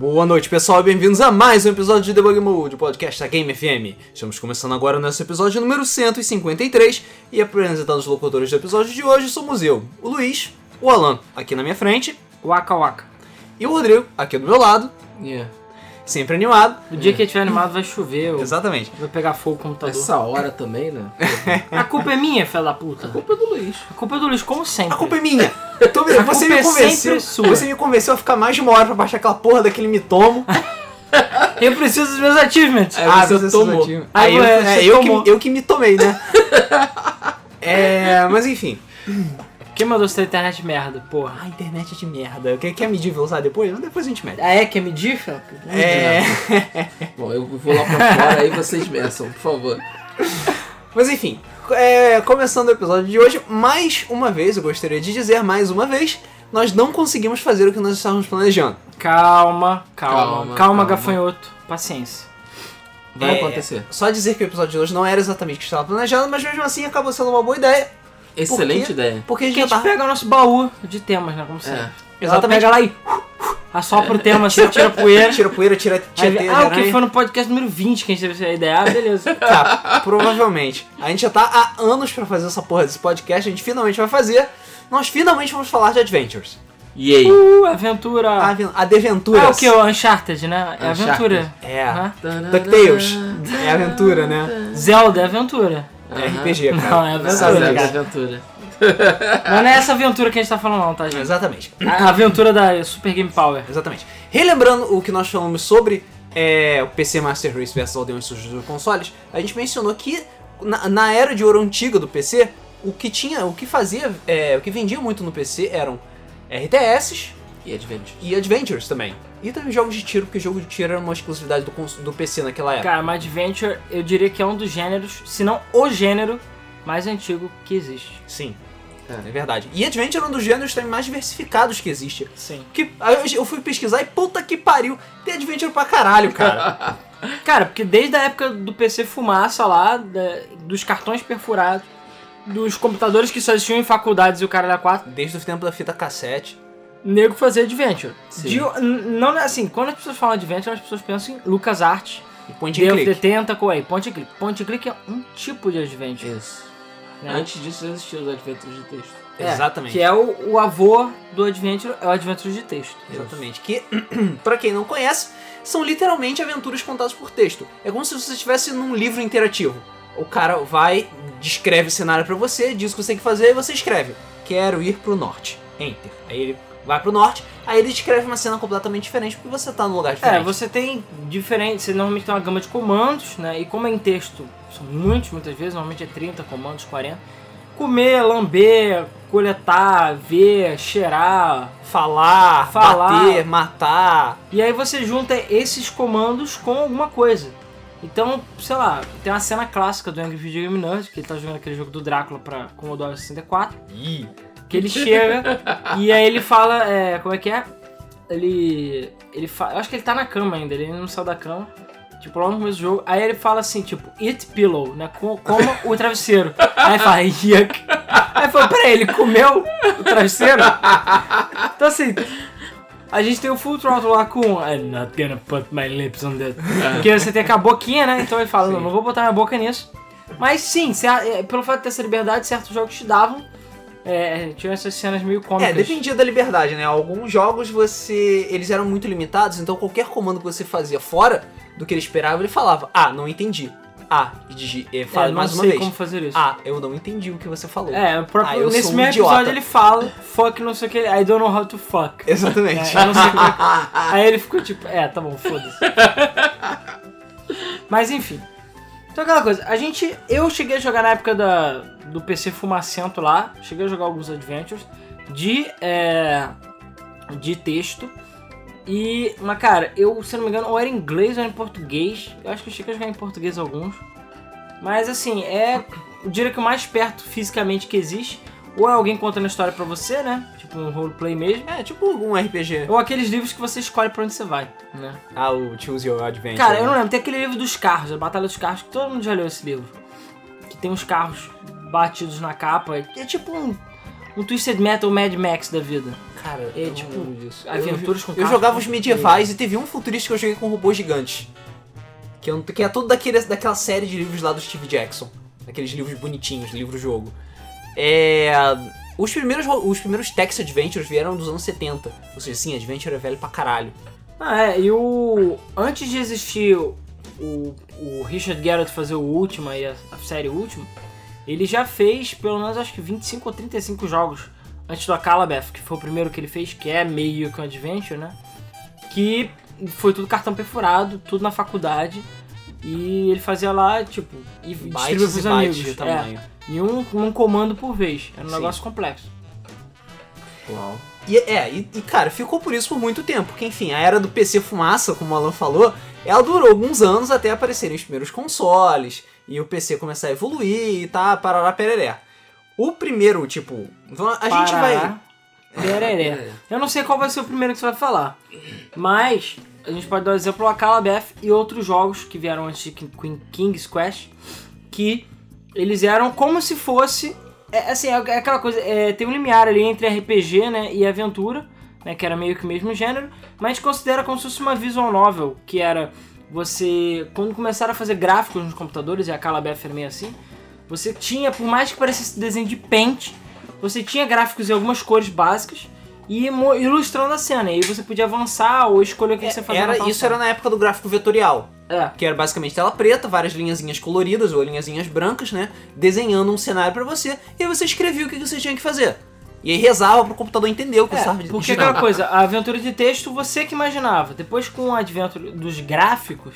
Boa noite, pessoal, e bem-vindos a mais um episódio de Debug Mode, o podcast da Game FM. Estamos começando agora o nosso episódio número 153 e apresentando os locutores do episódio de hoje somos eu, o Luiz, o Alan, aqui na minha frente, Waka waka. e o Rodrigo, aqui do meu lado, Yeah. Sempre animado. O dia que estiver animado vai chover, ou Exatamente. vai pegar fogo o computador. Essa hora também, né? A culpa é minha, filha da puta. A culpa é do Luiz. A culpa é do Luiz, como sempre. A culpa é minha. Eu tô- você culpa me é convenceu. sempre sua. Você me convenceu a ficar mais de uma hora pra baixar aquela porra daquele mitomo. Eu preciso dos meus achievements. É, Ah, você tomou. Aí Aí eu, você é, eu, tomou. que, eu que me tomei, né? é, mas enfim. Quem mandou essa internet merda, porra? A internet é de merda. Quer, quer medir e usar depois? Depois a gente mede. Ah, é? Quer medir, filha? É. Bom, eu vou lá pra fora aí vocês meçam, por favor. Mas enfim, é, começando o episódio de hoje, mais uma vez, eu gostaria de dizer mais uma vez, nós não conseguimos fazer o que nós estávamos planejando. Calma, calma, Calma, calma, calma. gafanhoto. Paciência. Vai É, acontecer. Só dizer que o episódio de hoje não era exatamente o que estava planejado, mas mesmo assim acabou sendo uma boa ideia, Excelente quê? ideia. porque a gente Porque a já gente tá... pega o nosso baú de temas, né? Como sempre. É. Ela Exatamente. pega lá e assopra o tema, assim, tira a poeira. Tira poeira, tira, Aí, tira teia, ah, o que foi no podcast número 20 que a gente teve essa ideia? Ah, beleza. Tá, provavelmente. A gente já tá há anos pra fazer essa porra desse podcast, a gente finalmente vai fazer. Nós finalmente vamos falar de Adventures. Yay. Uh, aventura. A, a Deventuras. Ah, o que? O Uncharted, né? É Uncharted. aventura. É. Hã? DuckTales. É aventura, né? Zelda é aventura. É RPG, cara. Não, é aventura, da aventura. Mas não é essa aventura que a gente tá falando, não, tá, gente? Exatamente. A aventura da Super Game Power. Exatamente. Relembrando o que nós falamos sobre é, o PC Master Race versus Aldeões dos consoles, a gente mencionou que na, na era de ouro antiga do PC, o que tinha, o que fazia, é, o que vendia muito no PC eram RTS E Adventure. e Adventures também. E também jogos de tiro, porque jogo de tiro era uma exclusividade do, do PC naquela época. Cara, mas Adventure, eu diria que é um dos gêneros, se não o gênero mais antigo que existe. Sim, É. é verdade. E Adventure é um dos gêneros também mais diversificados que existe. Sim. Que, eu fui pesquisar e puta que pariu, tem Adventure pra caralho, cara. Cara, porque desde a época do PC fumaça lá, da- dos cartões perfurados, dos computadores que só existiam em faculdades e o cara da 4, Desde o tempo da fita cassete. Nego fazia Adventure. De- não, assim, quando as pessoas falam Adventure, as pessoas pensam em LucasArts, E point and click. Tentacle, aí, Point and Click. Point and Click é um tipo de Adventure. Isso. né? Antes disso existiam os Adventures de texto. É, Exatamente. Que é o, o avô do Adventure, é o Adventure de texto. Exatamente. Que, pra quem não conhece, são literalmente aventuras contadas por texto. É como se você estivesse num livro interativo. O cara vai, descreve o cenário pra você, diz o que você tem que fazer e você escreve. Quero ir pro norte. Enter. Aí ele vai pro norte, aí ele descreve uma cena completamente diferente porque você tá num lugar diferente. É, você tem diferentes, você normalmente tem uma gama de comandos, né? E como é em texto, são muitos, muitas vezes, normalmente é 30 comandos, 40. Comer, lamber, coletar, ver, cheirar. Falar, Falar. bater, matar. E aí você junta esses comandos com alguma coisa. Então, sei lá, tem uma cena clássica do Angry Video Game Nerd, que ele tá jogando aquele jogo do Drácula pra Commodore 64. Ih. Que ele chega e aí ele fala, é, como é que é? Ele. Ele fala. Eu acho que ele tá na cama ainda, ele não saiu da cama. Tipo, lá no começo do jogo. Aí ele fala assim, tipo, eat pillow, né? Co- Coma o travesseiro. Aí ele fala, yuck. Aí fala, peraí, ele comeu o travesseiro? Então assim. A gente tem o Full Throttle lá com I'm not gonna put my lips on that. Porque você tem com a boquinha, né? Então ele fala, não, não vou botar minha boca nisso. Mas sim, é, pelo fato de ter essa liberdade, certos jogos te davam. É, tinha essas cenas meio cômicas. É, dependia da liberdade, né? Alguns jogos você. Eles eram muito limitados, então qualquer comando que você fazia fora do que ele esperava, ele falava, ah, não entendi. Ah, e digi- e É, fala não mais uma sei vez. como fazer isso. Ah, eu não entendi o que você falou. É, o próprio, Ah, nesse um mesmo episódio ele fala, fuck não sei o que, I don't know how to fuck. Exatamente. É, é que- Aí ele ficou tipo, é, tá bom, foda-se. Mas enfim. Então aquela coisa, a gente. Eu cheguei a jogar na época da, do PC fumacento lá, cheguei a jogar alguns adventures de. É, de texto. E. Mas cara, eu, se não me engano, ou era em inglês ou era em português. Eu acho que eu cheguei a jogar em português alguns. Mas assim, é. Eu diria que o mais perto fisicamente que existe. Ou é alguém contando a história pra você, né? Tipo um roleplay mesmo. É, tipo um RPG. Ou aqueles livros que você escolhe pra onde você vai, né? Ah, o Choose Your Adventure. Cara, eu né? não lembro. Tem aquele livro dos carros, a Batalha dos Carros, que todo mundo já leu esse livro. Que tem uns carros batidos na capa. É tipo um, um Twisted Metal Mad Max da vida. Cara, É, eu tipo, disso. aventuras com Eu carros. jogava os medievais e teve um futurista que eu joguei com robôs gigantes. Que, é, que é todo daquele, daquela série de livros lá do Steve Jackson. Aqueles livros bonitinhos, livro-jogo. É. Os primeiros, ro- os primeiros Text Adventures vieram dos anos 70. Ou seja, sim, Adventure é velho pra caralho. Ah, é, e o. Antes de existir o, o, Richard Garrett fazer o último e a, a série última, ele já fez pelo menos acho que 25 ou 35 jogos antes do Calabeth, que foi o primeiro que ele fez, que é meio que um adventure, né? Que foi tudo cartão perfurado, tudo na faculdade. E ele fazia lá, tipo, e distribuía pros amigos. É. e um, um comando por vez. Era um Sim. negócio complexo. Uau. E, é, e, e, cara, ficou por isso por muito tempo. Porque, enfim, a era do PC fumaça, como o Alan falou, ela durou alguns anos até aparecerem os primeiros consoles e o PC começar a evoluir e tá, parará pereré. O primeiro, tipo, va- a gente vai... Parará, Pereré. Eu não sei qual vai ser o primeiro que você vai falar. Mas a gente pode dar o exemplo a Calabeth e outros jogos que vieram antes de King- King's Quest. Que eles eram como se fosse. É, assim, é aquela coisa. é, tem um limiar ali entre RPG né, e aventura, né, que era meio que o mesmo gênero. Mas considera como se fosse uma visual novel, que era você. Quando começaram a fazer gráficos nos computadores, e a Calabeth era meio assim. Você tinha, por mais que parecesse desenho de Paint, você tinha gráficos em algumas cores básicas e ilustrando a cena. E aí você podia avançar ou escolher o que você fazia. Era, isso era na época do gráfico vetorial. É. Que era basicamente tela preta, várias linhazinhas coloridas ou linhazinhas brancas, né? Desenhando um cenário pra você. E aí você escrevia o que você tinha que fazer. E aí rezava pro computador entender o que você É, estava porque aquela coisa, a aventura de texto você que imaginava. Depois com o advento dos gráficos,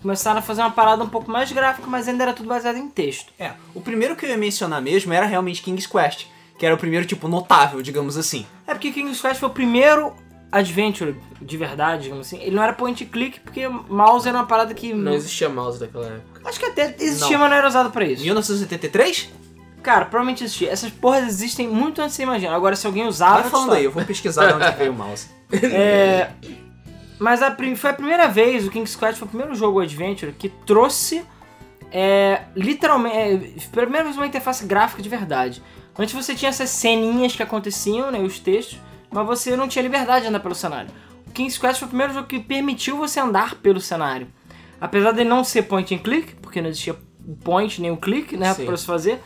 começaram a fazer uma parada um pouco mais gráfica, mas ainda era tudo baseado em texto. É, o primeiro que eu ia mencionar mesmo era realmente King's Quest. Que era o primeiro, tipo, notável, digamos assim. É porque King's Quest foi o primeiro adventure de verdade, digamos assim. Ele não era point click, porque mouse era uma parada que. Não existia mouse naquela época. Acho que até existia, Não. mas não era usado pra isso. 1983? Cara, provavelmente existia. Essas porras existem muito antes de você imaginar. Agora, se alguém usava. Vai falando aí, eu vou pesquisar de onde veio o mouse. É, mas a prim- foi a primeira vez, o King's Quest foi o primeiro jogo Adventure que trouxe é, literalmente, é, pela primeira vez uma interface gráfica de verdade. Antes você tinha essas ceninhas que aconteciam, né, os textos, mas você não tinha liberdade de andar pelo cenário. O King's Quest foi o primeiro jogo que permitiu você andar pelo cenário. Apesar dele não ser point and click, porque não existia o point nem o click, né, pra você fazer,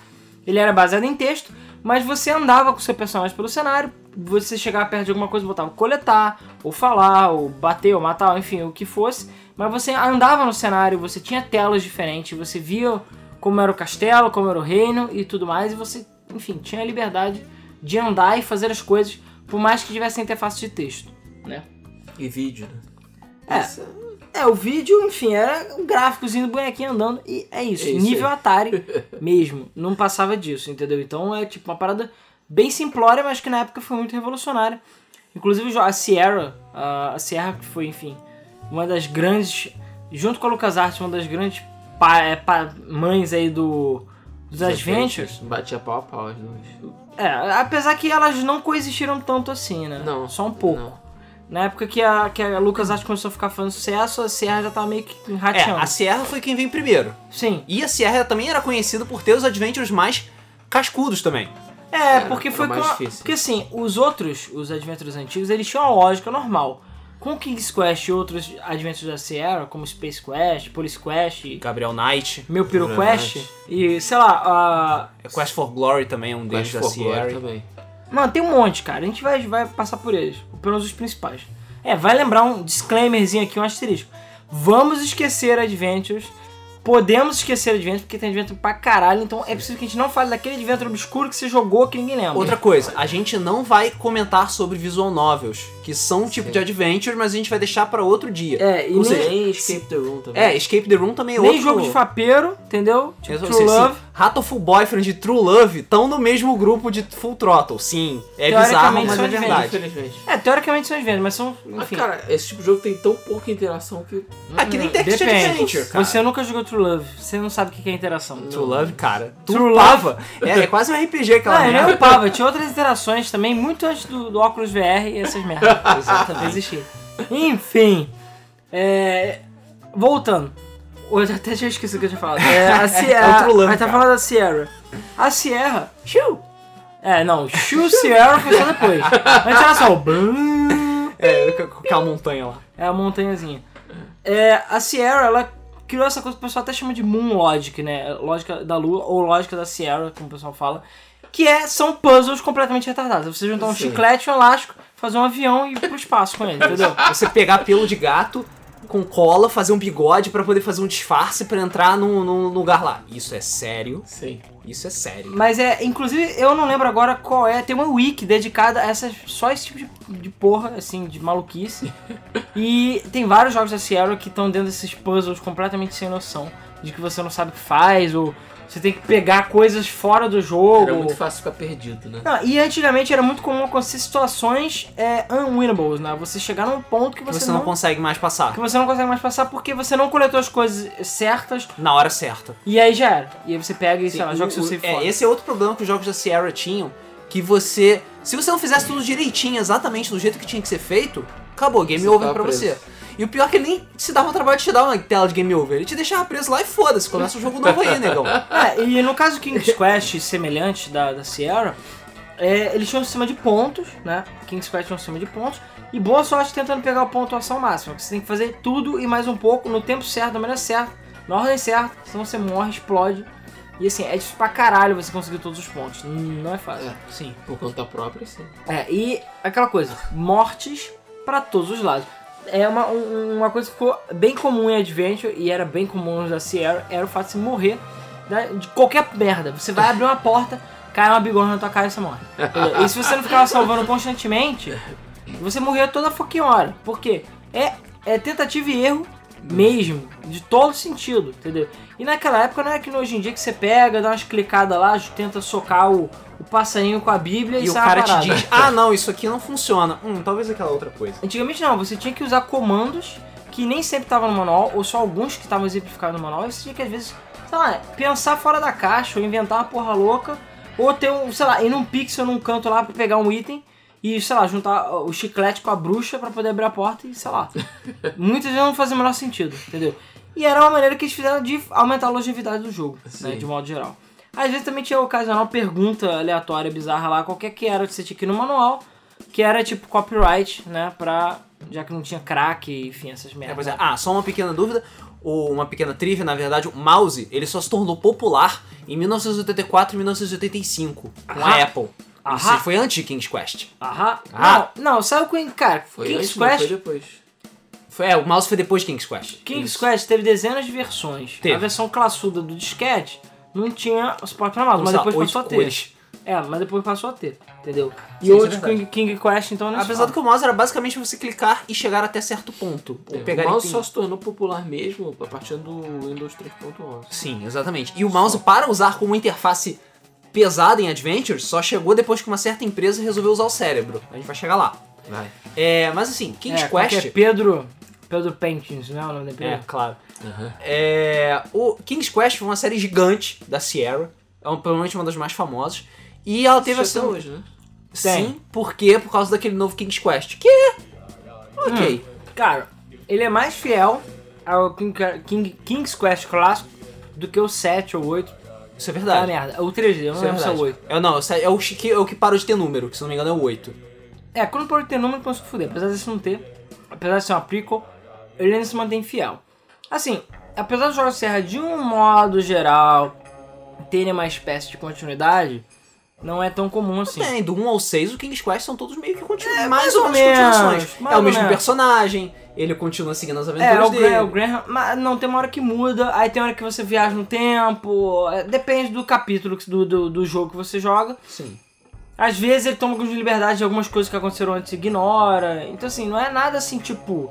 ele era baseado em texto, mas você andava com o seu personagem pelo cenário, você chegava perto de alguma coisa, botava coletar, ou falar, ou bater, ou matar, enfim, o que fosse, mas você andava no cenário, você tinha telas diferentes, você via como era o castelo, como era o reino e tudo mais, e você, enfim, tinha a liberdade de andar e fazer as coisas, por mais que tivesse interface de texto, né? E vídeo, né? É. Essa- É, o vídeo, enfim, era um gráficozinho do bonequinho andando e é isso. É isso nível aí. Atari mesmo. Não passava disso, entendeu? Então é tipo uma parada bem simplória, mas que na época foi muito revolucionária. Inclusive a Sierra, a a Sierra que foi, enfim, uma das grandes, junto com a LucasArts, uma das grandes pa, é, pa- mães aí do, dos Adventures. Batia pau a pau as duas. É, apesar que elas não coexistiram tanto assim, né? Não. Só um pouco. Não. Na época que a, que a LucasArts começou a ficar fazendo sucesso, a Sierra já tava meio que É, rateando. a Sierra foi quem veio primeiro. Sim. E a Sierra também era conhecida por ter os adventures mais cascudos também. É, É, porque foi mais com a-. Porque assim, os outros, os Adventures antigos, eles tinham uma lógica normal. Com King's Quest e outros Adventures da Sierra, como Space Quest, Police Quest, Gabriel Knight, Meu Piro Verdade. Quest, e sei lá, a... é Quest for Glory também é um deles Quest da for Glory Sierra. também. Mano, tem um monte, cara. A gente vai, vai passar por eles. Pelo menos os principais. É, vai lembrar um disclaimerzinho aqui, um asterisco. Vamos esquecer Adventures. Podemos esquecer Adventures, porque tem Adventure pra caralho. Então é preciso que a gente não fale daquele Adventure obscuro que você jogou que ninguém lembra. Outra coisa, a gente não vai comentar sobre visual novels, que são um tipo Sim. de adventure, mas a gente vai deixar pra outro dia. É, e Ou nem, seja, Escape the Room também. É, Escape the Room também é nem outro... jogo de fapeiro, entendeu? Tipo, True se Love. Hatoful Boyfriend e True Love estão no mesmo grupo de Full Throttle. Sim, é bizarro, mas são é verdade. Infelizmente. É, teoricamente são Adventures, mas são, Mas, enfim... cara, esse tipo de jogo tem tão pouca interação que. Ah, que nem Text. Adventure, cara. Você nunca jogou True Love, você não sabe o que é interação. True Love, cara. Tu True pava. É, é quase um RPG aquela Ah, eu merda. nem upava, tinha outras interações também, muito antes do, do óculos VR e essas merdas. Exatamente. Existia. Enfim. É, voltando. Hoje até já esqueci o que eu tinha falado. É, a Sierra. É Aí tá falando da Sierra. A Sierra, xiu, É, não, Shoe Sierra foi só depois. Antes era só o... É, com aquela montanha lá. É a montanhazinha. É, a Sierra, ela criou essa coisa que o pessoal até chama de Moon Logic, né? Lógica da Lua, ou lógica da Sierra, como o pessoal fala. Que é, são puzzles completamente retardados. Você juntar um Sim. chiclete, um elástico, fazer um avião e ir pro espaço com ele, entendeu? Você pegar pelo de gato com cola, fazer um bigode pra poder fazer um disfarce pra entrar num, num lugar lá. Isso é sério. Sim. Isso é sério. Mas é, inclusive, eu não lembro agora qual é. Tem uma wiki dedicada a essa, só esse tipo de, de porra, assim, de maluquice. e tem vários jogos da Sierra que estão dentro desses puzzles completamente sem noção. De que você não sabe o que faz, ou você tem que pegar coisas fora do jogo. Era muito fácil ficar perdido, né? Não, e antigamente era muito comum acontecer situações é, unwinnables, né? Você chegar num ponto que Que você, você não consegue mais passar. que você não consegue mais passar porque você não coletou as coisas certas Na hora certa. e aí já era. E aí você pega e, sei lá, joga o- seu o- save é, fora. esse é outro problema que os jogos da Sierra tinham. Que você. Se você não fizesse tudo direitinho, exatamente do jeito que tinha que ser feito, acabou, game Você over pra preso. você. E o pior é que ele nem se dava o trabalho de te dar uma tela de game over. Ele te deixava preso lá e foda-se, começa o jogo novo aí, negão. É, e no caso do King's Quest semelhante da, da Sierra, é, eles tinham um sistema de pontos, né? King's Quest tinha um sistema de pontos. E boa sorte tentando pegar a pontuação máxima. porque Você tem que fazer tudo e mais um pouco no tempo certo, da maneira certa, na ordem certa, senão você morre, explode. E assim, é difícil pra caralho você conseguir todos os pontos. Não é fácil. É, sim. Por conta própria, sim. É, e aquela coisa, mortes pra todos os lados. É uma, um- uma coisa que ficou bem comum em Adventure e era bem comum da Sierra, era o fato de você morrer né, de qualquer merda. Você vai abrir uma porta, cai uma bigorna na tua cara e você morre. E se você não ficava salvando constantemente, você morria toda fucking hora. Por quê? É, é tentativa e erro mesmo, de todo sentido, entendeu? E naquela época não é que hoje em dia que você pega, dá umas clicadas lá, tenta socar o passarinho com a Bíblia e, E o cara te diz: Ah, não, isso aqui não funciona. Hum, talvez aquela outra coisa. Antigamente não, você tinha que usar comandos que nem sempre estavam no manual, ou só alguns que estavam exemplificados no manual, e você tinha que às vezes, sei lá, pensar fora da caixa, ou inventar uma porra louca, ou ter um, sei lá, ir num pixel num canto lá pra pegar um item e, sei lá, juntar o chiclete com a bruxa pra poder abrir a porta e, sei lá. Muitas vezes não fazia o menor sentido, entendeu? E era uma maneira que eles fizeram de aumentar a longevidade do jogo, né, de modo geral. Às vezes também tinha ocasional pergunta aleatória, bizarra lá, qualquer que era que você tinha ir no manual, que era tipo copyright, né, pra... Já que não tinha crack, enfim, essas É, merdas. pois é. Ah, só uma pequena dúvida. Ou uma pequena trivia, na verdade, o mouse ele só se tornou popular em 1984 e 1985 com a Aham. Apple. Aham. Isso foi antes de King's Quest. Aham. Ah. Não, não, saiu com... Cara, Foi King's antes, não Quest... foi depois. Foi, é, o mouse foi depois de King's Quest. King's Isso. Quest teve dezenas de versões. Teve. A versão classuda do disquete não tinha suporte pra mouse, mas depois passou a ter. cores. É, mas depois passou a ter, entendeu? E Sim, isso é outros verdade. King, King Quest, então não Apesar do que o mouse era basicamente você clicar e chegar até certo ponto. Ou É, pegar o mouse só se tornou popular mesmo a partir do Windows 3.11. Sim, exatamente. E o mouse, para usar como interface pesada em Adventures, só chegou depois que uma certa empresa resolveu usar o cérebro. A gente vai chegar lá. Vai. É, mas assim, King's é, como que Quest. é Pedro... Pedro Paintings, não é o nome da É, empresa? claro. Aham. É, o King's Quest foi uma série gigante da Sierra. É um- provavelmente uma das mais famosas. E ela teve Isso assim. hoje, né? Sim, por quê? Por causa daquele novo King's Quest. Que é. Ok. Cara, ele é mais fiel ao King, King- King's Quest clássico do que o 7 ou 8. Isso é Ah, verdade. merda. O 3D, eu não Isso é lembro se é o verdade. 8. É, não, é o, que, é o que parou de ter número, que se não me engano é o 8. É, quando pode ter número, começou a fuder. Apesar desse não ter, apesar de ser uma prequel, ele ainda se mantém fiel. Assim, apesar dos jogos de Serra, de um modo geral, terem uma espécie de continuidade, não é tão comum assim. Tem, do 1 ao 6, o King's Quest são todos meio que continu... É, mais, mais ou ou menos continuações. mais É o mesmo menos. personagem, ele continua seguindo as É, aventuras o, dele. Graham, o Graham, mas não, tem uma hora que muda, aí tem hora que você viaja no tempo, é, depende do capítulo do, do, do jogo que você joga. Sim. Às vezes ele toma algumas liberdades de algumas coisas que aconteceram antes e ignora. Então assim, não é nada assim tipo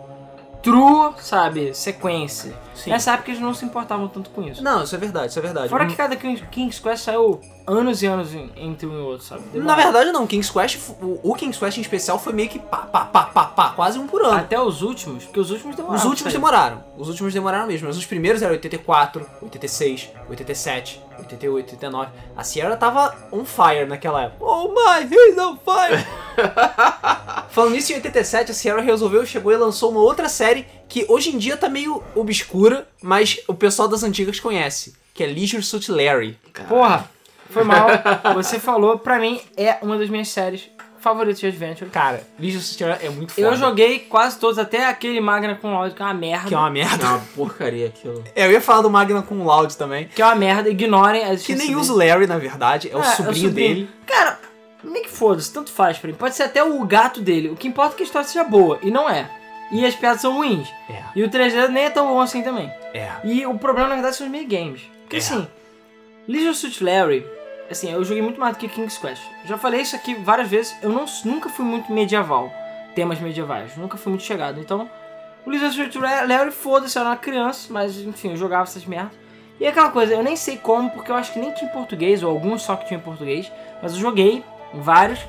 true, sabe, sequência. Sim. Nessa época eles não se importavam tanto com isso. Não, isso é verdade, isso é verdade. Fora que cada King- King's Quest saiu anos e anos em- entre um e outro, sabe? Na verdade, não. King's Quest, o, o King's Quest em especial foi meio que pá, pá, pá, pá, pá, quase um por ano. Até os últimos, porque os últimos demoraram. Os pra últimos sair. demoraram. Os últimos demoraram mesmo. Mas os primeiros eram 84, 86, 87, 88, 89. A Sierra tava on fire naquela época. Oh my, he's on fire! Falando nisso, em 87, a Sierra resolveu, chegou e lançou uma outra série que hoje em dia tá meio obscura, mas o pessoal das antigas conhece. Que é Leisure Suit Larry. Porra, Foi mal. Você falou, pra mim, é uma das minhas séries favoritas de Adventure. Cara, of Suit é muito foda. Eu joguei quase todos, até aquele Magna com Loud, que é uma merda. Que é uma É merda. uma porcaria aquilo. É, eu ia falar do Magna com Loud também. Que é uma merda, ignorem as Que nem usa o Larry, na verdade. É o sobrinho dele. Cara, meio que foda-se, tanto faz pra mim. Pode ser até o gato dele. O que importa é que a história seja boa, e não é. E as piadas são ruins. É, E o 3D nem é tão bom assim também. é. E o problema, na verdade, são os minigames. Porque É. assim, Leisure Suit Larry, assim, eu joguei muito mais do que King's Quest. Já falei isso aqui várias vezes, eu não, nunca fui muito medieval, temas medievais, nunca fui muito chegado. Então, o Leisure Suit Larry, foda-se, eu era uma criança, mas enfim, eu jogava essas merdas. E é aquela coisa, eu nem sei como, porque eu acho que nem tinha em português, ou alguns só que tinham em português, mas eu joguei vários,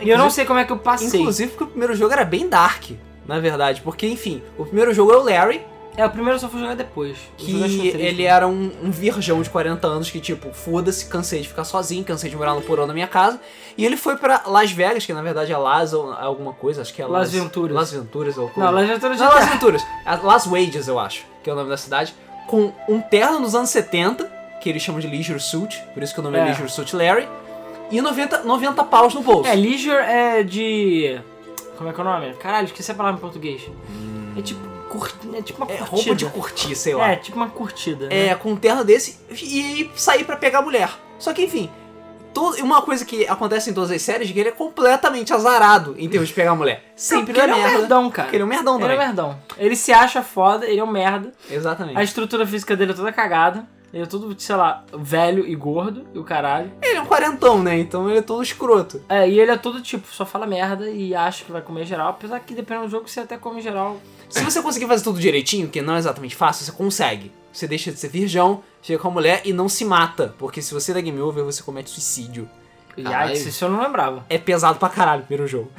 e eu não Inclusive- sei como é que eu passei. Inclusive porque o primeiro jogo era bem dark, na verdade. Porque, enfim, o primeiro jogo é o Larry, É, o primeiro eu só fui jogar depois. Que três, ele né? era um, um virgão de 40 anos que, tipo, foda-se, cansei de ficar sozinho, cansei de morar no porão da minha casa. E ele foi pra Las Vegas, que na verdade é Las ou alguma coisa, acho que é Las Venturas. Las Venturas ou Não, coisa. Las Venturas Não, Las. Venturas. A- Las Wages, eu acho, que é o nome da cidade. Com um terno dos anos 70, que eles chamam de Leisure Suit, por isso que o nome é, É. Leisure Suit Larry. E 90, 90 paus no bolso. É, leisure é de. Como é que é o nome? Caralho, esqueci a palavra em português. É tipo. Cur... É tipo uma É curtida. roupa de curtir, sei lá. É, tipo uma curtida. É, né? com um terno desse e sair pra pegar a mulher. Só que, enfim, uma coisa que acontece em todas as séries é que ele é completamente azarado em termos de pegar a mulher. Sempre Porque dá ele é um merda. merdão, cara. Porque ele é um merdão Ele é um merdão. Ele se acha foda, ele é um merda. Exatamente. A estrutura física dele é toda cagada. Ele é todo, sei lá, velho e gordo e o caralho. Ele é um quarentão, né? Então ele é todo escroto. É, e ele é todo tipo, só fala merda e acha que vai comer geral. Apesar que dependendo do jogo você até come geral. Se você conseguir fazer tudo direitinho, que não é exatamente fácil, você consegue. Você deixa de ser virgão, chega com a mulher e não se mata. Porque se você dá game over, você comete suicídio. Caralho. Yikes, isso eu não lembrava. É pesado pra caralho o primeiro jogo.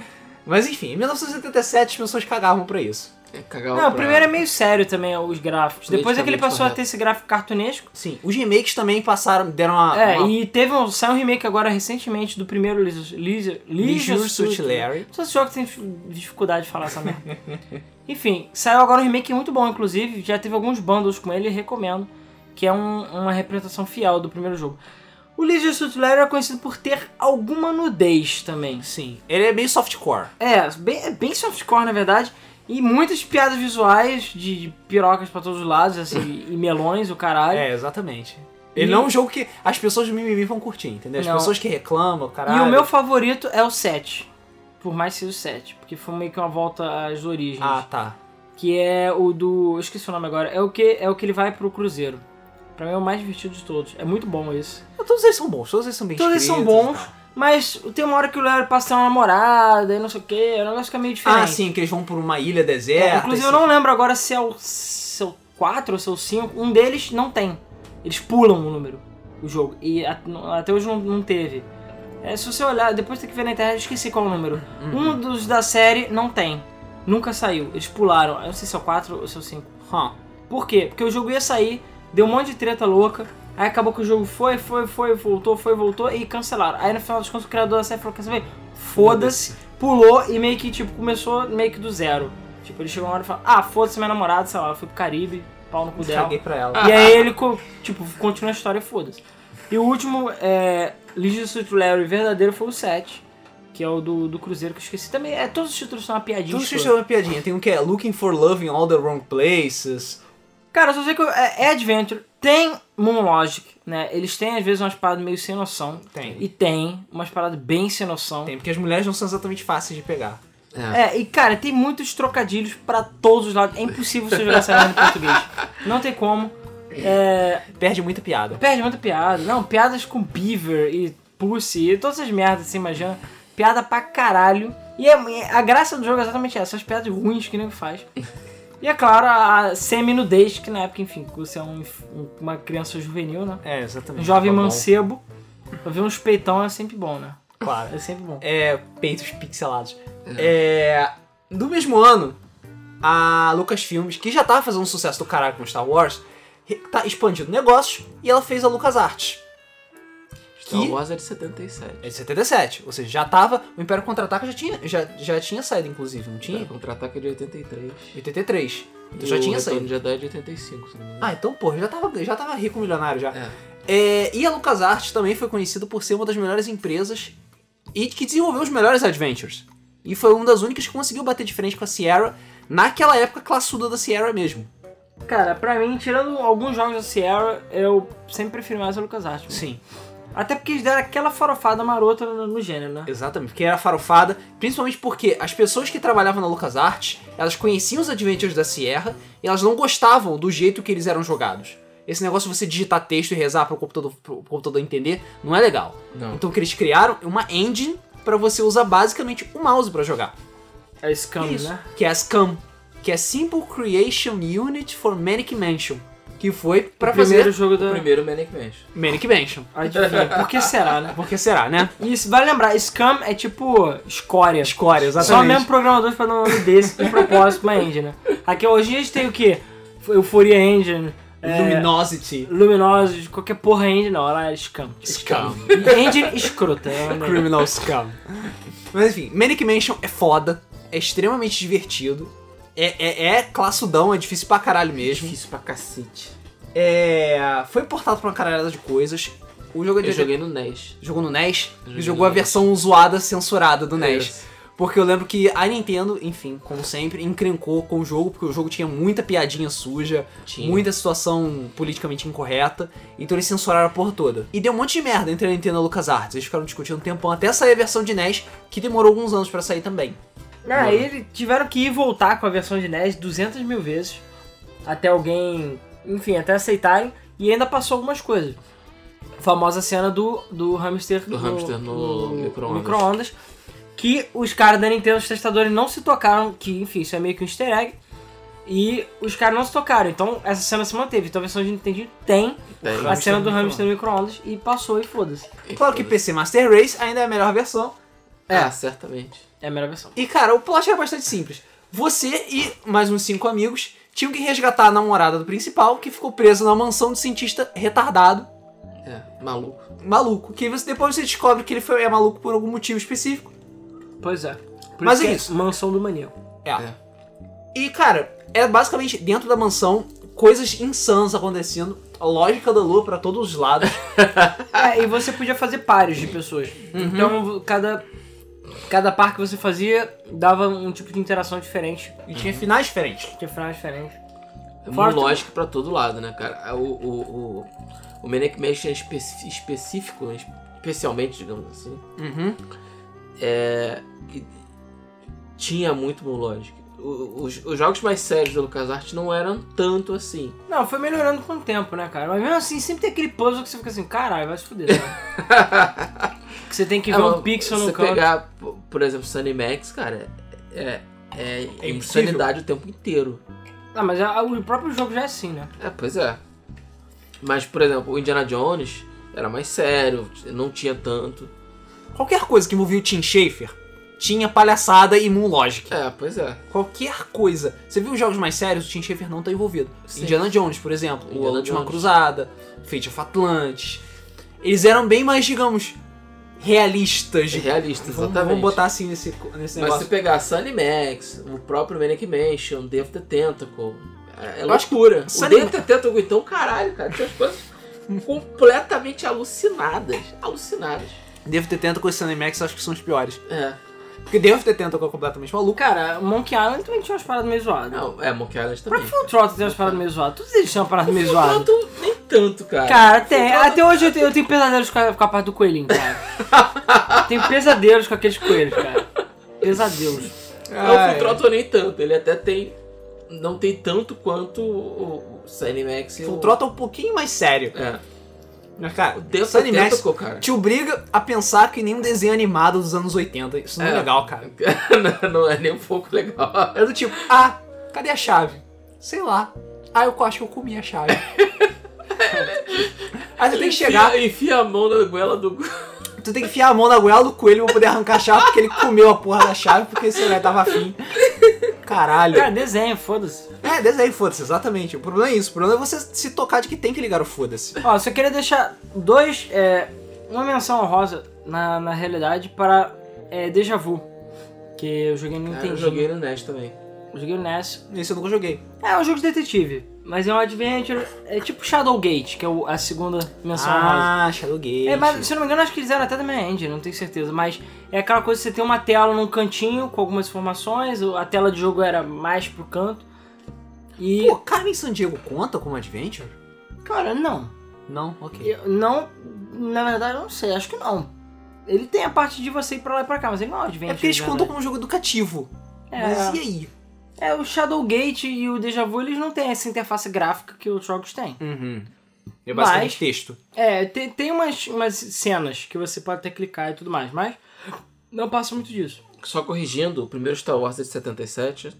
Mas enfim, em 1977 as pessoas cagavam pra isso. É cagar Não, o primeiro é meio sério também, os gráficos. Depois é que ele passou a correto. ter esse gráfico cartunesco. Sim, os remakes também passaram, deram uma. É, uma e teve um, saiu um remake agora recentemente do primeiro Leisure, Suit Larry. Todos os jogos têm dificuldade de falar essa merda. Enfim, saiu agora um remake muito bom, inclusive. Já teve alguns bundles com ele, recomendo. Que é um- uma representação fiel do primeiro jogo. O Leisure Suit Larry é conhecido por ter alguma nudez também. Sim, ele é meio softcore. É, bem, é bem softcore na verdade. E muitas piadas visuais de, de pirocas pra todos os lados, assim, e melões, o caralho. É, exatamente. Ele E- não é um jogo que as pessoas do mimimi vão curtir, entendeu? As Não. pessoas que reclamam, caralho. E o meu favorito é o 7. Por mais que seja o 7. Porque foi meio que uma volta às origens. Ah, tá. Que é o do. Eu esqueci o nome agora. É o que, é o que ele vai pro Cruzeiro. Pra mim é o mais divertido de todos. É muito bom isso. Todos eles são bons, todos eles são bem Todos eles são bons. Mas tem uma hora que o Larry passa uma namorada e não sei o que. O negócio fica meio diferente. Ah, sim, que eles vão por uma ilha É, deserta. inclusive e eu não lembro agora se é o seu 4 ou seu 5. Um deles não tem. Eles pulam o número, o jogo. E até hoje não, não teve. É, se você olhar, depois tem que ver na internet, eu esqueci qual é o número. Uhum. Um dos da série não tem. Nunca saiu. Eles pularam. Eu não sei se é o 4 ou se é o 5. Hum. Por quê? Porque o jogo ia sair, deu um monte de treta louca. Aí acabou que o jogo foi, foi, foi, voltou, foi, voltou e cancelaram. Aí no final dos contos o criador da série falou: Quer saber? Foda-se, pulou e meio que tipo começou meio que do zero. Tipo, ele chegou uma hora e falou: Ah, foda-se minha namorada, sei lá, ela foi pro Caribe, pau no cu dela. Pra ela. E aí ele, tipo, continua a história e foda-se. E o último, é, Leisure Suit Larry verdadeiro foi o 7, que é o do, do Cruzeiro, que eu esqueci também. É, todos os títulos são uma piadinha. Todos os títulos é uma piadinha. Tem um que é Looking for Love in All the Wrong Places. Cara, só sei que é, é Adventure, tem Moon Logic, né? Eles têm às vezes umas paradas meio sem noção. Tem. E tem umas paradas bem sem noção. Tem, porque as mulheres não são exatamente fáceis de pegar. É. É, e cara, tem muitos trocadilhos pra todos os lados. É impossível você jogar essa merda em português. Não tem como. É, Perde muita piada. perde muita piada. Não, piadas com beaver e pussy e todas essas merdas, você imagina. Piada pra caralho. E é- a graça do jogo é exatamente essa, essas piadas ruins que nem faz. E é claro, a semi-nudez, que na época, enfim, você é um- um- uma criança juvenil, né? É, exatamente. Um jovem Tá mancebo. Ver uns peitão é sempre bom, né? Claro. É sempre bom. É, peitos pixelados. É. Do mesmo ano, a Lucasfilmes, que já tava fazendo um sucesso do caralho com Star Wars, tá expandindo negócios e ela fez a LucasArts. Star Que Wars é de 77. é de 77, ou seja, já tava. O Império Contra-Ataca já tinha, já, já tinha saído, inclusive, não tinha? O Contra-ataque é de 83. 83. E Então já o tinha saído. de Jedi é de 85, se não me engano. Ah, então, pô, já tava, já tava rico milionário já. É. É, e a LucasArts também foi conhecida por ser uma das melhores empresas e que desenvolveu os melhores adventures. E foi uma das únicas que conseguiu bater de frente com a Sierra naquela época classuda da Sierra mesmo. Cara, pra mim, tirando alguns jogos da Sierra, eu sempre prefiro mais a LucasArts. Sim, Até porque eles deram aquela farofada marota no, no gênero, né? exatamente. Porque era farofada, principalmente porque as pessoas que trabalhavam na LucasArts, elas conheciam os adventures da Sierra e elas não gostavam do jeito que eles eram jogados. Esse negócio de você digitar texto e rezar para o computador, pro computador entender não é legal. Não. Então o que eles criaram é uma engine para você usar basicamente o mouse para jogar. É Scam, Isso. né? Que é a SCAM, que é Simple Creation Unit for Manic Mansion, que foi para o primeiro fazer jogo da... O primeiro Manic Mansion. Manic Mansion. Adivinha, por que será, né? Por que será, né? Isso, vale lembrar, Scam é tipo escória. Escória, Só exatamente. mesmo programadores pra dar um nome desse de propósito pra engine, né? Aqui hoje a gente tem o quê? Euphoria Engine, é, Luminosity, Luminosity, qualquer porra engine, não, ela é Scam. Scam. Engine escrota. é. Criminal Scam. Mas enfim, Manic Mansion é foda, é extremamente divertido, é, é, é classudão, é difícil pra caralho mesmo. Difícil pra cacete. É, foi portado pra uma caralhada de coisas. O jogo é de Eu joguei no NES. jogou no NES e jogou a no versão zoada, censurada do NES. Isso. Porque eu lembro que a Nintendo, enfim, como sempre, encrencou com o jogo, porque o jogo tinha muita piadinha suja, Tinha. muita situação politicamente incorreta, então eles censuraram a porra toda. E deu um monte de merda entre a Nintendo e a LucasArts. Eles ficaram discutindo um tempão até sair a versão de NES, que demorou alguns anos pra sair também. Ah, eles tiveram que ir voltar com a versão de NES 200 mil vezes. Até alguém, enfim, até aceitarem. E ainda passou algumas coisas. A famosa cena do, do hamster, Do hamster no micro-ondas. micro-ondas, Que os caras da Nintendo, os testadores, não se tocaram. Que, enfim, isso é meio que um easter egg. E os caras não se tocaram. Então essa cena se manteve. Então a versão de Nintendo tem Tem. a cena do hamster no micro-ondas. E passou e foda-se. Claro que PC Master Race ainda é a melhor versão. É, certamente. É a melhor versão. E cara, o plot era bastante simples. Você e mais uns cinco amigos tinham que resgatar a namorada do principal, que ficou presa na mansão de cientista retardado, É, maluco. maluco. Que você, depois você descobre que ele foi, é maluco por algum motivo específico. Pois é. Por Mas que é isso. Mansão do maníaco. É. É. E, cara, é basicamente dentro da mansão, coisas insanas acontecendo. A lógica da lua pra todos os lados. É, e você podia fazer pares de pessoas. Então, cada, cada par que você fazia dava um tipo de interação diferente. e tinha finais diferentes. Tinha finais diferentes. É Fora uma lógica pra todo lado, né, cara? O, o, o, o Manic Mansion é específico, especialmente, digamos assim, Uhum. é, tinha muito. O- Os, os jogos mais sérios da LucasArts não eram tanto assim. Não, foi melhorando com o tempo, né, cara? Mas mesmo assim, sempre tem aquele puzzle que você fica assim, caralho, vai se fuder. Né? que você tem que ver Ah, um pixel Se no você canto. pegar, p- por exemplo, Sunny Max, cara, é, é, É impossível. insanidade o tempo inteiro. Ah, mas a- o próprio jogo já é assim, né? É, pois é. Mas, por exemplo, o Indiana Jones era mais sério, não tinha tanto. Qualquer coisa que envolvia o Tim Schafer tinha palhaçada e Moon Logic. É, pois é. Qualquer coisa. Você viu os jogos mais sérios, o Tim Schafer não tá envolvido. Sim. Indiana Jones, por exemplo. Indiana a Última Jones. Cruzada, Fate of Atlantis. Eles eram bem mais, digamos, realistas. É realista, Vamos, exatamente. vamos botar assim nesse, nesse Mas negócio. se pegar Sunny Max, o próprio Manic Mansion, of the Tentacle, é, é Eu acho que loucura. O Sunny the Tentacle, então, caralho, cara, tinha as coisas completamente alucinadas. Alucinadas. Devo ter tenta com esse Animax, acho que são os piores. É. Porque Devo ter tenta é completamente maluco. Cara, Monkey Island também tinha umas paradas meio zoadas. Não, é, Monkey Island O também. próprio Full Throttle tem umas paradas meio zoadas. Todos eles tinham umas paradas meio zoadas. Tanto, nem tanto, cara. Cara, tem. Até hoje eu tenho, eu tenho pesadelos com a, com a parte do coelhinho, cara. tenho pesadelos com aqueles coelhos, cara. Pesadelos. Não, o. Full Throttle nem tanto. Ele até tem... Não tem tanto quanto o, Sunny Max e Full o... Throttle é um pouquinho mais sério. É. Mas, cara, O Sunny Max Tentacle, cara. te obriga a pensar que nem um desenho animado dos anos 80. Isso não é, É. legal, cara. não, não é nem um pouco legal. É do tipo, ah, cadê a chave? Sei lá. Ah, eu acho que eu comi a chave. Aí tu tem que chegar, Enfia, enfia a mão na goela do... tu tem que enfiar a mão na goela do coelho pra poder arrancar a chave, porque ele comeu a porra da chave, porque sei lá, tava afim. Caralho. Cara, desenho, foda-se. É, desenho, foda-se, exatamente. O problema é isso. O problema é você se tocar de que tem que ligar o foda-se. Ó, só queria deixar dois. É, uma menção honrosa, na, na realidade, para é, Deja Vu. Que eu joguei no Nintendo. eu joguei no NES também. Eu joguei no NES. Isso eu nunca joguei. É um jogo de detetive. Mas é um adventure. É tipo Shadowgate, que é o- a segunda menção rosa. Ah, Shadowgate. É, mas se eu não me engano, acho que eles eram até da minha engine, não tenho certeza. Mas é aquela coisa que você tem uma tela num cantinho com algumas informações, a tela de jogo era mais pro canto. E. Pô, Carmen Sandiego conta como Adventure? Cara, não. Não? Ok. Eu não. Na verdade, eu não sei, acho que não. Ele tem a parte de você ir pra lá e pra cá, mas ele não é um adventure. É porque eles de contam como jogo educativo. É. Mas e aí? É, o Shadowgate e o Deja Vu, eles não têm essa interface gráfica que os jogos têm. Uhum. É basicamente Mas- texto. É, tem, tem umas, umas cenas que você pode até clicar e tudo mais, mas não passa muito disso. Só corrigindo, o primeiro Star Wars é de 77,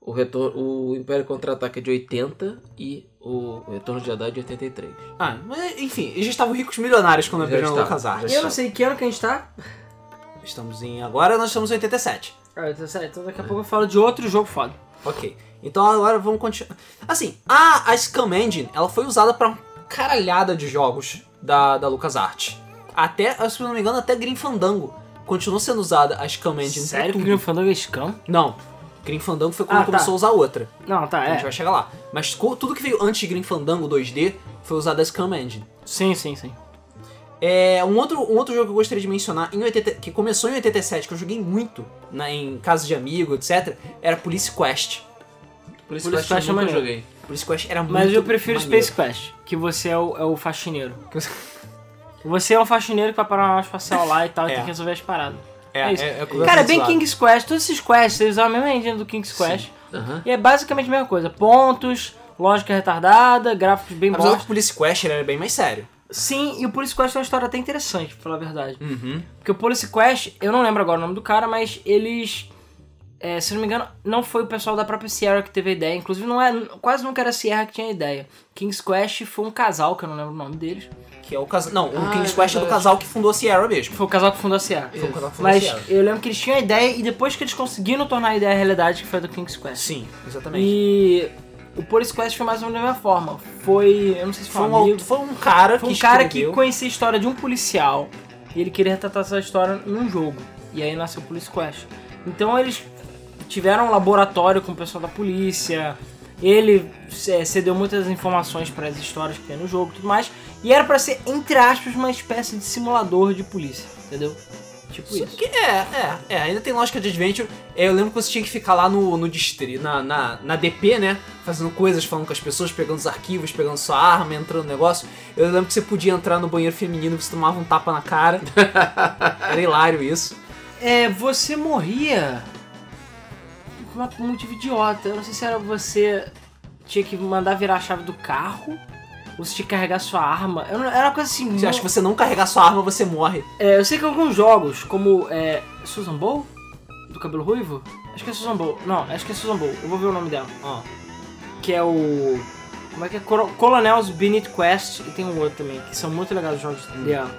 o, retorno, o Império Contra-Ataque é de 80 e o Retorno de Jedi é de 83. Ah, mas enfim, eles já estavam ricos milionários quando abriram a estavam, LucasArts. Eu não sei que ano que a gente tá. Estamos em. Agora nós estamos em 87. Ah, tá certo. Então daqui a pouco eu falo de outro jogo foda. Ok. Então agora vamos continuar. Assim, a, a Scam Engine, ela foi usada pra uma caralhada de jogos da, da LucasArts. Até, se não me engano, até Grim Fandango. Continuou sendo usada a Scam Engine Sério que. Grim Fandango é scam? Não. Grim Fandango foi quando Ah, tá. começou a usar outra. Não, tá, A gente é. vai chegar lá. Mas tudo que veio antes de Grim Fandango 2D foi usado a Scam Engine. Sim, sim, sim. É, um, outro, um outro jogo que eu gostaria de mencionar, em 80, que começou em 87, que eu joguei muito na, em casa de amigo, etc., era Police Quest. Police que eu Quest é nunca maneiro. joguei. Police Quest era muito Mas eu prefiro maneiro. Space Quest, que você é o, é o faxineiro. Você é um faxineiro que vai parar uma espacial lá e tal, e É. tem que resolver as paradas. É, É isso. é, é Cara, é bem. King's Quest, todos esses quests, eles usam a mesma engine do King's Quest. E é basicamente a mesma coisa. Pontos, lógica retardada, gráficos bem Apesar do bons. que Police Quest era bem mais sério. Sim, e o Police Quest é uma história até interessante, pra falar a verdade. Uhum. Porque o Police Quest, eu não lembro agora o nome do cara, mas eles. é, se não me engano, não foi o pessoal da própria Sierra que teve a ideia. Inclusive, não é, quase nunca era a Sierra que tinha a ideia. King's Quest foi um casal, que eu não lembro o nome deles. Que é o casal. Não, o Ah, King's é Quest é do verdade. casal que fundou a Sierra mesmo. Foi o casal que fundou a Sierra. Foi o casal que fundou a Mas Sierra. eu lembro que eles tinham a ideia e depois que eles conseguiram tornar a ideia realidade, que foi a do King's Quest. Sim, exatamente. E o Police Quest foi mais ou menos da mesma forma. Foi. Eu não sei se foi, Foi um amigo. foi um cara Foi que um cara que escreveu- conhecia a história de um policial e ele queria retratar essa história num jogo. E aí nasceu o Police Quest. Então eles tiveram um laboratório com o pessoal da polícia. Ele é, cedeu muitas informações para as histórias que tem no jogo e tudo mais. E era pra ser, entre aspas, uma espécie de simulador de polícia, entendeu? Tipo isso. Que é, é, é, ainda tem lógica de adventure. É, Eu lembro que você tinha que ficar lá no, no distrito, na, na, na DP, né? Fazendo coisas, falando com as pessoas, pegando os arquivos, pegando sua arma, entrando no negócio. Eu lembro que você podia entrar no banheiro feminino e você tomava um tapa na cara. Era hilário isso. É, você morria por um motivo idiota. Eu não sei se era você tinha que mandar virar a chave do carro se tinha que carregar sua arma. Era uma coisa assim. Você acha que você não carregar sua arma, você morre. É, eu sei que alguns jogos, como é, Susan Bowl, do cabelo ruivo, acho que é Susan Bowl. Não, acho que é Susan Bowl. Eu vou ver o nome dela. Ó. Que é o. Como é que é? Colonel's Beneath Quest e tem um outro também, que são muito legais os jogos dela.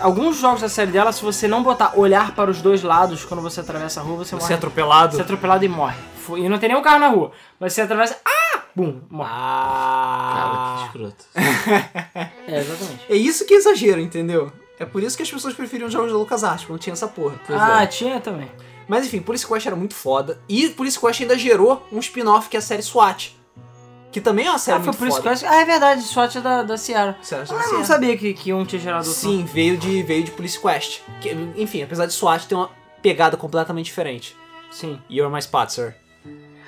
Alguns jogos da série dela, se você não botar olhar para os dois lados quando você atravessa a rua, você, Você é morre. atropelado. Você é atropelado e morre. E não tem nenhum carro na rua. Mas você atravessa. Ah! Bum! Morre. Ah. Cara, que escroto. É, exatamente. É isso que é exagero, entendeu? É por isso que as pessoas preferiam jogos da LucasArts, porque não tinha essa porra. ah, é. tinha também. Mas enfim, Police Quest era muito foda. E Police Quest ainda gerou um spin-off que é a série SWAT. Que também é uma série Ah, foi por isso foda. que eu... Ah, é verdade, SWAT é da, da Sierra. Série da Ah, eu não sabia que, que um tinha gerado outro. Sim, veio de, veio de Police Quest. Que, enfim, apesar de SWAT ter uma pegada completamente diferente. Sim. You're my spot, sir.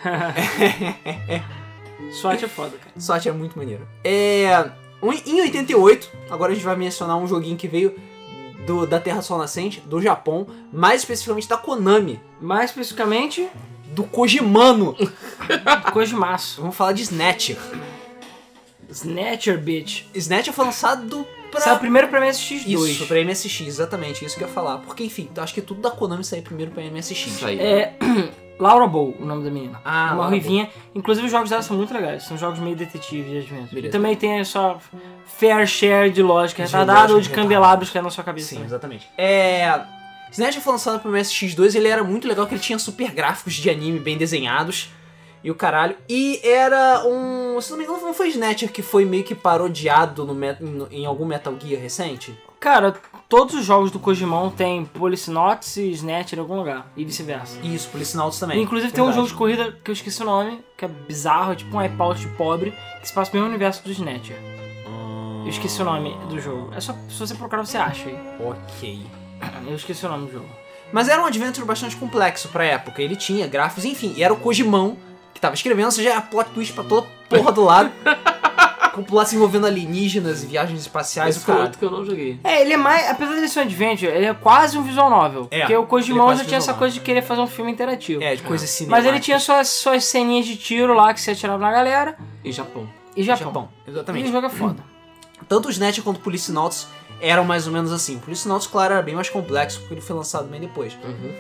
SWAT é foda, cara. SWAT é muito maneiro. É. Em 88, agora a gente vai mencionar um joguinho que veio do- da Terra Sol Nascente, do Japão, mais especificamente da Konami, Mais especificamente, do Kojimano. Kojimaço. Vamos falar de Snatcher. Snatcher, bitch. Snatcher foi lançado pra. Saiu primeiro pra MSX2. Isso, pra MSX, exatamente, isso que eu ia falar. Porque, enfim, eu acho que tudo da Konami saiu primeiro pra MSX. Isso aí. É. Laura Bow, o nome da menina. Ah, uma Laura ruivinha. Inclusive, os jogos dela são muito legais. São jogos meio detetive de adventure. E também tem a sua fair share de lógica De retardada lógica ou de candelabros que é na sua cabeça. Sim, também. exatamente. É. Snatcher foi lançado pro MSX2, ele era muito legal, que ele tinha super gráficos de anime bem desenhados. E o caralho. E era um. Se não me engano, não foi Snatcher que foi meio que parodiado no, em algum Metal Gear recente? Cara, todos os jogos do Kojimão tem Policenauts e Snatcher em algum lugar, e vice-versa. Isso, Policinauts também. Inclusive tem um jogo de corrida que eu esqueci o nome, que é bizarro, é tipo um Wipeout pobre, que se passa no mesmo universo do Snatcher. Eu esqueci o nome do jogo. É só se você procurar você acha aí. Ok. Eu esqueci o nome do jogo. Mas era um adventure bastante complexo pra época. Ele tinha gráficos, enfim, e era o Kojimão que tava escrevendo, ou seja, era plot twist pra toda porra do lado. Com o plot se envolvendo alienígenas e viagens espaciais, Esse foi cara. outro que eu não joguei. É, ele é mais. Apesar de ser um adventure, ele é quase um visual novel. É, porque o é Kojimão já tinha essa coisa de querer fazer um filme interativo. É, de coisas cinema. Mas ele tinha suas, suas ceninhas de tiro lá que você atirava na galera. E Japão. E Japão. Japão. E Exatamente. o jogo é foda. Tanto o Snatch quanto o Policinauts eram mais ou menos assim. O Policinauts, claro, era bem mais complexo, porque ele foi lançado bem depois. Uhum.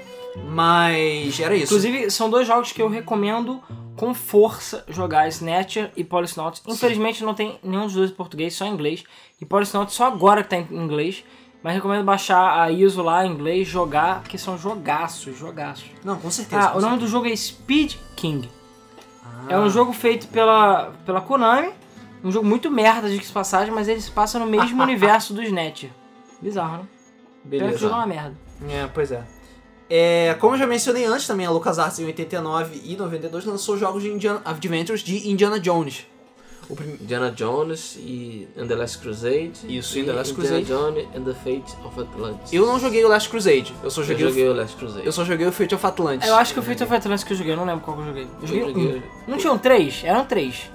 Mas era isso. Inclusive, são dois jogos que eu recomendo com força jogar Snatcher e Policenauts. Infelizmente não tem nenhum dos dois em português, só em inglês. E Policenauts só agora que tá em inglês. Mas recomendo baixar a ISO lá em inglês, jogar, porque são jogaços, jogaços. Não, com certeza. Ah, com o nome do jogo é Speed King. certeza. É um jogo feito pela, pela Konami. Um jogo muito merda de passagem, mas ele se passa no mesmo universo do Snatcher. Bizarro, né? Pena que o jogo é uma merda. É, pois é. É, como eu já mencionei antes também, a LucasArts em 89 e 92 lançou jogos de Indiana, Adventures de Indiana Jones. O prim... Indiana Jones e And the Last Crusade. Isso, e the Last Indiana Crusade. Jones and the Fate of Atlantis. Eu não joguei o Last Crusade, eu só Eu joguei, joguei o Last Crusade. O... eu só joguei o Fate of Atlantis. Eu acho que o Fate of Atlantis que eu joguei, eu não lembro qual que eu joguei. Eu Eu joguei joguei- um. Não tinham três? Eram três.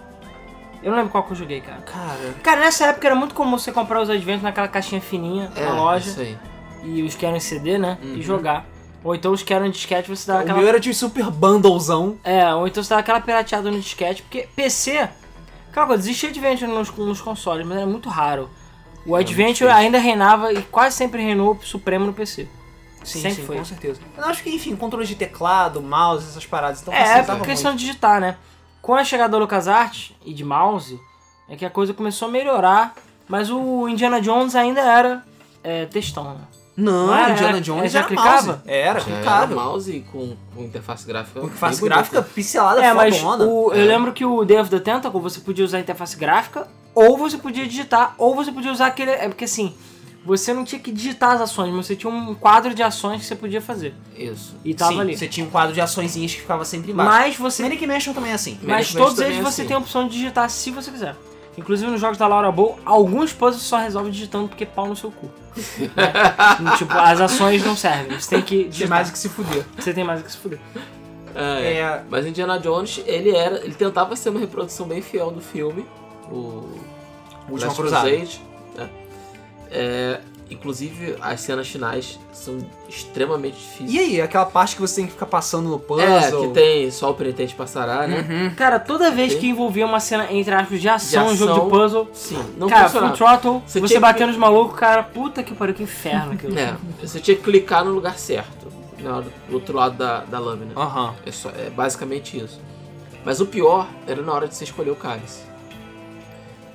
Eu não lembro qual que eu joguei, cara. Cara, Cara, nessa época era muito comum você comprar os Adventures naquela caixinha fininha É, na loja Isso aí. e os que eram em CD, né? Uhum. E jogar. Ou então os que eram em disquete você dava o aquela. meu era de super bundlezão. É, ou então você dava aquela pirateada no disquete, porque PC. Coisa, existia Adventure nos, nos consoles, mas era muito raro. O Adventure ainda reinava e quase sempre reinou supremo no PC. Sim, Sempre sim, foi. com certeza. Eu acho que, enfim, controle de teclado, mouse, essas paradas. Então É, é questão muito. de digitar, né? Com a chegada da LucasArts e de mouse, é que a coisa começou a melhorar, mas o Indiana Jones ainda era é, textão, né? Não, Não era, Indiana era- Jones já era clicava? mouse. Era, Já era mouse com, com interface gráfica. Com interface gráfica bonita. pincelada É, mas o- eu É. lembro que o Day of the Tentacle você podia usar a interface gráfica, ou você podia digitar, ou você podia usar aquele. É porque assim, você não tinha que digitar as ações, mas você tinha um quadro de ações que você podia fazer. Isso. E tava Sim, ali. você tinha um quadro de açõezinhas que ficava sempre embaixo. Mas você. Manic Mansion também é assim. Mas Manic todos eles é você assim. tem a opção de digitar se você quiser. Inclusive nos jogos da Laura Bow, alguns puzzles só resolve digitando porque pau no seu cu. né? tipo, as ações não servem. Você tem que Tem digitar. mais o que se fuder. Você tem mais o que se fuder. É, É, Mas Indiana Jones, ele era. Ele tentava ser uma reprodução bem fiel do filme. O. Última. Crusade? É, inclusive, as cenas finais são extremamente difíceis. E aí, aquela parte que você tem que ficar passando no puzzle? É, que tem só o penitente passará, né? Uhum. Cara, toda vez que envolvia uma cena, entre aspas, de ação, De um jogo ação. de puzzle. Sim, não cara, Full funcionava. Throttle, Você você, batendo que- nos malucos, cara, puta que pariu, que inferno aquilo. É, você tinha que clicar no lugar certo, na hora- do outro lado da, da lâmina. Aham. É, só, é basicamente isso. Mas o pior era na hora de você escolher o cálice.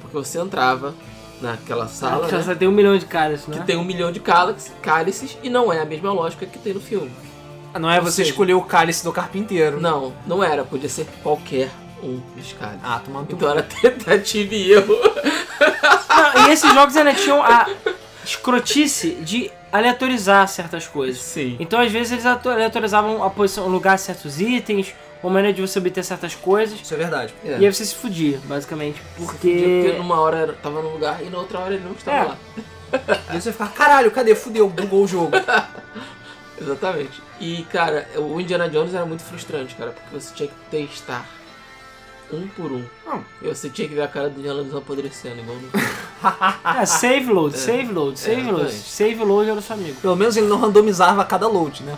Porque você entrava naquela sala, Já né, só tem um milhão de caras, né? que tem um milhão de cálices, cálices e não é a mesma lógica que tem no filme. Não é Ou você seja- escolher o cálice do carpinteiro. Não, não era, podia ser qualquer um dos cálices. Ah, tomando Então era tentativa e erro. Não, e esses jogos ainda tinham a escrotice de aleatorizar certas coisas. Sim. Então, às vezes, eles aleatorizavam a posição, o lugar de certos itens, ou a maneira de você obter certas coisas. Isso é verdade. É. E aí você se fudia, basicamente. Porque Porque. numa hora tava num lugar e na outra hora ele não estava É. lá. E aí você ficar, caralho, cadê? Fudeu, bugou o jogo. Exatamente. E, cara, o Indiana Jones era muito frustrante, cara, porque você tinha que testar um por um. Hum. E você tinha que ver a cara do Indiana Jones apodrecendo, igual no... Ah, save load, save load, save load. exatamente. Save load era o seu amigo. Pelo menos ele não randomizava cada load, né?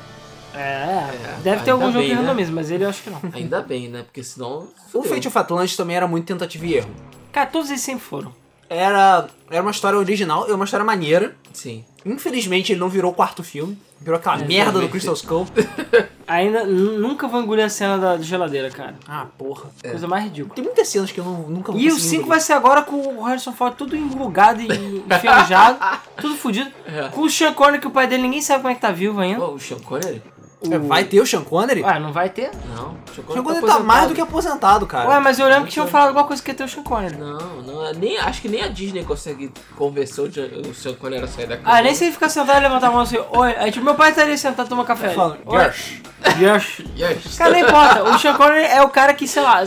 É, É, deve ter algum jogo bem, que né? randomiza, mas ele eu acho que não. Ainda bem, né? Porque senão. O. Fate of Atlantis também era muito tentativa e erro. Cara, todos eles sempre foram. Era, era uma história original, é uma história maneira. Sim. Infelizmente ele não virou o quarto filme. Virou aquela É, merda do. Crystal Skull. Ainda nunca vou engolir a cena da geladeira, cara. Ah, porra. Coisa mais ridícula. Tem muitas cenas que eu não, nunca vou E o conseguir 5 engolir. vai ser agora com o Harrison Ford tudo enrugado e enferrujado, tudo fudido. É. Com o Sean Connery, que o pai dele ninguém sabe como é que tá vivo ainda. Pô, o Sean Connery? O... É, Vai ter o Sean Connery? Ué, não vai ter? Não, o Sean o Sean Connery Connery tá mais do que aposentado, cara. Ué, mas eu lembro que tinham falado alguma coisa que ia ter o Sean Connery. Não, não, é nem, acho que nem a Disney consegue convencer o, Sean Connery a sair da cama. Ah, nem se ele ficar sentado e levantar a mão assim, oi. Aí tipo, meu pai estaria sentado tomando café. Tá falando. Gersh. Yes. Yes. Cara, não importa. O Sean Connery é o cara que, sei lá,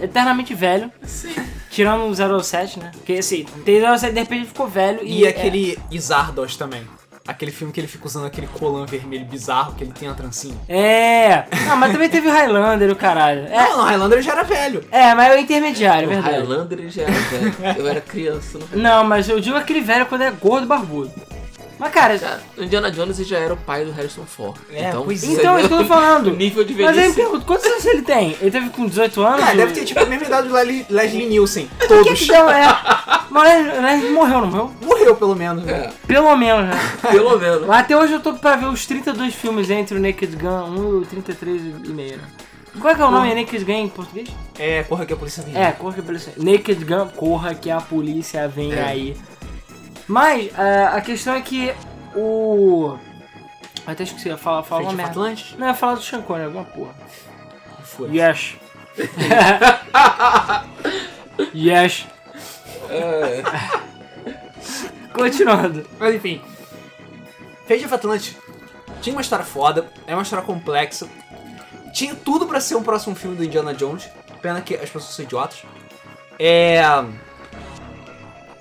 eternamente velho. Sim. Tirando o 07, né? Porque assim, tem 07 de repente ele ficou velho e. E é- aquele Izardos também. Aquele filme que ele fica usando aquele colã vermelho bizarro, que ele tem a trancinha. É. Não, mas também teve o Highlander, o caralho. É, Não, no Highlander já era velho. é mas é o intermediário, é O verdade. Highlander já era velho. Eu era criança. Não... Não, mas eu digo aquele velho quando é gordo e barbudo. Mas, cara, Já, o Indiana Jones já era o pai do Harrison Ford. É, então, pois é. então é que eu tô O falando. nível de Mas aí eu me velhice. pergunto, quantos anos ele tem? Ele teve com 18 anos? Cara, deve ter tipo a mesma idade do Leslie, Leslie Nielsen. Que Todos. que deu? É. Mas né, ele morreu, não morreu? Morreu, pelo menos. né? É, Pelo menos, né? pelo menos. Mas até hoje eu tô pra ver os 32 filmes entre o Naked Gun 1 e o 33 e meio, né? Qual é que é o nome? É Naked Gun em português? É, corra que a polícia vem. É, corra que a polícia. Naked Gun, corra que a polícia vem É. aí. Mas ah, a questão é que o. Eu até esqueci, eu ia falar, falar uma merda. Atlantis? Não, eu ia falar do Sean Connery, alguma porra. Foda. Yes. yes. É, Continuando. Mas enfim. Fate of Atlantis tinha uma história foda, é uma história complexa. Tinha tudo pra ser um próximo filme do Indiana Jones. Pena que as pessoas são idiotas. É.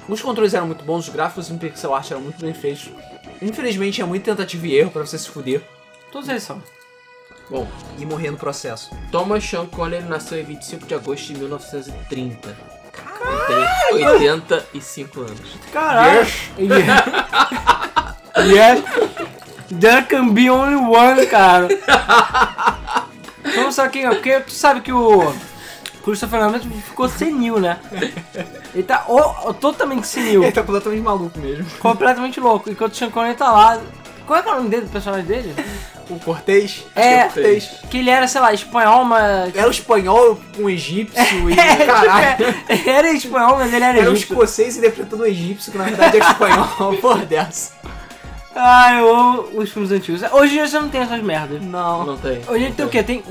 Os controles eram muito bons, os gráficos em pixel art eram muito bem feitos. Infelizmente é muito tentativa e erro pra você se fuder Todos eles são. Bom, e morrer no processo. Thomas Sean Connery nasceu em 25 de agosto de 1930. Ele tem 85 anos. Caralho. Yes. yes. There can be only one, cara. Só que, porque tu sabe que o Christopher Lambert ficou senil, né? Ele tá o- o- totalmente senil, Ele tá completamente maluco mesmo. completamente louco. Enquanto o Sean Connery tá lá. Qual é é o nome dele, do personagem dele? O Cortez? Acho É. que é Cortez. Que ele era, sei lá, espanhol, mas. Era o espanhol com egípcio e É, caralho. tipo, era espanhol, mas ele era Era um egípcio. escocês interpretando o egípcio, que na verdade é espanhol. Porra dessa. Ah, eu amo os filmes antigos. Hoje em dia você não tem essas merdas. Não. Não tem. Hoje a gente tem o quê? Tem.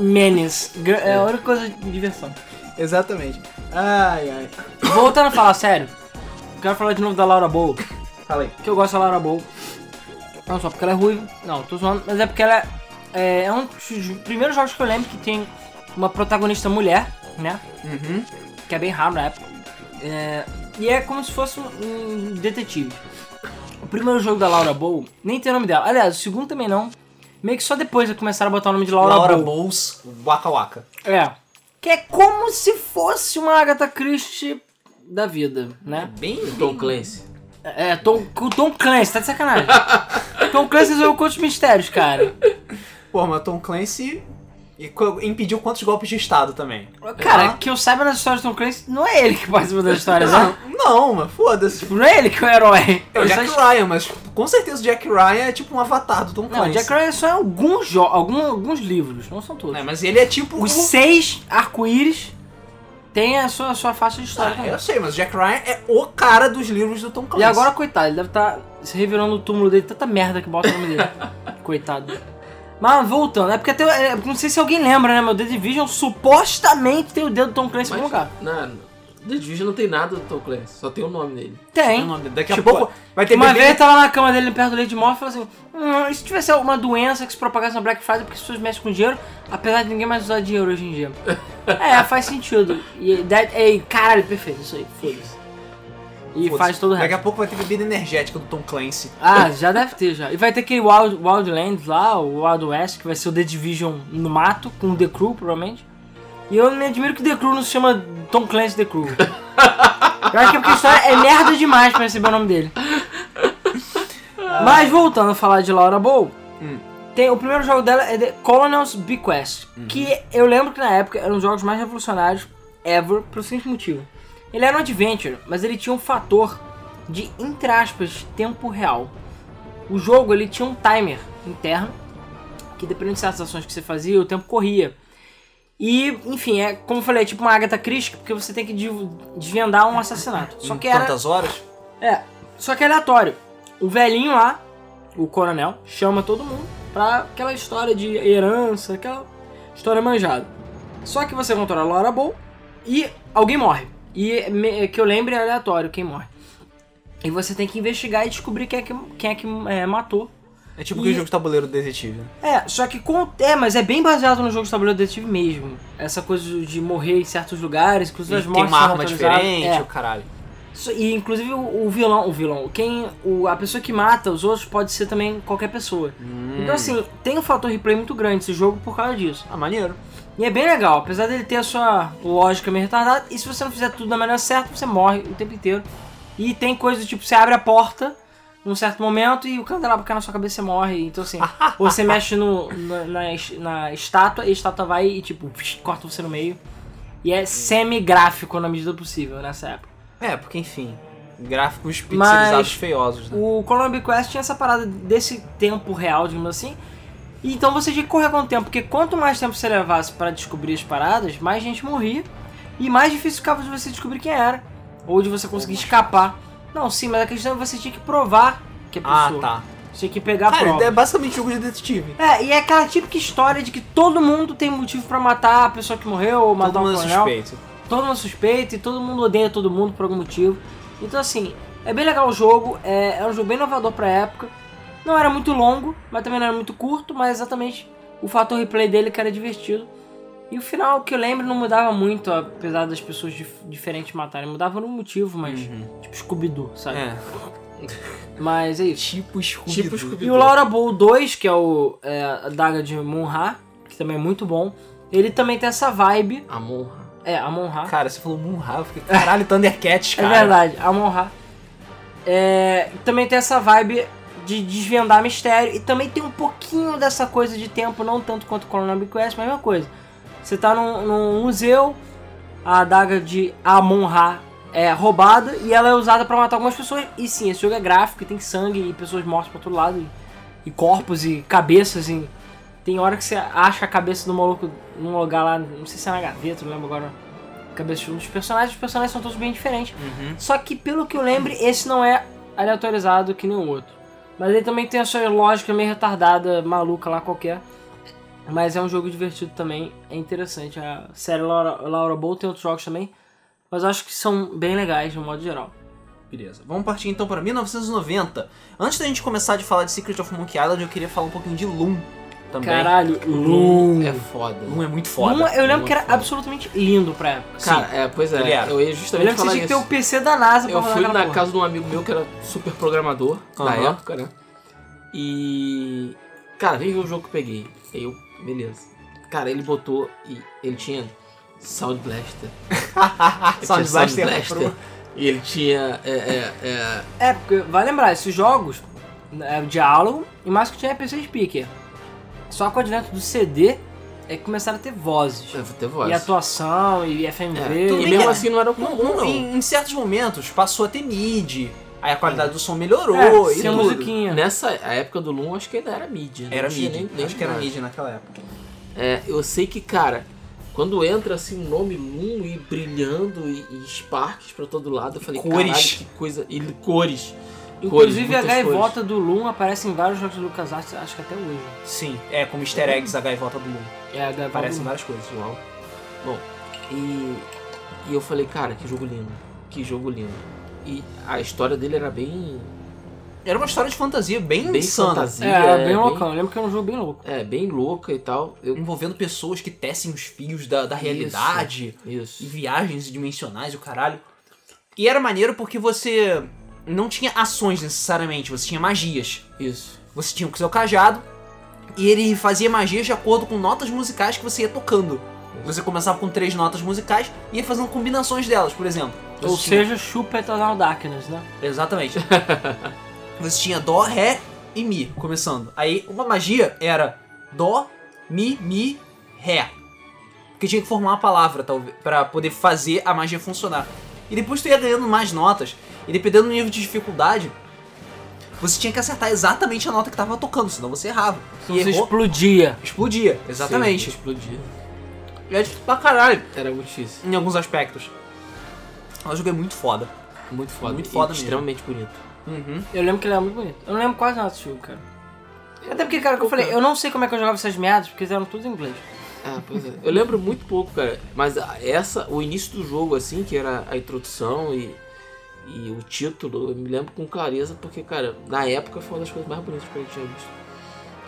Gra- É a única coisa de diversão. Exatamente. Ai, ai. Voltando a falar sério, quero falar de novo da Laura Bowl, Fala aí. que eu gosto da Laura Bowl. Não só porque ela é ruiva, não, tô zoando, mas é porque ela é, é um dos primeiros jogos que eu lembro que tem uma protagonista mulher, né? Uhum. Que é bem raro na época. É, e é como se fosse um, um detetive. O primeiro jogo da Laura Bowl nem tem o nome dela. Aliás, o segundo também não. Meio que só depois começaram a botar o nome de Laura, Laura Bowl. Bowles, Waka Waka. É. Que é como se fosse uma Agatha Christie da vida, né? Bem. Tom Clancy. É, Tom, o Tom Clancy, tá de sacanagem. Tom Clancy resolveu quantos mistérios, cara? Pô, mas Tom Clancy e impediu quantos golpes de estado também. Cara, Ah. que eu saiba nas histórias do Tom Clancy, não é ele que participa das histórias? Não, não, mas foda-se. Tipo, não é ele que é o herói. É o Jack só- Ryan, mas com certeza o Jack Ryan é tipo um avatar do Tom Não, Clancy. Jack Ryan é só em alguns, jo algum, alguns livros, não são todos. É, mas ele é tipo. Os um- seis arco-íris têm a sua, a sua faixa de história Ah, também. eu sei, mas o Jack Ryan é o cara dos livros do Tom Clancy. E agora, coitado, ele deve estar se revirando no túmulo dele, tanta merda que bota o nome dele. coitado. Mas voltando, é porque até. é, não sei se alguém lembra, né? Meu The Division supostamente tem o dedo do Tom Clancy em algum lugar. Na The Division não tem nada do Tom Clancy, só tem o nome dele. Tem. o nome dele. Daqui a Tipo, pouco vai ter Uma bebê- vez eu tava na cama dele perto do leite de morte e falou assim: hum, e se tivesse alguma doença que se propagasse na Black Friday porque as pessoas mexem com dinheiro, apesar de ninguém mais usar dinheiro hoje em dia. é, faz sentido. E, that, é, caralho, perfeito, isso aí, foda-se. E Foda-se. faz todo o Daqui resto. a pouco vai ter bebida energética do Tom Clancy. Ah, já deve ter já. E vai ter aquele Wild, Wildlands lá, o Wild West, que vai ser o The Division no mato, com o The Crew, provavelmente. E eu me admiro que o The Crew não se chama Tom Clancy The Crew. eu acho que é porque a história é merda demais pra receber o nome dele. Mas voltando a falar de Laura Bow, Hum. tem, o primeiro jogo dela é The Colonel's Bequest, que eu lembro que na época eram os jogos mais revolucionários ever, pelo seguinte motivo. Ele era um adventure, mas ele tinha um fator de, entre aspas, tempo real. O jogo ele tinha um timer interno, que dependendo de certas ações que você fazia, o tempo corria. E, enfim, é como eu falei, é tipo uma Agatha Christie, porque você tem que de- desvendar um assassinato. Só que era, quantas horas? é, só que é aleatório. O velhinho lá, o coronel, chama todo mundo, pra aquela história de herança, aquela história manjada. Só que você controla a Laura Bowl e alguém morre. E me- que eu lembre é aleatório quem morre. E você tem que investigar e descobrir quem é que, quem é que é, matou. É tipo E- aquele jogo de tabuleiro do detetive. É, só que com. É, mas é bem baseado no jogo de tabuleiro detetive mesmo. Essa coisa de morrer em certos lugares, inclusive E as tem mortes uma são arma diferente, É. o caralho. E inclusive o, o vilão, o vilão, quem. O, a pessoa que mata os outros pode ser também qualquer pessoa. Hum. Então assim, tem um fator replay muito grande esse jogo por causa disso. Ah, maneiro. E é bem legal, apesar dele ter a sua lógica meio retardada, e se você não fizer tudo da maneira certa, você morre o tempo inteiro. E tem coisa do tipo, você abre a porta num certo momento e o candelabro cai na sua cabeça e você morre. Então assim, ou você mexe no, na, na, na estátua e a estátua vai e tipo, corta você no meio. E é semi-gráfico na medida do possível nessa época. É, porque enfim, gráficos Mas- pixelizados feiosos, né? O Columbia Quest tinha essa parada desse tempo real, digamos assim. Então você tinha que correr com o tempo, porque quanto mais tempo você levasse para descobrir as paradas, mais gente morria. E mais difícil ficava de você descobrir quem era. Ou de você conseguir escapar. Não, sim, mas a questão é que você tinha que provar que a Ah, pessoa. tá. Você tinha que pegar a Cara, prova. é basicamente jogo de detetive. É, e é aquela típica história de que todo mundo tem motivo pra matar a pessoa que morreu ou matar Todo um mundo é coronel. suspeito. todo mundo é suspeito e todo mundo odeia todo mundo por algum motivo. Então, assim, é bem legal o jogo, é, é um jogo bem inovador pra época. Não era muito longo, mas também não era muito curto, mas exatamente o fator replay dele que era divertido. E o final, que eu lembro, não mudava muito, apesar das pessoas dif- diferentes matarem. Mudava no motivo, mas tipo Scooby-Doo, sabe? É. Mas é isso. Tipo Scooby. Tipo Scooby- E o Laura Bowl 2, que é o é, a Daga de Monra, que também é muito bom, ele também tem essa vibe. Amon. É, a Monra. Cara, você falou Moonra, eu fiquei, caralho, Thundercats, É cara. verdade, a Monra. É, também tem essa vibe de desvendar mistério e também tem um pouquinho dessa coisa de tempo, não tanto quanto o Columbia Quest, mas a mesma coisa. Você tá num, num museu, a adaga de Amon-Ra é roubada e ela é usada pra matar algumas pessoas. E sim, esse jogo é gráfico e tem sangue e pessoas mortas pra todo lado, e, e corpos e cabeças. E tem hora que você acha a cabeça do maluco num lugar lá, não sei se é na gaveta, não lembro agora. Cabeça de um dos personagens, os personagens são todos bem diferentes. Uhum. Só que pelo que eu lembro, esse não é aleatorizado que nem o outro. Mas ele também tem a sua lógica meio retardada, maluca lá qualquer. Mas é um jogo divertido também, é interessante. A série Laura, Laura Bowl tem outros jogos também, mas acho que são bem legais no modo geral. Beleza. Vamos partir então para 1990. Antes da gente começar de falar de Secret of Monkey Island, eu queria falar um pouquinho de Loom também. Caralho, Loom é foda. Loom é muito foda. Loom, eu lembro Loom que é era foda. absolutamente lindo pra época. Cara, é, pois é. Era. Eu ia eu justamente lembro que você falar tinha que ter o PC da NASA pra Eu fui na porra. casa de um amigo meu que era super programador da Aham. época, né? E. Cara, vem ver o jogo que eu peguei. Aí eu, beleza. Cara, ele botou e ele tinha Sound Blaster. Ele Sound tinha Blaster. E ele tinha. É, é, é, É, porque vai lembrar, esses jogos, é, o diálogo, e mais que tinha PC Speaker. Só com o advento do CD é que começaram a ter vozes. é, ter voz. E atuação, e FMV. É, tudo e mesmo que- assim não era comum, não, não. em, em certos momentos passou a ter MIDI, aí a qualidade do som melhorou É, e tudo. musiquinha. Nessa a época do Loom, acho que ainda era mídia. Era MIDI, Nem, acho que era. MIDI naquela época. É, eu sei que, cara, quando entra assim o nome Loom e brilhando e, e Sparks pra todo lado, eu falei, Cores. caralho, que coisa. E cores. Inclusive Cores, a gaivota do Loom aparece em vários jogos do LucasArts, acho que até hoje. Sim, é como easter eggs a gaivota do Loom. É a gaivota Aparecem do Loom. várias coisas. Uau. Bom, e, e eu falei, cara, que jogo lindo. Que jogo lindo. E a história dele era bem. Era uma história de fantasia bem, Bem insana. fantasia. É, era é, bem bem- loucão. Eu lembro que era um jogo bem louco. É, bem louca e tal. Eu, Envolvendo pessoas que tecem os fios da, da realidade. Isso. E viagens dimensionais e o caralho. E era maneiro porque você não tinha ações necessariamente, você tinha magias. Isso. Você tinha o seu cajado e ele fazia magias de acordo com notas musicais que você ia tocando. Você começava com três notas musicais e ia fazendo combinações delas, por exemplo. Você Ou tinha- seja, Chupa Eternal Darkness, né? Exatamente. você tinha Dó, Ré e Mi começando. Aí uma magia era Dó, Mi, Mi, Ré. Porque tinha que formar uma palavra, talvez, pra poder fazer a magia funcionar. E depois tu ia ganhando mais notas, e dependendo do nível de dificuldade, você tinha que acertar exatamente a nota que tava tocando, senão você errava. E Você errou, explodia. explodia. Exatamente. Sim, explodia. E é difícil pra caralho, Era muito difícil. em alguns aspectos. O jogo é muito foda. Muito foda. Muito e foda mesmo. Extremamente bonito. Uhum. Eu lembro que ele era muito bonito. Eu não lembro quase nada desse jogo, cara. Até porque, cara, que eu falei, eu não sei como é que eu jogava essas merdas, porque eles eram tudo em inglês. É, pois é. Eu lembro muito pouco, cara. Mas essa, o início do jogo, assim, que era a introdução e, e o título, eu me lembro com clareza, porque, cara, na época foi uma das coisas mais bonitas que eu tinha visto.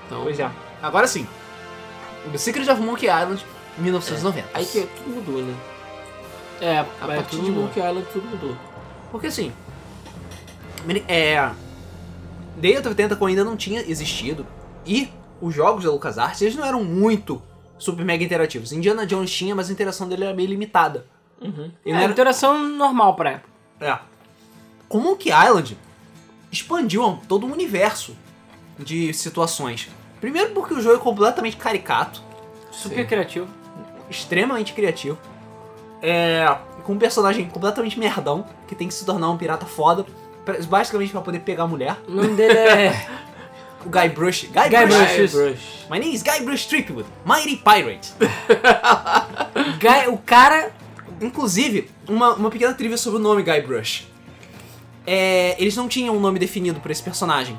Então, Pois é. Agora sim. The Secret of Monkey Island, 1990. aí que tudo mudou, né? É, A é partir de bom. Monkey Island tudo mudou. Porque assim. É. Day of 80 ainda não tinha existido. E os jogos da LucasArts, eles não eram muito super mega interativos. Indiana Jones tinha, mas a interação dele era meio limitada. Uhum. É, não era- interação normal pra época. É. Com Monkey Island, expandiu todo um universo de situações. Primeiro porque o jogo é completamente caricato, Super Sim. criativo. extremamente criativo. É, com um personagem completamente merdão, que tem que se tornar um pirata foda, pra- basicamente pra poder pegar a mulher. O nome dele é. O Guybrush. Guybrush. Guybrush. Guy isso. Brush. My name is Guybrush Threepwood, Mighty Pirate. Guy- o cara. Inclusive, uma, uma pequena trivia sobre o nome Guybrush. É, eles não tinham um nome definido pra esse personagem.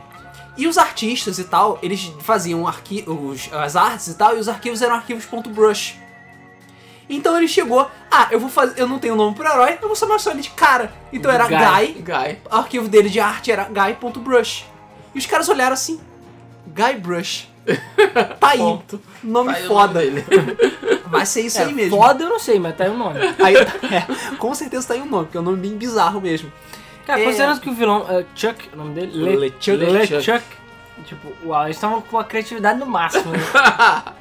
E os artistas e tal, eles faziam os, as artes e tal, e os arquivos eram arquivos .brush. Então ele chegou, ah, eu vou fazer, eu não tenho nome pro herói, eu vou chamar só ele de cara. Então era Guy. Guy, Guy. o arquivo dele de arte era guy.brush. E os caras olharam assim, Guybrush. Tá aí, Ponto. nome Tá aí o foda. nome dele. Vai ser isso É, aí mesmo. foda eu não sei, mas tá aí o nome. Aí, é, com certeza tá aí um nome, porque é um nome bem bizarro mesmo. Cara, É. considerando que o vilão é Chuck, o nome dele? Le- LeChuck. LeChuck. Tipo, uau, eles estavam com a criatividade no máximo. Né?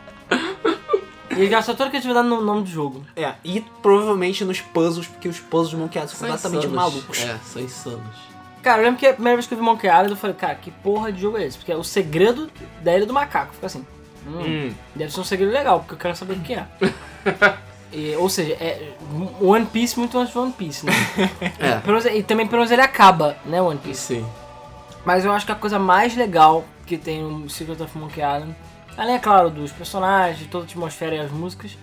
e ele gastou toda a criatividade no nome do jogo. É, e provavelmente nos puzzles, porque os puzzles de Monkey Island são São completamente insanos. malucos. É, são insanos. Cara, eu lembro que a primeira vez que eu vi Monkey Island, eu falei, cara, que porra de jogo é esse? Porque é o segredo da Ilha do Macaco. Fica assim. Hum, Hum. Deve ser um segredo legal, porque eu quero saber o que é. E, ou seja, é One Piece muito antes de One Piece, né? É. Pelo menos- e também pelo menos ele acaba, né, One Piece. Sim. Mas eu acho que a coisa mais legal que tem no Secret of Monkey Island, além, é claro, dos personagens, de toda a atmosfera e as músicas,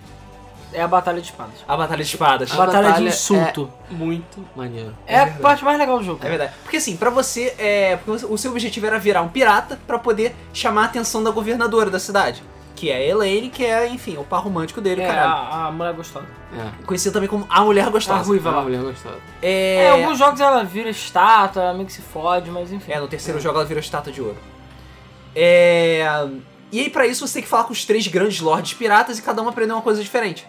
é a Batalha de Espadas. A Batalha de Espadas. A batalha de insulto. É muito maneiro. É, a verdade. parte mais legal do jogo. É verdade. Porque assim, pra você, é, o seu objetivo era virar um pirata pra poder chamar a atenção da governadora da cidade. Que é a Elaine, que é, enfim, o par romântico dele, É, caralho. a, a mulher gostosa. É. Conhecido também como a mulher A gostosa. ruiva Ah, lá. mulher gostada. É, É, alguns jogos ela vira estátua, meio que se fode, mas enfim. É, no terceiro jogo ela vira estátua de ouro. É... E aí, pra isso, você tem que falar com os três grandes lords piratas e cada um aprender uma coisa diferente.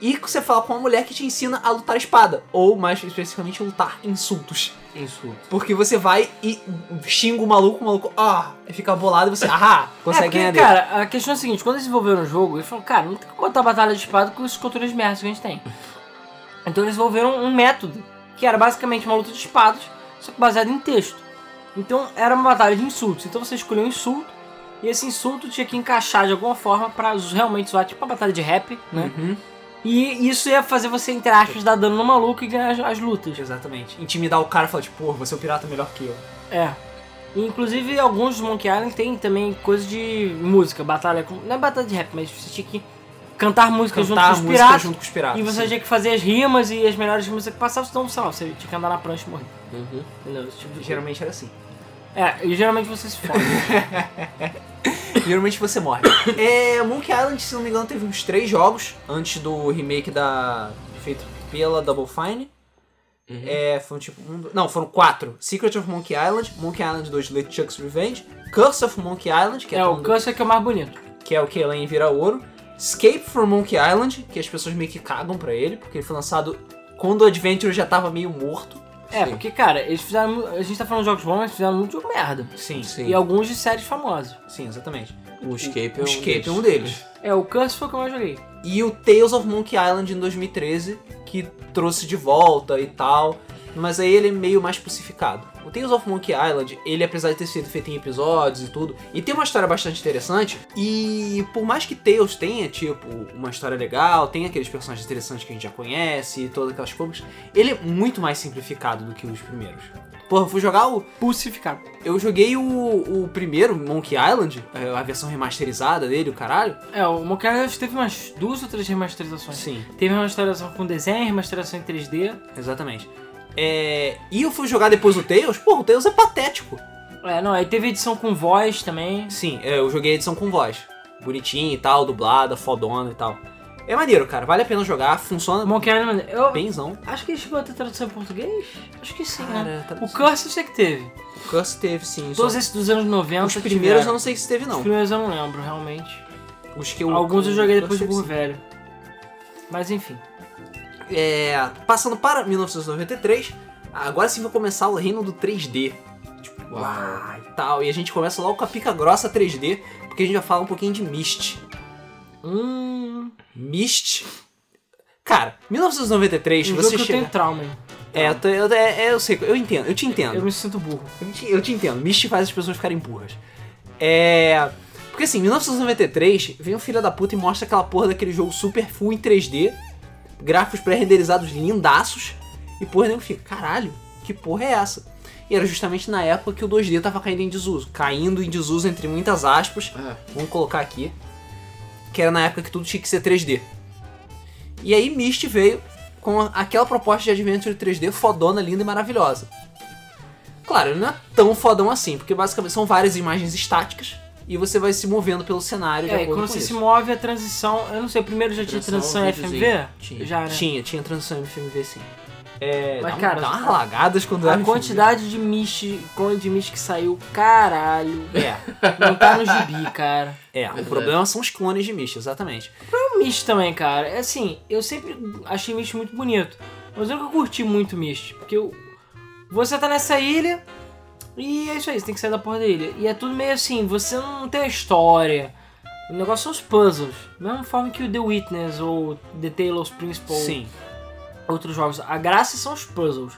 E você fala com uma mulher que te ensina a lutar espada, ou mais especificamente, lutar insultos. Insulto. Porque você vai e xinga o maluco, o maluco, ah, e fica bolado e você, ah, É, consegue porque, ganhar dele. cara, a questão é a seguinte, quando eles desenvolveram o jogo, eles falaram, cara, não tem como botar batalha de espada com esses controles de merda que a gente tem. Então eles desenvolveram um método, que era basicamente uma luta de espadas, só que baseado em texto. Então era uma batalha de insultos. Então você escolheu um insulto, e esse insulto tinha que encaixar de alguma forma pra realmente zoar, tipo uma batalha de rap, né? Uhum, E isso ia fazer você, entre aspas, dar dano no maluco e ganhar as, as lutas. exatamente. Intimidar o cara e falar, tipo, pô, você é o pirata melhor que eu. É. E, inclusive, alguns dos Monkey Island tem também coisa de música, batalha com. Não é batalha de rap, mas você tinha que cantar música junto Cantar com os música piratas. junto com os piratas. E você sim. tinha que fazer as rimas e as melhores rimas que passavam, senão, sei lá, você tinha que andar na prancha e morrer. Uhum. Entendeu? Esse tipo de coisa. Geralmente era assim. É, e geralmente você se fode. Geralmente você morre. é, Monkey Island, se não me engano, teve uns três jogos antes do remake da. feito pela Double Fine. Uhum. É, foram tipo. Um, não, foram quatro: Secret of Monkey Island, Monkey Island 2 LeChuck's Revenge, Curse of Monkey Island, que é, é, o quando- câncer que é o mais bonito. que é o que Elaine vira ouro, Escape from Monkey Island, que as pessoas meio que cagam pra ele, porque ele foi lançado quando o Adventure já tava meio morto. É, Sim. porque, cara, eles fizeram. A gente tá falando de jogos bons, mas fizeram muito jogo merda. Sim, Sim. E alguns de séries famosas. sim, exatamente. O Escape é O um Escape é deles. um deles. É, o câncer foi o que eu mais joguei. E o Tales of Monkey Island em 2013, que trouxe de volta e tal. Mas aí ele é meio mais crucificado. O Tales of Monkey Island, ele apesar de ter sido feito em episódios e tudo, e tem uma história bastante interessante. E por mais que Tales tenha, tipo, uma história legal, tem aqueles personagens interessantes que a gente já conhece e todas aquelas coisas, ele é muito mais simplificado do que os primeiros. Porra, eu fui jogar o. Pulsificado. Eu joguei o, o primeiro, Monkey Island, a versão remasterizada dele, o caralho. É, o Monkey Island teve umas duas ou três remasterizações. Sim. Teve remasterização com desenho, remasterização em 3D. Exatamente. É, e eu fui jogar depois o Tails, pô, o Tails é patético. É, não, aí teve edição com voz também. Sim, é, eu joguei a edição com voz. Bonitinha e tal, dublada, fodona e tal. É maneiro, cara. Vale a pena jogar, funciona Monkey Island, eu benzão. acho que chegou a ter tradução em português? Acho que sim, né? Cara, O Curse eu sei que teve. O Curse teve, sim. Todos só- esses dos anos 90 Os primeiros eu tiveram. não sei se teve, Os não. primeiros eu não lembro, realmente. Os que eu, Alguns eu joguei depois de Curse burro velho. Mas enfim. É, passando para 1993, agora sim vai começar o reino do 3D. Tipo, Uau. uau, e tal. E a gente começa logo com a pica grossa 3D, porque a gente vai falar um pouquinho de Myst. Hum. Myst. Cara, 1993, Um você jogo eu chega. tenho trauma, hein? É, eu, eu, é, eu sei, eu entendo, eu te entendo. Eu me sinto burro. Eu te, eu te entendo, Myst faz as pessoas ficarem burras. É. Porque assim, 1993, vem um filho da puta e mostra aquela porra daquele jogo super full em 3D, gráficos pré-renderizados lindaços, e porra, nego fica, caralho, que porra é essa? E era justamente na época que o 2D tava caindo em desuso. Caindo em desuso entre muitas aspas, É. vamos colocar aqui, que era na época que tudo tinha que ser 3D. E aí Myst veio com aquela proposta de Adventure 3D fodona, linda e maravilhosa. Claro, ele não é tão fodão assim, porque basicamente são várias imagens estáticas e você vai se movendo pelo cenário de É, e quando com você isso. se move, a transição. Eu não sei, primeiro já tinha Transição, transição videozinho. FMV? Tinha. Já, né? Tinha, tinha transição em FMV sim. É, Mas, dá, cara, dá umas lagadas quando A era quantidade de Mish, de Mish que saiu, caralho. É, Não tá no gibi, cara. é. O Verdade. problema são os clones de Myst, exatamente. O Mist também, cara. É assim, eu sempre achei Mist muito bonito. Mas eu nunca curti muito Mist. Porque eu- você tá nessa ilha e é isso aí, você tem que sair da porra da ilha. E é tudo meio assim, você não tem a história. O negócio são os puzzles. Da mesma forma que o The Witness ou The Talos Principle Sim. outros jogos. A graça são os puzzles.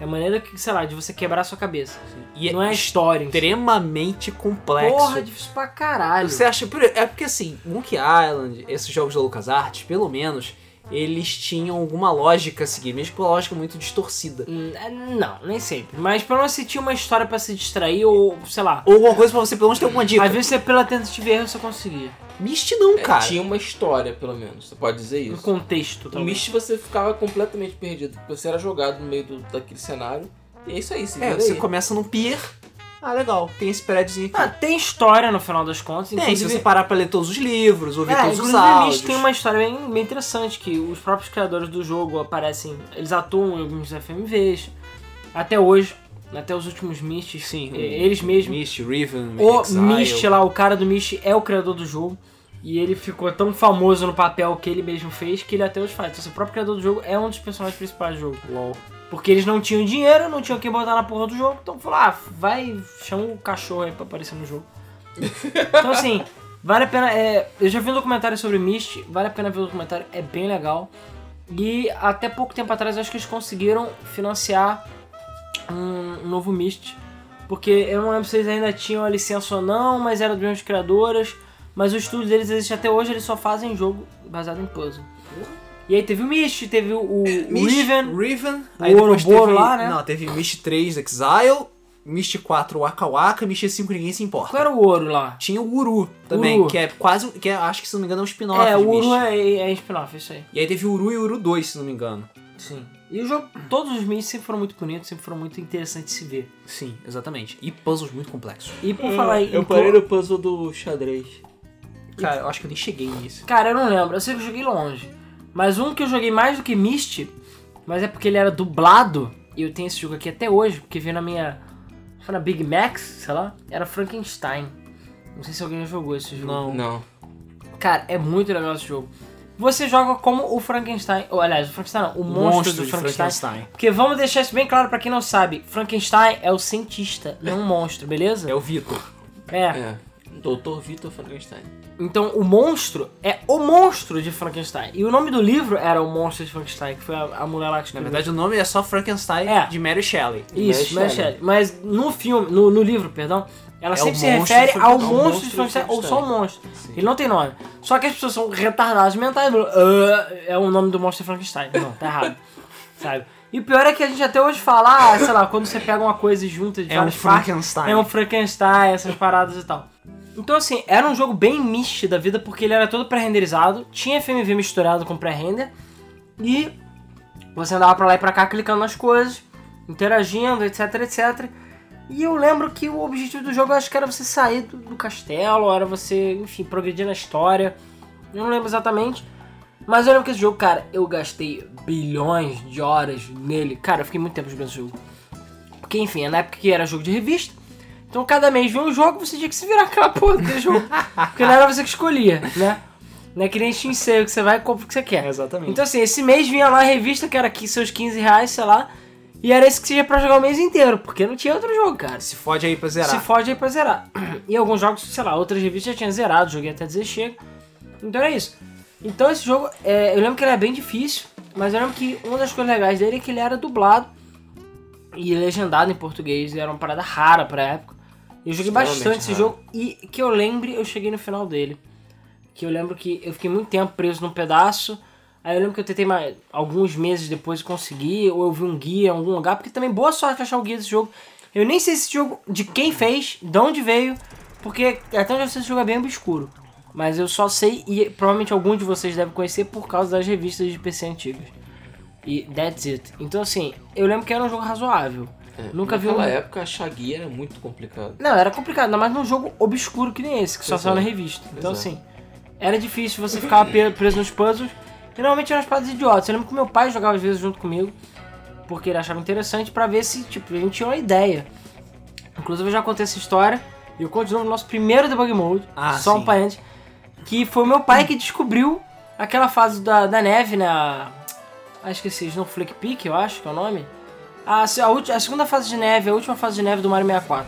É a maneira que, sei lá, de você quebrar a sua cabeça. E não é a história. em si. extremamente complexo. Porra, é difícil pra caralho. Você acha. É porque assim, Monkey Island, esses jogos da LucasArts, pelo menos, eles tinham alguma lógica a seguir, mesmo que uma lógica muito distorcida. Hum, é, Não, nem sempre. Mas pelo menos você tinha uma história pra se distrair ou, sei lá. Ou alguma coisa pra você pelo menos ter alguma dica. Às vezes você, pela tentativa e erro você conseguia. Myst não, É, cara. tinha uma história, pelo menos. Você pode dizer Um isso. contexto No também. Myst você ficava completamente perdido. porque Você era jogado no meio do- daquele cenário. E é isso aí, se É, você aí. começa num pier. Ah, legal. Tem esse prédiozinho aqui. Ah, tem história no final das contas. tem, se inclusive- você parar pra ler todos os livros, ouvir É, todos os áudios. Tem uma história bem, bem interessante, que os próprios criadores do jogo aparecem, eles atuam em alguns FMVs, até hoje, até os últimos Mysts, Sim, eles mesmos. Myst, Riven, O Exile. Myst lá, o cara do Myst é o criador do jogo, e ele ficou tão famoso no papel que ele mesmo fez, que ele até hoje faz. Então, o próprio criador do jogo é um dos personagens principais do jogo. LOL. Porque eles não tinham dinheiro, não tinham quem botar na porra do jogo, então falou, ah, vai, chama o cachorro aí pra aparecer no jogo. então assim, vale a pena, é, eu já vi um documentário sobre Myst, vale a pena ver o documentário, é bem legal. E até pouco tempo atrás eu acho que eles conseguiram financiar um, um novo Myst. Porque eu não lembro se eles ainda tinham a licença ou não, mas era dos mesmos criadoras. Mas o estúdio deles existe até hoje, eles só fazem jogo baseado em puzzle. E aí teve o Myst, teve o, o, o Myst, Riven, Riven. o Aí depois Ouroboros teve, lá, né? Não, teve Myst 3 Exile, Myst 4 Waka Waka, Myst 5 ninguém se importa. Qual era o ouro lá? Tinha o Uru também, Uru. que é quase, que é, acho que se não me engano é um spin-off É, o Uru é, é spin-off, isso aí. E aí teve o Uru e o Uru 2, se não me engano. Sim. E o jogo, todos os Mysts sempre foram muito bonitos, sempre foram muito interessantes de se ver. Sim, exatamente. E puzzles muito complexos. E por falar em... Eu parei no puzzle do xadrez. Cara, eu acho que eu nem cheguei nisso. Cara, eu não lembro, eu sei que eu joguei longe. Mas um que eu joguei mais do que Myst, mas é porque ele era dublado, e eu tenho esse jogo aqui até hoje, porque veio na minha... Foi na Big Max, sei lá, era Frankenstein. Não sei se alguém já jogou esse jogo. Não. Não. Cara, é muito legal esse jogo. Você joga como o Frankenstein, ou aliás, o Frankenstein não, o monstro, do de Frankenstein. Frankenstein. Porque vamos deixar isso bem claro pra quem não sabe, Frankenstein é o cientista, não o monstro, beleza? É o Vitor. É. É. Dr. Vitor Frankenstein. Então o monstro é o monstro de Frankenstein. E o nome do livro era O Monstro de Frankenstein, que foi a, a mulher lá que Na escreveu. verdade, o nome é só Frankenstein É. de Mary Shelley. Isso, Mary Mary Shelley. Shelley. Mas no filme, no, no livro, perdão, ela É sempre se refere ao monstro, monstro de Frankenstein, ou só o monstro. Ele não tem nome. Só que as pessoas são retardadas mentais. falam, "Ah, é o nome do monstro de Frankenstein. Não, tá errado. Sabe? E o pior é que a gente até hoje fala, ah, sei lá, quando você pega uma coisa e junta de É um várias partes, Frankenstein. é um Frankenstein, essas paradas e tal. Então, assim, era um jogo bem mist da vida, porque ele era todo pré-renderizado, tinha FMV misturado com pré-render, e você andava pra lá e pra cá clicando nas coisas, interagindo, etc, etc. E eu lembro que o objetivo do jogo acho que era você sair do, do castelo, era você, enfim, progredir na história. Eu não lembro exatamente. Mas eu lembro que esse jogo, cara, eu gastei bilhões de horas nele. Cara, eu fiquei muito tempo jogando esse jogo. Porque, enfim, é na época que era jogo de revista. Então cada mês vinha um jogo, você tinha que se virar aquela porra do jogo. Porque não era você que escolhia, né? Não é que nem Sale, que você vai e compra o que você quer. Exatamente. Então assim, esse mês vinha lá a revista, que era aqui seus 15 reais, sei lá. E era esse que ia pra jogar o mês inteiro, porque não tinha outro jogo, cara. se fode aí pra zerar. Se fode aí pra zerar. E alguns jogos, sei lá, outras revistas já tinham zerado, joguei até dizer chega. Então é isso. Então esse jogo, é, eu lembro que ele era bem difícil, mas eu lembro que uma das coisas legais dele é que ele era dublado e legendado em português, e era uma parada rara pra época. Eu joguei bastante esse jogo e que eu lembre, eu cheguei no final dele. Que eu lembro que eu fiquei muito tempo preso num pedaço. Aí eu lembro que eu tentei mais, alguns meses depois conseguir, ou eu vi um guia em algum lugar, porque também boa sorte achar o guia desse jogo. Eu nem sei esse jogo de quem fez, de onde veio, porque até onde eu sei esse jogo é bem obscuro. Mas eu só sei, e provavelmente algum de vocês deve conhecer por causa das revistas de PC antigas. E that's it. Então assim, eu lembro que era um jogo razoável. É, Nunca vi Naquela um. época achar guia era muito complicado. Não, era complicado, ainda mais num jogo obscuro que nem esse, que só saiu é. na revista. Então, Pois é. assim, era difícil, você ficava pe- preso nos puzzles. E normalmente eram as paradas idiotas. Eu lembro que meu pai jogava às vezes junto comigo, porque ele achava interessante, pra ver se, tipo, a gente tinha uma ideia. Inclusive, eu já contei essa história, e eu conto de novo no nosso primeiro debug mode, Ah, só sim. um parente, que foi o meu pai que descobriu aquela fase da, da neve, né? a- Ah, esqueci, Snowflake Peak, eu acho que é o nome. A, a, ulti- a segunda fase de neve, a última fase de neve do Mario 64.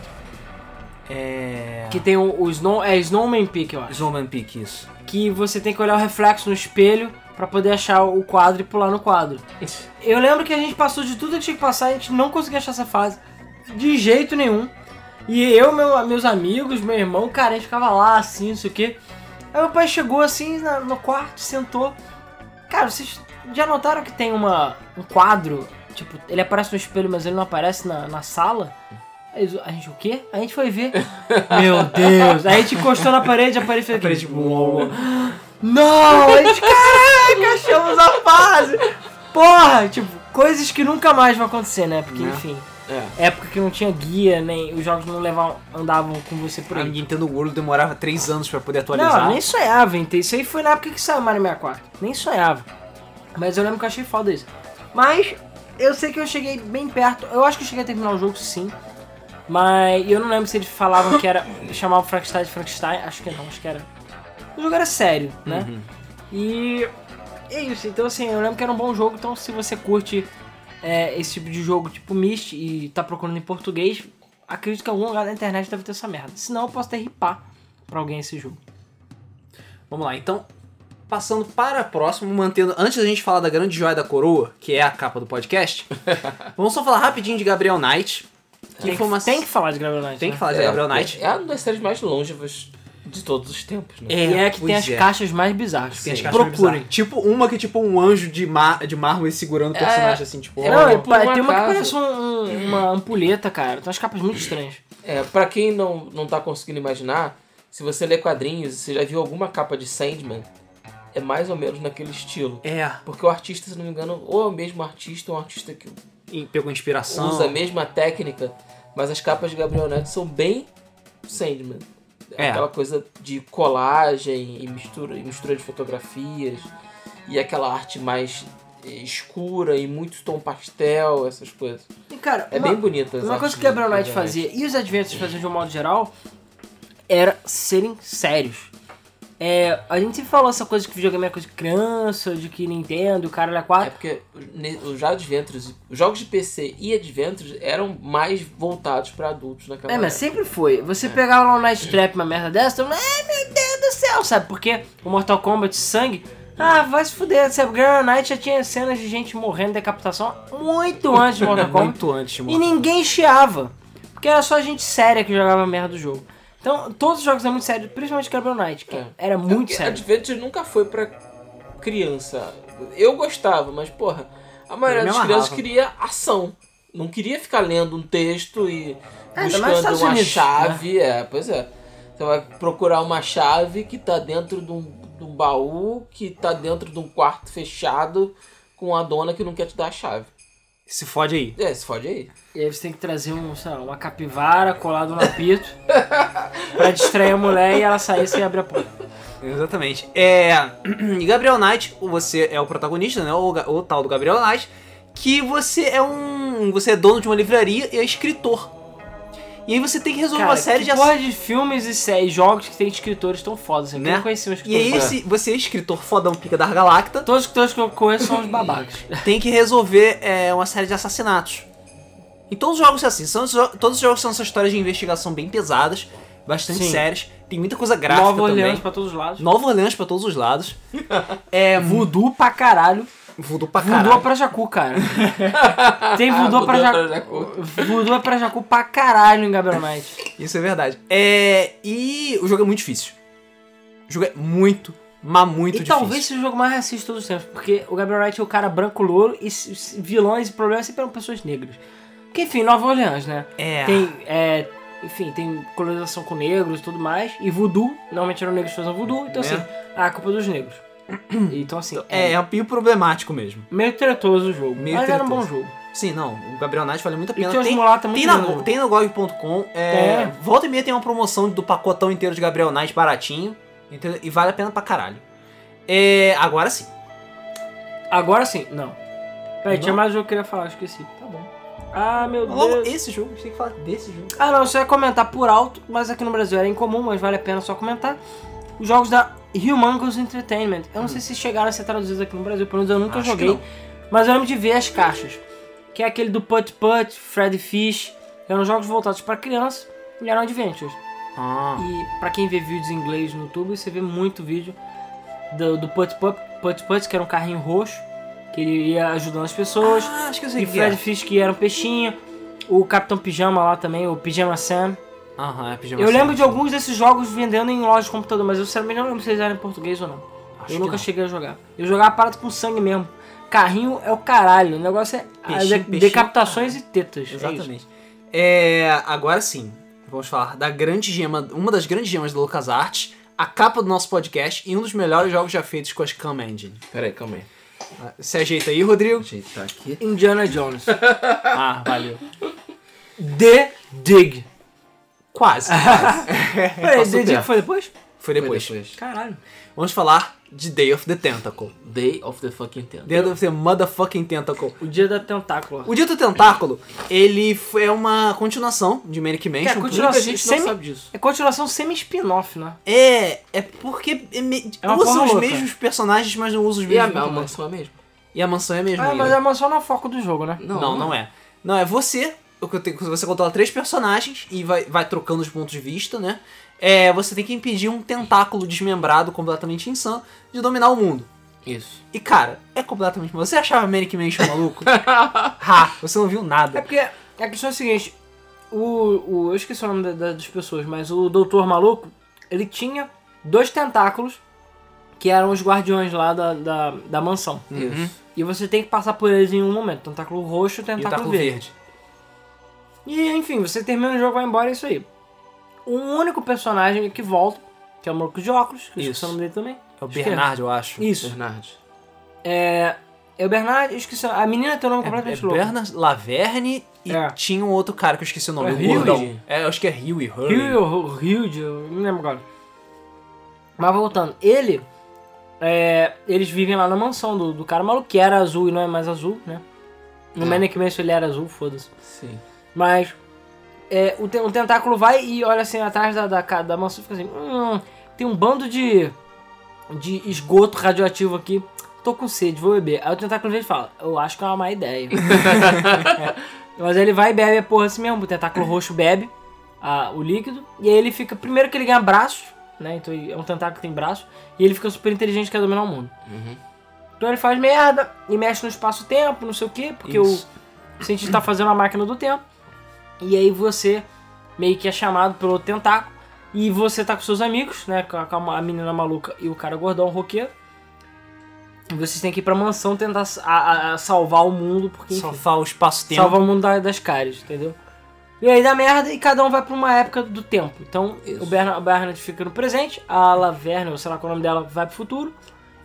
É. Que tem o, o Snow, é Snowman Peak, eu acho. Snowman Peak, isso. Que você tem que olhar o reflexo no espelho pra poder achar o quadro e pular no quadro. Eu lembro que a gente passou de tudo que tinha que passar, a gente não conseguia achar essa fase de jeito nenhum. E eu, meu, meus amigos, meu irmão, cara, a gente ficava lá assim, não sei o quê. Aí meu pai chegou assim na- no quarto, sentou. Cara, vocês já notaram que tem uma, um quadro? Tipo, ele aparece no espelho, mas ele não aparece na, na sala? Aí A gente, o quê? A gente foi ver. Meu Deus! Aí a gente encostou na parede, a parede fez aquele. Parede, uou. Não! A gente, caraca, achamos a fase! Porra! Tipo, coisas que nunca mais vão acontecer, né? Porque, Né? enfim, É. época que não tinha guia, nem os jogos não levavam, andavam com você por A aí. Nintendo World demorava 3 anos pra poder atualizar. Não, nem sonhava, então isso aí foi na época que saiu Mario 64. Nem sonhava. Mas eu lembro que eu achei foda isso. Mas eu sei que eu cheguei bem perto. Eu acho que eu cheguei a terminar o jogo sim. Mas eu não lembro se eles falavam que era. chamavam Frankenstein de Frankenstein. Acho que não, acho que era. O jogo era sério, né? Uhum. E é isso. Então assim, eu lembro que era um bom jogo. Então se você curte é, esse tipo de jogo tipo Myst e tá procurando em português, acredito que em algum lugar da internet deve ter essa merda. Senão eu posso até ripar pra alguém esse jogo. Vamos lá, então, passando para a próxima, mantendo. Antes da gente falar da grande joia da coroa, que é a capa do podcast, vamos só falar rapidinho de Gabriel Knight. Que Tem, foi uma. que, tem que falar de Gabriel Knight. tem né? que falar de Gabriel Knight. É, é uma das séries mais longevas de todos os tempos, né? E é que tem as é. caixas mais bizarras. Tem as Sim. caixas Procurem. bizarras. Tipo uma que é tipo um anjo de, mar, de mármore segurando o É, personagem assim, tipo. é. Não, por um tem uma que parece um- uma ampulheta, cara. Tem umas capas muito estranhas. É, pra quem não, não tá conseguindo imaginar, se você lê quadrinhos, você já viu alguma capa de Sandman, é mais ou menos naquele estilo. É, Porque o artista, se não me engano, ou é o mesmo artista, ou é um artista que e pegou inspiração. usa a mesma técnica, mas as capas de Gabriel Neto são bem Sandman. É. Aquela coisa de colagem e mistura, e mistura de fotografias, e aquela arte mais eh, escura e muito tom pastel, essas coisas. E, cara, É uma, bem bonita. uma coisa que Gabriel Knight fazia e os Adventures faziam de um modo geral era serem sérios. É, a gente sempre falou essa coisa que videogame é coisa de criança, de que Nintendo, o cara é É quatro. porque os Adventures, os jogos de PC e Adventures eram mais voltados pra adultos naquela É, mas época. sempre foi. Você pegava lá um Night Trap, uma merda dessa, então, ai meu Deus do céu, sabe? Porque o Mortal Kombat sangue, ah, vai se fuder, sabe? O Gabriel Knight já tinha cenas de gente morrendo de decapitação muito antes de Mortal Kombat. Muito antes, E mano. ninguém chiava. Porque era só gente séria que jogava a merda do jogo. Então, todos os jogos eram muito sérios, principalmente Gabriel Knight, que É. era É muito porque sério. Adventure nunca foi pra criança. Eu gostava, mas porra, a maioria das crianças amarrava. queria ação. Não queria ficar lendo um texto e É, buscando uma Unidos, chave. É, pois é. Você vai procurar uma chave que tá dentro de um, de um baú, que tá dentro de um quarto fechado com a dona que não quer te dar a chave. Se fode aí. É, se fode aí. E aí você tem que trazer um, sei lá, uma capivara colado no apito pra distrair a mulher e ela sair sem abrir a porta. Exatamente. É. E Gabriel Knight, você é o protagonista, né? O, o tal do Gabriel Knight, que você é um. Você é dono de uma livraria e é escritor. E aí você tem que resolver Cara, uma série de porra de filmes e séries, jogos que tem escritores tão fodas. assim. Eu Né? não conhecia um E escritor aí foda. esse, você é escritor fodão pica da Galacta, Todos os escritores que eu conheço são os babacas. tem que resolver é, uma série de assassinatos. E todos os jogos são assim, são, todos os jogos são essas histórias de investigação bem pesadas, bastante Sim. sérias, tem muita coisa gráfica Nova também. Orleans pra todos os lados. Nova Orleans pra todos os lados. É Voodoo pra caralho. Voodoo pra Voodoo é caralho. pra Jacu, cara. Tem Ah, voodoo pra mudou Jacu. pra Jacu. Voodoo é pra Jacu pra caralho em Gabriel Knight. Isso é verdade. É, e o jogo é muito difícil. O jogo é muito, mas muito E difícil. talvez seja o jogo mais racista de todos os tempos, porque o Gabriel Knight é o cara branco louro e vilões e problemas sempre eram pessoas negras. Porque, enfim, Nova Orleans, né? É. Tem, é, enfim, tem colonização com negros e tudo mais. E voodoo, normalmente eram negros que faziam voodoo, então É. assim, ah, a culpa é dos negros. Então assim, É, é um meio problemático mesmo. meio tretoso o jogo. Meio mas era um bom tretoso. jogo. Sim, não, o Gabriel Knight vale muito a E pena. os Tem, mulatas muito tem, na, tem no GOG.com. É, É. Volta e meia tem uma promoção do pacotão inteiro de Gabriel Knight baratinho. entendeu? E vale a pena pra caralho. É, agora sim. Agora sim, não. Peraí, Não? tinha mais um jogo que eu queria falar, esqueci. Tá bom. Ah, meu Logo, Deus. esse jogo, a gente tem que falar desse jogo. Ah, não, só ia comentar por alto, mas aqui no Brasil era incomum, mas vale a pena só comentar. Os jogos da Humongous Entertainment. Eu não sei se chegaram a ser traduzidos aqui no Brasil, pelo menos eu nunca Hum. Acho joguei. Mas eu lembro de ver as caixas. Que é aquele do Put Put, Freddy Fish. Eram jogos voltados para criança e eram adventures. Ah. E pra quem vê vídeos em inglês no YouTube, você vê muito vídeo do, do Put Put, Put Put, que era um carrinho roxo, que ele ia ajudando as pessoas. Ah, acho que eu sei e o que Fred é. Fish, que era um peixinho. O Capitão Pijama lá também, o Pijama Sam. Aham, é Pijama Eu lembro de alguns desses jogos vendendo em lojas de computador, mas eu sinceramente não lembro se eles eram em português ou não. Acho eu nunca não. cheguei a jogar. Eu jogava parado com sangue mesmo. Carrinho é o caralho. O negócio é Peixinho, as de- peixinho, decapitações e tetas. É. Exatamente. É, agora sim, vamos falar da grande gema, uma das grandes gemas da LucasArts, a capa do nosso podcast e um dos melhores jogos já feitos com a Scam Engine. Pera aí, calma aí. Se ajeita aí, Rodrigo. Ajeitar aqui. Indiana Jones. Ah, valeu. The Dig. Quase. Peraí, The Dig perto. foi depois? Foi depois. Foi depois. Caralho. Vamos falar de Day of the Tentacle. Day of the fucking Ten. Day of the Motherfucking Tentacle. O dia da tentácula. O Dia do Tentáculo, ele foi é uma continuação de Manic Mansion. É continuação- gente não semi- sabe disso. É continuação semi-spin-off, né? É, é porque é me- É uma usa porra os louca. mesmos personagens, mas não usa os E a, mesmos a mansão é a mesma? E a mansão é a mesma. Ah, ainda. mas a mansão não é o foco do jogo, né? Não, não, é. Não, é você. Você controla três personagens e vai, vai trocando os pontos de vista, né? É, você tem que impedir um tentáculo desmembrado completamente insano de dominar o mundo. Isso. E cara, é completamente. Você achava Manic Mansion maluco? ha, você não viu É nada. porque a questão é a seguinte: o, o, eu esqueci o nome da- da- das pessoas, mas o Doutor Maluco, ele tinha dois tentáculos que eram os guardiões lá da, da, da mansão. Isso. E você tem que passar por eles em um momento: tentáculo roxo e E tentáculo tentáculo verde. verde. E enfim, você termina o jogo vai embora, é isso aí. O único personagem que volta, que é o maluco de óculos, que eu esqueci o nome dele também. É o. Bernard, eu acho. Isso. Bernard. É. É o Bernard, eu esqueci. A menina tem o nome É, completamente é louco. Bernard Laverne e É. tinha um outro cara que eu esqueci o nome. É o. É, eu acho que é Huey. Hurley. Rio, Rio, eu não lembro agora. Mas voltando, ele. é, eles vivem lá na mansão do, do cara maluco, que era azul e não é mais azul, né? No É. Manic Mansion ele era azul, foda-se. Sim. Mas. É, o, o tentáculo vai e olha assim atrás da, da, da e fica assim: hum, tem um bando de. de esgoto radioativo aqui. Tô com sede, vou beber. Aí o tentáculo vem e fala: Eu acho que é uma má ideia. Mas aí ele vai e bebe a porra assim mesmo. O tentáculo roxo bebe a- o líquido. E aí ele fica. Primeiro que ele ganha braços, né? Então é um tentáculo que tem braços. E ele fica super inteligente, quer dominar o mundo. Uhum. Então ele faz merda e mexe no espaço-tempo, não sei o quê, porque Isso. o cientista tá fazendo a máquina do tempo. E aí você meio que é chamado pelo tentáculo. E você tá com seus amigos, né? Com a, menina maluca e o cara gordão roqueiro. E vocês têm que ir pra mansão tentar a- a- salvar o mundo, porque enfim, Salvar o espaço-tempo. salvar o mundo da- das caras, entendeu? E aí dá merda e cada um vai pra uma época do tempo. Então Isso. o Bernard, Bernard fica no presente, a Laverne, ou sei lá qual é o nome dela, vai pro futuro.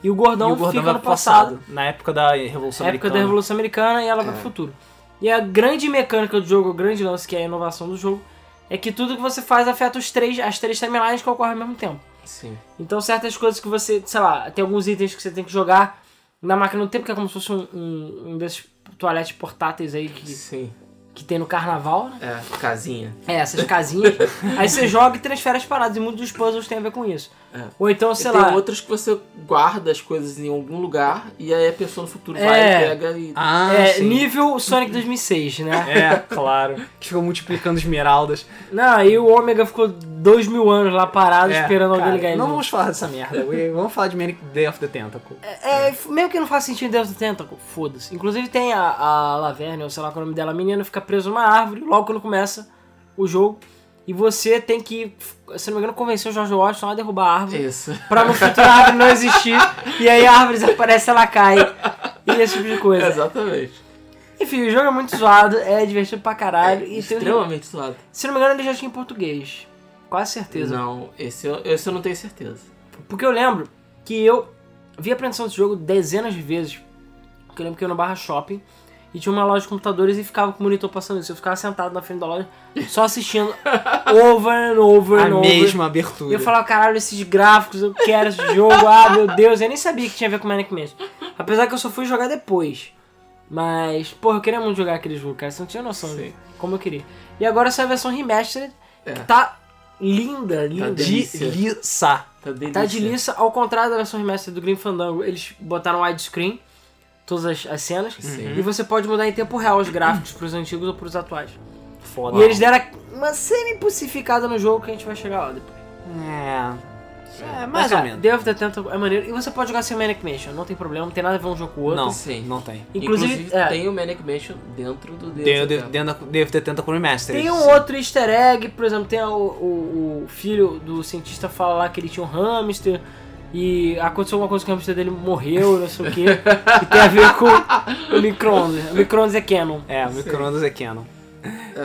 E o gordão, E o gordão fica vai no pro passado. Na época da Revolução época Americana. da Revolução Americana e ela vai É. pro futuro. E a grande mecânica do jogo, o grande lance que é a inovação do jogo, é que tudo que você faz afeta os três, as três timelines que ocorrem ao mesmo tempo. Sim. Então certas coisas que você, sei lá, tem alguns itens que você tem que jogar na máquina do tempo, que é como se fosse um, um, um desses toaletes portáteis aí que, Sim. que tem no carnaval, né? É, casinha. É, essas casinhas. aí você joga e transfere as paradas, e muitos dos puzzles tem a ver com isso. É. Ou então, E sei tem lá. outros que você guarda as coisas em algum lugar e aí a pessoa no futuro É. vai, pega e. Ah, é, sim. nível Sonic 2006, né? É, claro. Que ficou multiplicando esmeraldas. Não, aí o Ômega ficou dois mil anos lá parado É, esperando alguém ligar ele. Não vamos falar dessa merda. Vamos falar de Manic Day of the Tentacle. É, f- mesmo que não faça sentido dentro do Tentacle, foda-se. Inclusive tem a, a Laverne, ou sei lá qual é o nome dela, a menina fica presa numa árvore logo quando começa o jogo. E você tem que, se não me engano, convencer o George Washington a derrubar a árvore. Isso. Pra no futuro a árvore não existir. E aí a árvore desaparece, ela cai. E esse tipo de coisa. Exatamente. Enfim, o jogo é muito zoado, é divertido pra caralho. É e tem, extremamente suado. se não me engano, ele já tinha em português. Quase certeza. Não, esse eu, esse eu não tenho certeza. Porque eu lembro que eu vi a apresentação desse jogo dezenas de vezes. Porque eu lembro que eu ia no Barra Shopping e tinha uma loja de computadores e ficava com o monitor passando isso. Eu ficava sentado na frente da loja só assistindo over and over A and over. mesma E abertura. eu falava, caralho, esses gráficos, eu quero esse jogo, ah, meu Deus, eu nem sabia que tinha a ver com Manic Mansion. Apesar que eu só fui jogar depois. Mas, porra, eu queria muito jogar aquele jogo, cara, você não tinha noção de como eu queria. E agora essa versão remastered, É. que tá linda, linda. de- liça. Tá, delícia. Tá de liça, ao contrário da versão remaster do Green Fandango, eles botaram widescreen, todas as, as cenas, Sim. e você pode mudar em tempo real os gráficos pros antigos ou pros atuais. Foda. E eles deram uma semi-pussificada no jogo que a gente vai chegar lá depois. É. É, Mas, mais ou cara, menos. Day of the Tentacle é maneiro, e você pode jogar sem Manic Mansion, não tem problema, não tem nada a ver um jogo com o outro. Não, Sim. não tem. Inclusive, Inclusive, é. tem o Manic Mansion dentro do Deus. Tem o Eterno. dentro da Day of the Tentacle Remastered. Tem um outro easter egg, por exemplo, tem o, o, o filho do cientista fala lá que ele tinha um hamster e aconteceu alguma coisa que o hamster dele morreu, não sei o que, e tem a ver com o micro-ondas. O micro-ondas é canon. É, o micro-ondas é canon.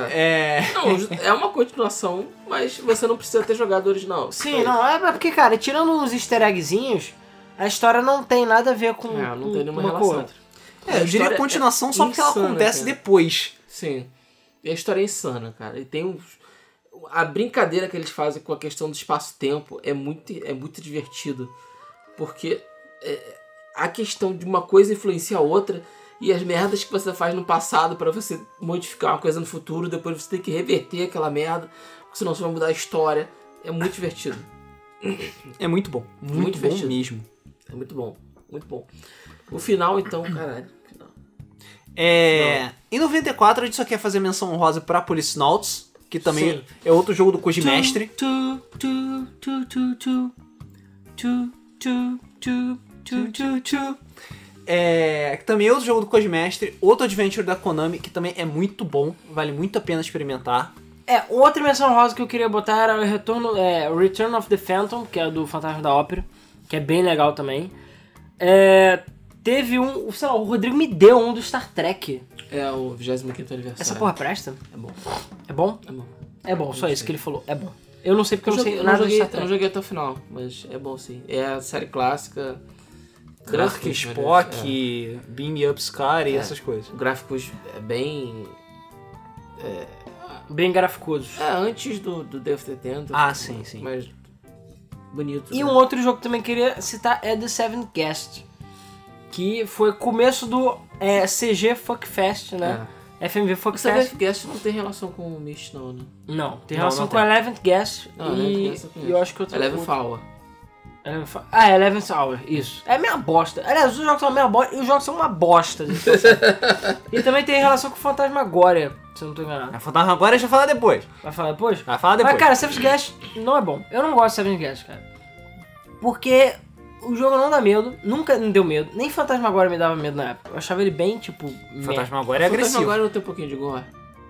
É. Não, é uma continuação, mas você não precisa ter jogado o original. Sim, não, é porque, cara, tirando uns easter eggzinhos, a história não tem nada a ver com, É, não com tem nenhuma relação. outra. É, eu diria história continuação só porque ela acontece cara. depois. Sim. E a história é insana, cara. E tem uns. A brincadeira que eles fazem com a questão do espaço-tempo é muito, é muito divertido. Porque é, a questão de uma coisa influencia a outra e as merdas que você faz no passado pra você modificar uma coisa no futuro, depois você tem que reverter aquela merda, porque senão você vai mudar a história. É muito divertido. É muito bom. Muito, Muito bom divertido. mesmo. É muito bom. Muito bom. O final, então, caralho. Final. É. Em 94 a gente só quer fazer menção honrosa pra Policenauts, que também Sim. é outro jogo do Koji Mestre. Tu, tu, tu, tu, tu, tu, tu, tu, tu, tu, tu. É, que também é outro jogo do Codemestre, outro adventure da Konami, que também é muito bom, vale muito a pena experimentar. É, outra menção rosa que eu queria botar era o Retorno, é, Return of the Phantom, que é do Fantasma da Ópera, que é bem legal também. É, teve um, sei lá, o Rodrigo me deu um do Star Trek. É o 25 aniversário. Essa porra presta? É bom. É bom? É bom. É bom, só isso que ele falou, é bom. Eu não sei porque eu não joguei- sei eu não nada joguei, Star eu Trek. não joguei até o final, mas é bom sim. É a série clássica. Kirk, Gráficos, Spock, Beam Me Up Scar e É. essas coisas. é, gráficos é bem. Bem graficosos. É, antes do, do Death the Tentacle, Ah, sim, sim. Mas. Bonito. E né? um outro jogo que também queria citar é The Seventh Guest, que foi começo do é, CG Fuckfest, né? FMV O Fuckfest. Seventh Guest não tem relação com o Mist, não, né? Não, tem Não, relação não com tem. Eleventh Guest Não, Eleventh e, eu e eu acho que outro... Eleven outro- Hour. Eleven Ah, Eleventh Hour, isso. É meia bosta. Aliás, os jogos são meia bosta e os jogos são uma bosta. gente. e também tem relação com o Fantasmagoria, se eu não tô enganado. A Fantasma agora a gente vai falar depois. Vai falar depois? Vai falar depois. Mas, cara, Seventh Guest não é bom. Eu não gosto de Seventh Guest, cara. Porque o jogo não dá medo, nunca me deu medo. Nem Fantasmagoria me dava medo na época. Eu achava ele bem, tipo... Fantasma agora é agressivo. Agora não tem um pouquinho de gore.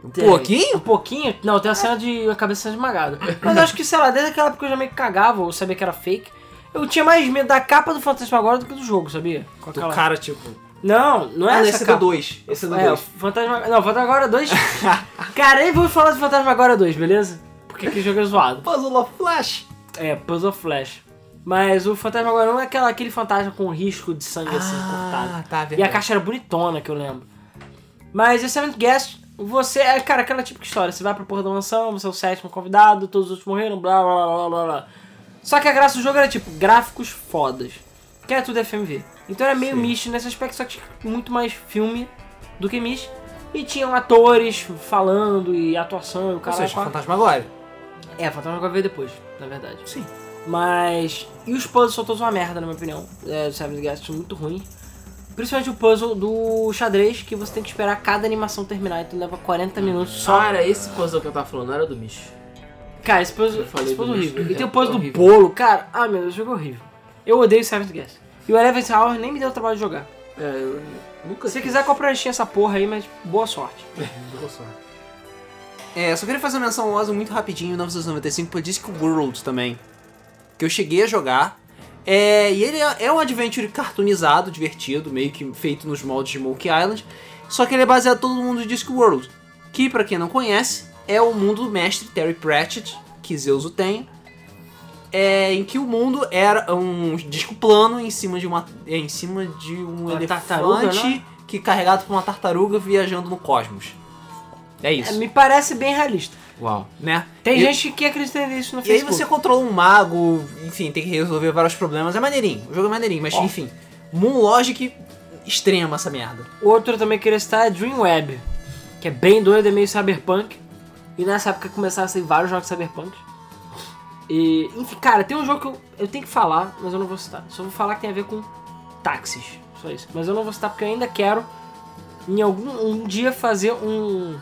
Um Tem. pouquinho? Um pouquinho? Não, tem a cena de a cabeça esmagada. Mas eu acho que, sei lá, desde aquela época eu já meio que cagava, ou sabia que era fake. Eu tinha mais medo da capa do Fantasmagoria do que do jogo, sabia? Com Do aquela- cara, tipo. Não, não é Ah, essa esse é do capa. 2. Esse é do É, o 2. Fantasma... Não, Fantasmagoria 2... Cara, nem vou falar de Fantasmagoria 2, beleza? Porque aquele jogo é zoado. Puzzle of Flash. É, Puzzle Flash. Mas o Fantasmagoria não é aquela, aquele fantasma com risco de sangue assim, cortado. Ah, tá, E a verdade. caixa era bonitona, que eu lembro. Mas esse Seventh Guest, você é, cara, aquela típica história. Você vai pra porra da mansão, você é o sétimo convidado, todos os outros morreram, blá blá blá blá blá. Só que a graça do jogo era tipo, gráficos fodas. Que era tudo FMV. Então era meio Sim. Mish nesse aspecto, só que tinha muito mais filme do que Mish. E tinham atores falando e atuação e o Ou cara. seja, Fantasmagoria. É, Fantasma agora veio depois, na verdade. Sim. Mas. E os puzzles são todos uma merda, na minha opinião. É, do Seventh Guest são muito ruins. Principalmente o puzzle do xadrez, que você tem que esperar cada animação terminar, então leva 40 minutos só. Era esse puzzle que eu tava falando, não era do Mish. Cara, esse puzzle, esse puzzle é do horrível. E tem o É puzzle do horrível. bolo, cara. Ah, meu Deus, o jogo é horrível. Eu odeio Seventh Guest. E o Eleventh Hour nem me deu trabalho de jogar. É, eu nunca. Se você quiser comprar essa porra aí, mas boa sorte. É, só queria fazer uma menção honrosa muito rapidinho, 1995, pro Disc World também. Que eu cheguei a jogar. É, e ele é é um adventure cartoonizado, divertido, meio que feito nos moldes de Monkey Island. Só que ele é baseado todo mundo de Disc World. Que, pra quem não conhece, é o mundo do mestre Terry Pratchett, que Zeus o tem. É, em que o mundo era um disco plano em cima de uma em cima de um Uma elefante né? que carregado por uma tartaruga viajando no cosmos. É isso, É, me parece bem realista. Uau. né? Tem E- gente que acredita nisso no e aí Facebook. você controla um mago, enfim, tem que resolver vários problemas. É maneirinho, o jogo é maneirinho, mas Ó. enfim. Moon Logic extrema essa merda. Outro eu também queria citar é Dreamweb, que é bem doido, é meio cyberpunk. E nessa época começaram a sair vários jogos cyberpunk. E, enfim, cara, tem um jogo que eu, eu tenho que falar, mas eu não vou citar. Só vou falar que tem a ver com táxis, só isso. Mas eu não vou citar porque eu ainda quero, em algum um dia, fazer um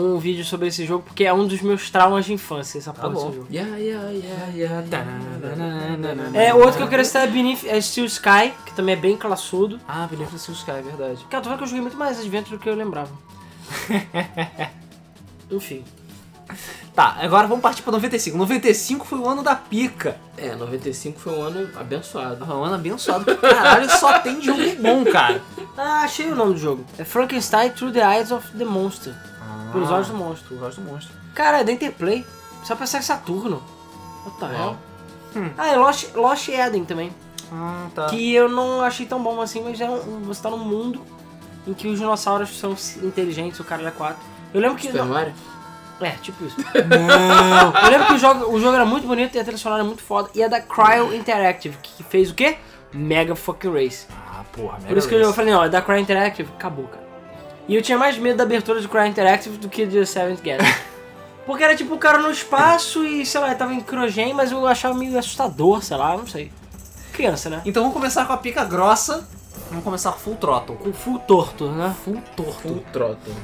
um vídeo sobre esse jogo, porque é um dos meus traumas de infância, essa porra bom. desse jogo. Yeah, yeah, yeah, yeah, yeah. É, o outro que eu queria citar é Beneath é Steel Sky, que também é bem classudo. Ah, Beneficent Sky, é verdade. Cara, tô vendo que eu joguei muito mais Adventure do que eu lembrava. Enfim. Tá, agora vamos partir pra 95. 95 foi o ano da pica. É, 95 foi um ano abençoado. Ah, Um ano abençoado caralho só tem jogo bom, cara. Ah, achei o nome do jogo. É Frankenstein Through the Eyes of the Monster. Pelos olhos do monstro. Eu gosto do monstro. Cara, é da Interplay. Só pra ser Saturno. What the hell? Ah, é Lost, Lost Eden também. Ah, tá. Que eu não achei tão bom assim, mas é um, você tá num mundo em que os dinossauros são inteligentes, o cara é 4. Eu lembro que. Super Mario? É, tipo isso. Não. Eu lembro que o jogo, o jogo era muito bonito e a trilha sonora era muito foda. E é da Cryo Interactive, que fez o quê? Mega Fucking Race. Ah, porra, Por isso que eu falei, não, é da Cryo Interactive, acabou, cara. E eu tinha mais medo da abertura de Cryo Interactive do que de Seventh Guest. Porque era tipo o cara no espaço e, sei lá, tava em crogen, mas eu achava meio assustador, sei lá, não sei. Criança, né? Então vamos começar com a pica grossa. Vamos começar Full Throttle. Com full torto, né? Full torto. Full Throttle.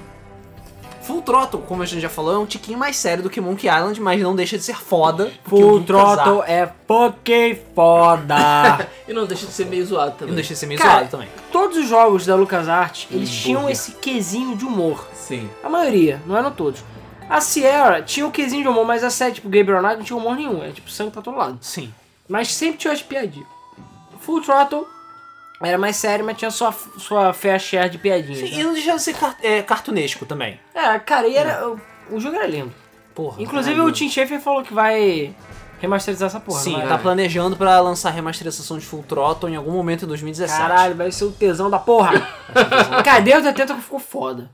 Full Throttle, como a gente já falou, é um tiquinho mais sério do que Monkey Island, mas não deixa de ser foda. o Full Lucas Throttle é fucking foda. E não deixa de ser meio zoado E também. não deixa de ser meio Cara, zoado também. Todos os jogos da LucasArts, eles Hum, tinham burger. esse quesinho de humor. Sim. A maioria, não eram todos. A Sierra tinha um quesinho de humor, mas a série, tipo Gabriel Knight, não tinha humor nenhum. É tipo sangue pra todo lado. Sim. Mas sempre tinha as piadinhas. Full Throttle era mais sério, mas tinha sua, sua fair share de piadinhas. Sim, né? e não deixa de ser car é, cartunesco também. É, cara, e era, o, o jogo era lindo. Porra. Inclusive o Tim Schafer falou que vai remasterizar essa porra. Sim, tá planejando pra lançar remasterização de Full Throttle em algum momento em 2017. Caralho, vai ser o tesão da porra. Cara, Deus da Tenta ficou foda.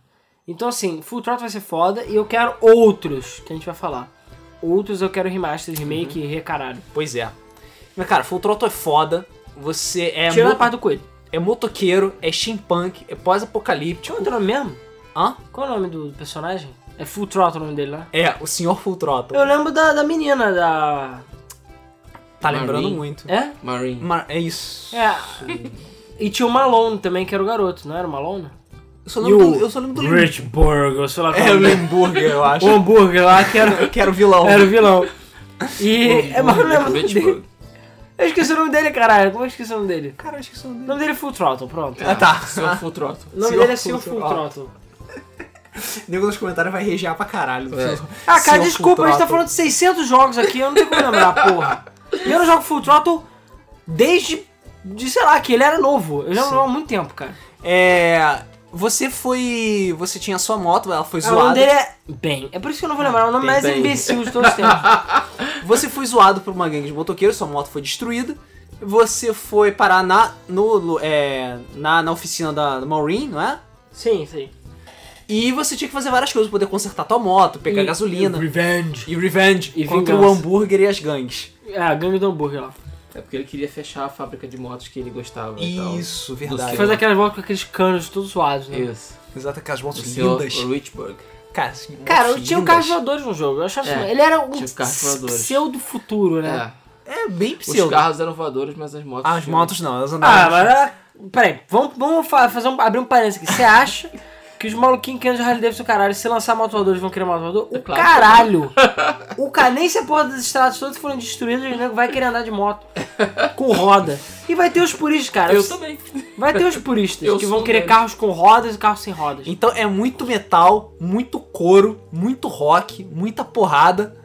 Então, assim, Full Throttle vai ser foda e eu quero outros que a gente vai falar. Outros eu quero remaster, remake e recaralho. Pois é. Mas, cara, Full Throttle é foda. Você é, Tirando a parte do coelho. é motoqueiro, é steampunk, é pós-apocalíptico. Qual é o nome mesmo? Hã? Qual é o nome do personagem? É Full Throttle o nome dele, né? É, o senhor Full Throttle. Eu lembro da, da menina da... Tá lembrando Marine. muito. É? Marine. Ma- É isso. É. E tinha o Malone também, que era o garoto, não era o Malone? Eu só lembro, o do, eu só lembro do Rich Burger, sei lá qual É o. Lemburger, eu acho. O hambúrguer lá, que era, que era o vilão. era o vilão. E... É, mas eu lembro o nome Rich dele. Eu esqueci o nome dele, caralho. Como eu esqueci o nome dele? Cara, acho que isso O nome dele é Full Throttle, pronto. Ah, tá. Seu Full Throttle. O nome Senhor dele é Full Seu Full Throttle. Nego nos comentários vai rejar pra caralho. É. Ah, cara, Senhor desculpa, a gente tá falando de 600 jogos aqui, eu não tenho como lembrar, porra. Eu não jogo Full Throttle desde, de, sei lá, que ele era novo. Eu já não jogo há muito tempo, cara. É. Você foi. Você tinha sua moto, ela foi Ah, o nome zoada. dele é... Ben. É por isso que eu não vou lembrar, é o nome mais Ben. imbecil de todos os tempos. Você foi zoado por uma gangue de motoqueiros, sua moto foi destruída. Você foi parar na, no, no- é, na, na oficina da, da Maureen, não é? Sim, sim. E você tinha que fazer várias coisas, poder consertar tua moto, pegar E- gasolina. e Revenge. E revenge E contra vingança. o hambúrguer e as gangues. É, a gangue do hambúrguer lá. É porque ele queria fechar a fábrica de motos que ele gostava e tal. Isso, verdade. seu- Faz aquelas voltas com aqueles canos todos zoados, né? Isso. Exato, aquelas O motos senhor lindas. Richburg. Cara, assim, Cara, motos tinha um lindas. carros voadores no jogo. Eu achava É, isso- Ele era um pseudo futuro, né? É. É bem Os pseudo. carros eram voadores, mas as motos. Ah, as motos não, elas andavam. Ah, mas era... Peraí, vamos, vamos fa- fazer um, abrir um parênteses aqui. Você acha que os maluquinhos que andam de Harley Davidson, caralho, se lançar moto voadores vão querer moto voador? O É claro que caralho! O cara, nem se a porra das estradas todas forem destruídas, o nego vai querer andar de moto. Com roda. E vai ter os puristas, cara. Eu também. Vai ter os puristas Eu que vão querer deles. carros com rodas e carros sem rodas. Então é muito metal, muito couro, muito rock, muita porrada.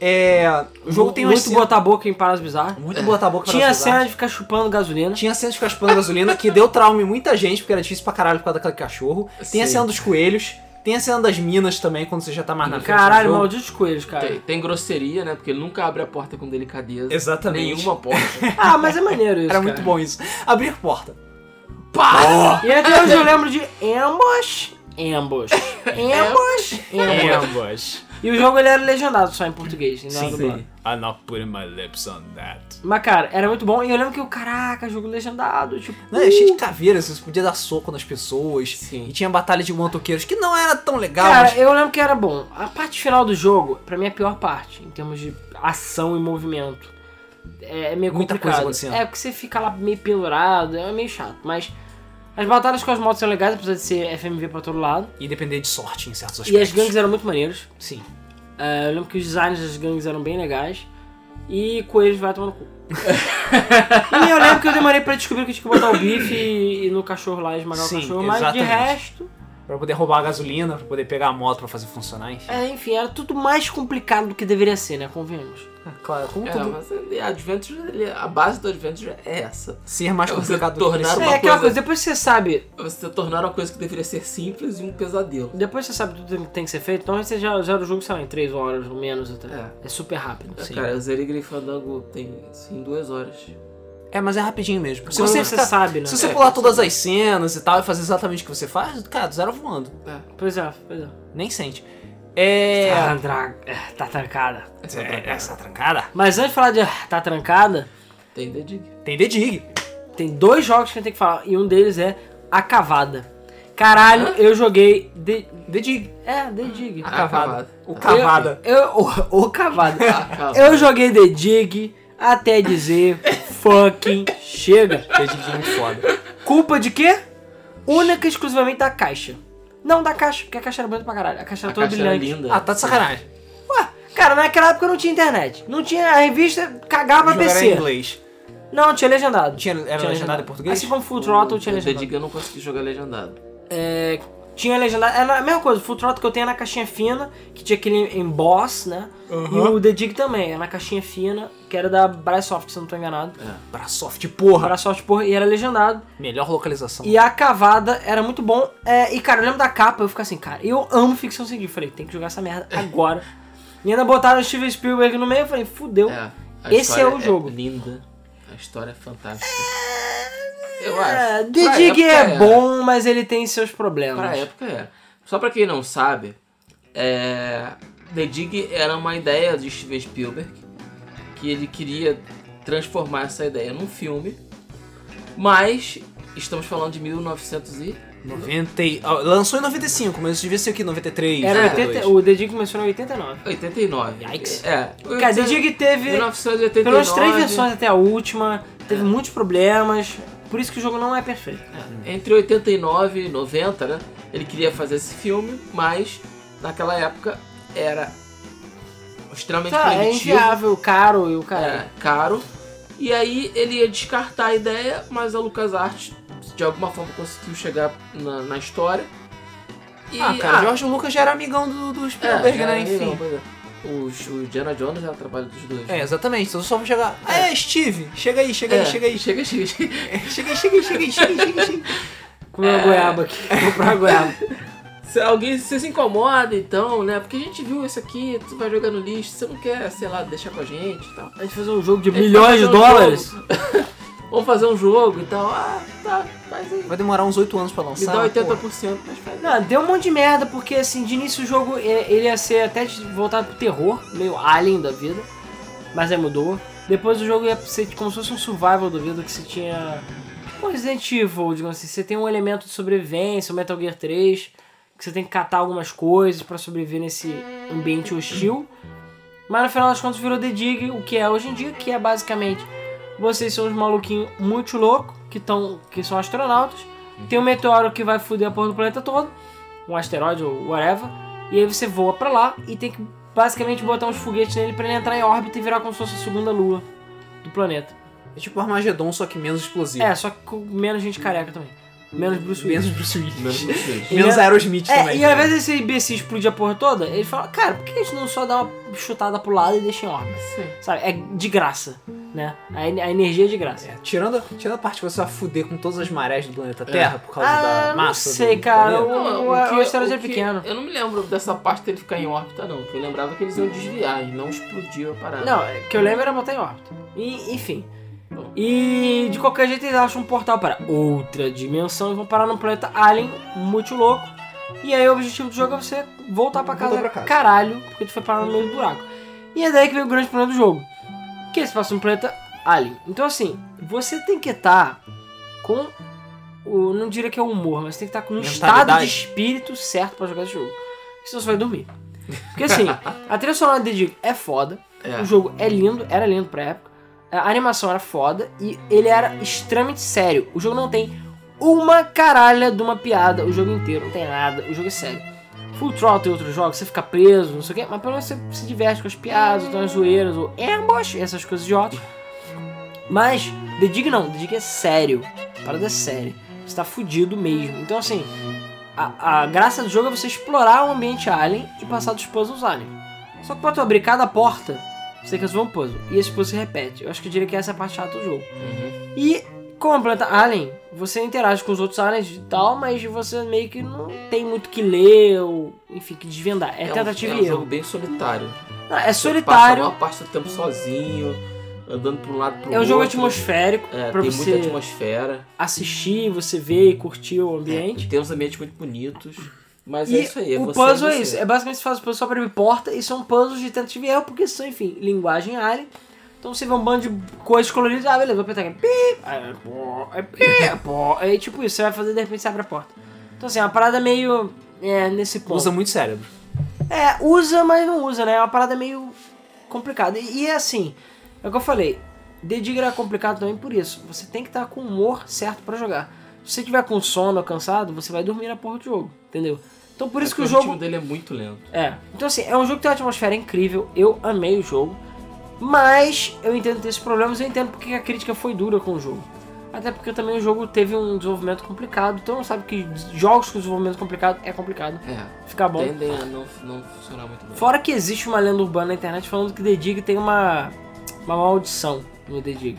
É. O jogo tem uma Muito botar a boca em paradas bizarras. Muito botar a boca Tinha a cena de ficar chupando gasolina. Tinha a cena de ficar chupando gasolina, que deu trauma em muita gente, porque era difícil pra caralho por causa daquele cachorro. Tem a cena dos coelhos. Tem a cena das minas também, quando você já tá mais na frente Caralho, malditos coelhos, cara. Tem, tem grosseria, né? Porque ele nunca abre a porta com delicadeza. Exatamente. Nenhuma porta. Ah, mas é maneiro isso, Era cara. muito bom isso. Abrir porta. Pá! E até hoje eu lembro de Ambush, Ambush, Ambush, Ambush. Ambush. E o jogo ele era legendado só em português, não era dublado. I'm not putting my lips on that. Mas, cara, era muito bom. E eu lembro que o caraca, jogo legendado, tipo. Não, é cheio de caveiras, você podia dar soco nas pessoas. Sim. E tinha batalha de motoqueiros, que não era tão legal, Cara, mas eu lembro que era bom. A parte final do jogo, pra mim, é a pior parte, em termos de ação e movimento. É meio Muita coisa complicado. acontecendo. É, porque você fica lá meio pendurado, é meio chato. Mas as batalhas com as motos são legais, apesar de ser FMV pra todo lado. E depender de sorte em certos E aspectos. as gangues eram muito maneiros. Sim. É, eu lembro que os designs das gangues eram bem legais. E coelhos vai tomar no cu. e eu lembro que eu demorei pra descobrir que tinha que botar o bife e, e no cachorro lá esmagar Sim, o cachorro. Mas de exatamente. resto, Pra poder roubar a gasolina, pra poder pegar a moto pra fazer funcionar, enfim. é, enfim, era tudo mais complicado do que deveria ser, né? Convenhamos. É, claro, como É, tudo. mas ele- Adventure, ele- a base do Adventure é essa. Ser mais É você complicado do que tornar. É uma aquela coisa- coisa, depois que você sabe, Você tornar uma coisa que deveria ser simples e um pesadelo. depois que você sabe tudo que tem que ser feito, então você já zera o jogo, sei lá, em 3 horas ou menos até. É. É, super rápido. É, Sim. Cara, eu zerei Grey Fandango tem sim duas horas. É, mas é rapidinho mesmo. Se Quando você, você ficar- sabe, né? Se você É, pular todas as cenas e tal e fazer exatamente o que você faz, cara, zero voando. É. Pois é, pois é. Nem sente. É. Tá, dra- é, tá trancada. Essa É, é, essa trancada. Mas antes de falar de tá trancada, Tem The Dig. Tem The Dig. tem dois jogos que a gente tem que falar. E um deles é A Cavada. Caralho, eu joguei. The... The Dig. É, The Dig. A A cavada. cavada. O cavada. Eu, eu- o, o cavada. Eu joguei The Dig até dizer fucking chega. The Dig é muito foda. Culpa de quê? Única e exclusivamente da caixa. Não da caixa, porque a caixa era bonita pra caralho. A caixa era A toda caixa era brilhante. linda. Ah, tá de sacanagem. Ué, cara, naquela época não tinha internet. Não tinha. A revista cagava Jogar em PC. inglês. Não, tinha legendado. Tinha, era legendado em português? Assim como Full Throttle tinha legendado. Dig eu não consegui jogar legendado. É, tinha legendado. Era a mesma coisa, o Full Throttle que eu tenho é na caixinha fina, que tinha aquele emboss, né? E o The Dig também, é na caixinha fina, que era da Brasoft, se eu não tô enganado. Pra soft, porra. Brasoft, porra, e era legendado. Melhor localização. E a cavada era muito bom. É, e, cara, eu lembro da capa, eu fico assim, cara, eu amo ficção científica. Falei, tem que jogar essa merda agora. e ainda botaram o Steven Spielberg no meio, eu falei, fudeu. É, Esse é o jogo. linda. A história é fantástica. Eu É, acho. The Dig época é bom, mas ele tem seus problemas. Pra época é. Só pra quem não sabe, é... The Dig era uma ideia de Steven Spielberg que ele queria transformar essa ideia num filme, mas estamos falando de 1900 e 90 lançou em 95, mas devia ser o que? 93? Era 92. 80, o The Dig começou em 89. 89. Yikes. É. Cara, The Dig teve 1989. pelo menos três versões até a última, teve muitos problemas, por isso que o jogo não é perfeito. Entre 89 e 90, né? Ele queria fazer esse filme, mas naquela época era extremamente Tá, é proibitivo. inviável, caro e o cara. É, caro. E aí ele ia descartar a ideia, mas a LucasArts de alguma forma conseguiu chegar na, na história. E, Ah, cara, George Lucas já era amigão do, do é, Spielberg, já né? Enfim. é. Os, o Indiana Jones é o trabalho dos dois. É, exatamente. Então só vou chegar. Ah, é, Steve! Chega aí, chega aí, chega aí. Chega, chega, chega. Chega aí, chega aí, chega aí, chega aí, chega aí. chega aí. Comeu uma goiaba aqui, comprou uma goiaba. Se alguém você se incomoda, então, né? Porque a gente viu isso aqui, tu vai jogar no lixo, você não quer, sei lá, deixar com a gente e tal. A gente fazer um jogo de milhões de dólares. vamos fazer um jogo e tal. Ah, tá, faz aí. Vai demorar uns 8 anos pra Me lançar. dá 80%, pô. mas faz. Não, deu um monte de merda, porque assim, de início o jogo é, ele ia ser até voltado pro terror, meio alien da vida, mas aí mudou. Depois o jogo ia ser como se fosse um survival da vida, que você tinha um Resident Evil, digamos assim, você tem um elemento de sobrevivência, o Metal Gear 3, que você tem que catar algumas coisas pra sobreviver nesse ambiente hostil. Mas no final das contas virou The Dig, o que é hoje em dia, que é basicamente vocês são uns maluquinhos muito loucos, que, tão, que são astronautas, tem um meteoro que vai foder a porra do planeta todo, um asteroide ou whatever, e aí você voa pra lá e tem que basicamente botar uns foguetes nele pra ele entrar em órbita e virar como se fosse a segunda lua do planeta. É tipo Armagedon, só que menos explosivo. É, só que com menos gente careca também. Menos Bruce Willis. Menos Bruce Willis. Menos vocês. Ele Menos é- Aerosmith É, também. e ao invés desse imbecil explodir a porra toda, ele fala, cara, por que a gente não só dá uma chutada pro lado e deixa em órbita? Sim. Sabe? É de graça, né? A, a energia é de graça. É, tirando, tirando a parte que você vai fuder com todas as marés do planeta Terra por causa Ah, da não massa sei, do cara, planeta. o- o asteroide é pequeno. Eu não me lembro dessa parte dele ficar em órbita, não. Eu lembrava que eles iam desviar e não explodir a parada. Não, o que eu lembro era botar em órbita. E, enfim. E de qualquer jeito eles acham um portal para outra dimensão e vão parar num planeta alien muito louco. E aí o objetivo do jogo é você voltar pra casa, casa. caralho, porque tu foi parar no meio do buraco. E é daí que vem o grande problema do jogo. Que eles passam no planeta alien. Então assim, você tem que estar com o. Não diria que é o humor, mas tem que estar com um estado de espírito certo pra jogar esse jogo. Senão você vai dormir. Porque assim, a trilha sonora de Dig é foda. É. O jogo é lindo, era lindo pra época. A animação era foda e ele era extremamente sério. O jogo não tem uma caralha de uma piada o jogo inteiro, não tem nada, o jogo é sério. Full Throttle e outros jogos, você fica preso, não sei o quê, mas pelo menos você se diverte com as piadas, tem umas zoeiras, ou ambush, essas coisas idiotas. Mas, The Dig não, The Dig é sério. A parada é séria. Você tá fudido mesmo. Então, assim, a, a graça do jogo é você explorar o ambiente alien e passar dos puzzles alien. Só que pra tu abrir cada porta, você resolver um puzzle. E esse puzzle se repete. Eu acho que eu diria que essa é a parte chata do jogo. Uhum. E como é um planeta alien, você interage com os outros aliens e tal, mas você meio que não tem muito que ler ou, enfim, que desvendar. É, um- tentativa é e um erro. jogo bem solitário. Não, é Passa a solitário, maior parte do tempo sozinho, andando pra um lado pro outro. é um jogo atmosférico É, tem você muita atmosfera. assistir, você ver e curtir o ambiente. Tem uns ambientes muito bonitos. Mas é E isso aí. É o você puzzle é isso. É basicamente você faz o puzzle só pra abrir porta e são puzzles de tentativa e erro, porque são, enfim, linguagem alien. Então você vê um bando de coisas coloridas, ah, beleza, vou apertar aqui. Pi, aí, pô, aí, pi, pô. Aí tipo isso, você vai fazer e de repente você abre a porta. Então assim, é uma parada meio. É, nesse ponto. Usa muito cérebro. É, usa, mas não usa, né? É uma parada meio complicada. E, e é assim, é o que eu falei. The Digger é complicado também por isso. Você tem que estar com o humor certo pra jogar. Se você tiver com sono ou cansado, você vai dormir na porra do jogo, entendeu? Então por isso É que o jogo. ritmo dele é muito lento. É. Então assim, é um jogo que tem uma atmosfera incrível. Eu amei o jogo. Mas eu entendo ter esses problemas, eu entendo porque a crítica foi dura com o jogo. Até porque também o jogo teve um desenvolvimento complicado. Então não sabe que jogos com desenvolvimento complicado é complicado. É. Ficar bom. Tendem a não, não funcionar muito bem. Fora que existe uma lenda urbana na internet falando que The Dig tem uma, uma maldição no The Dig.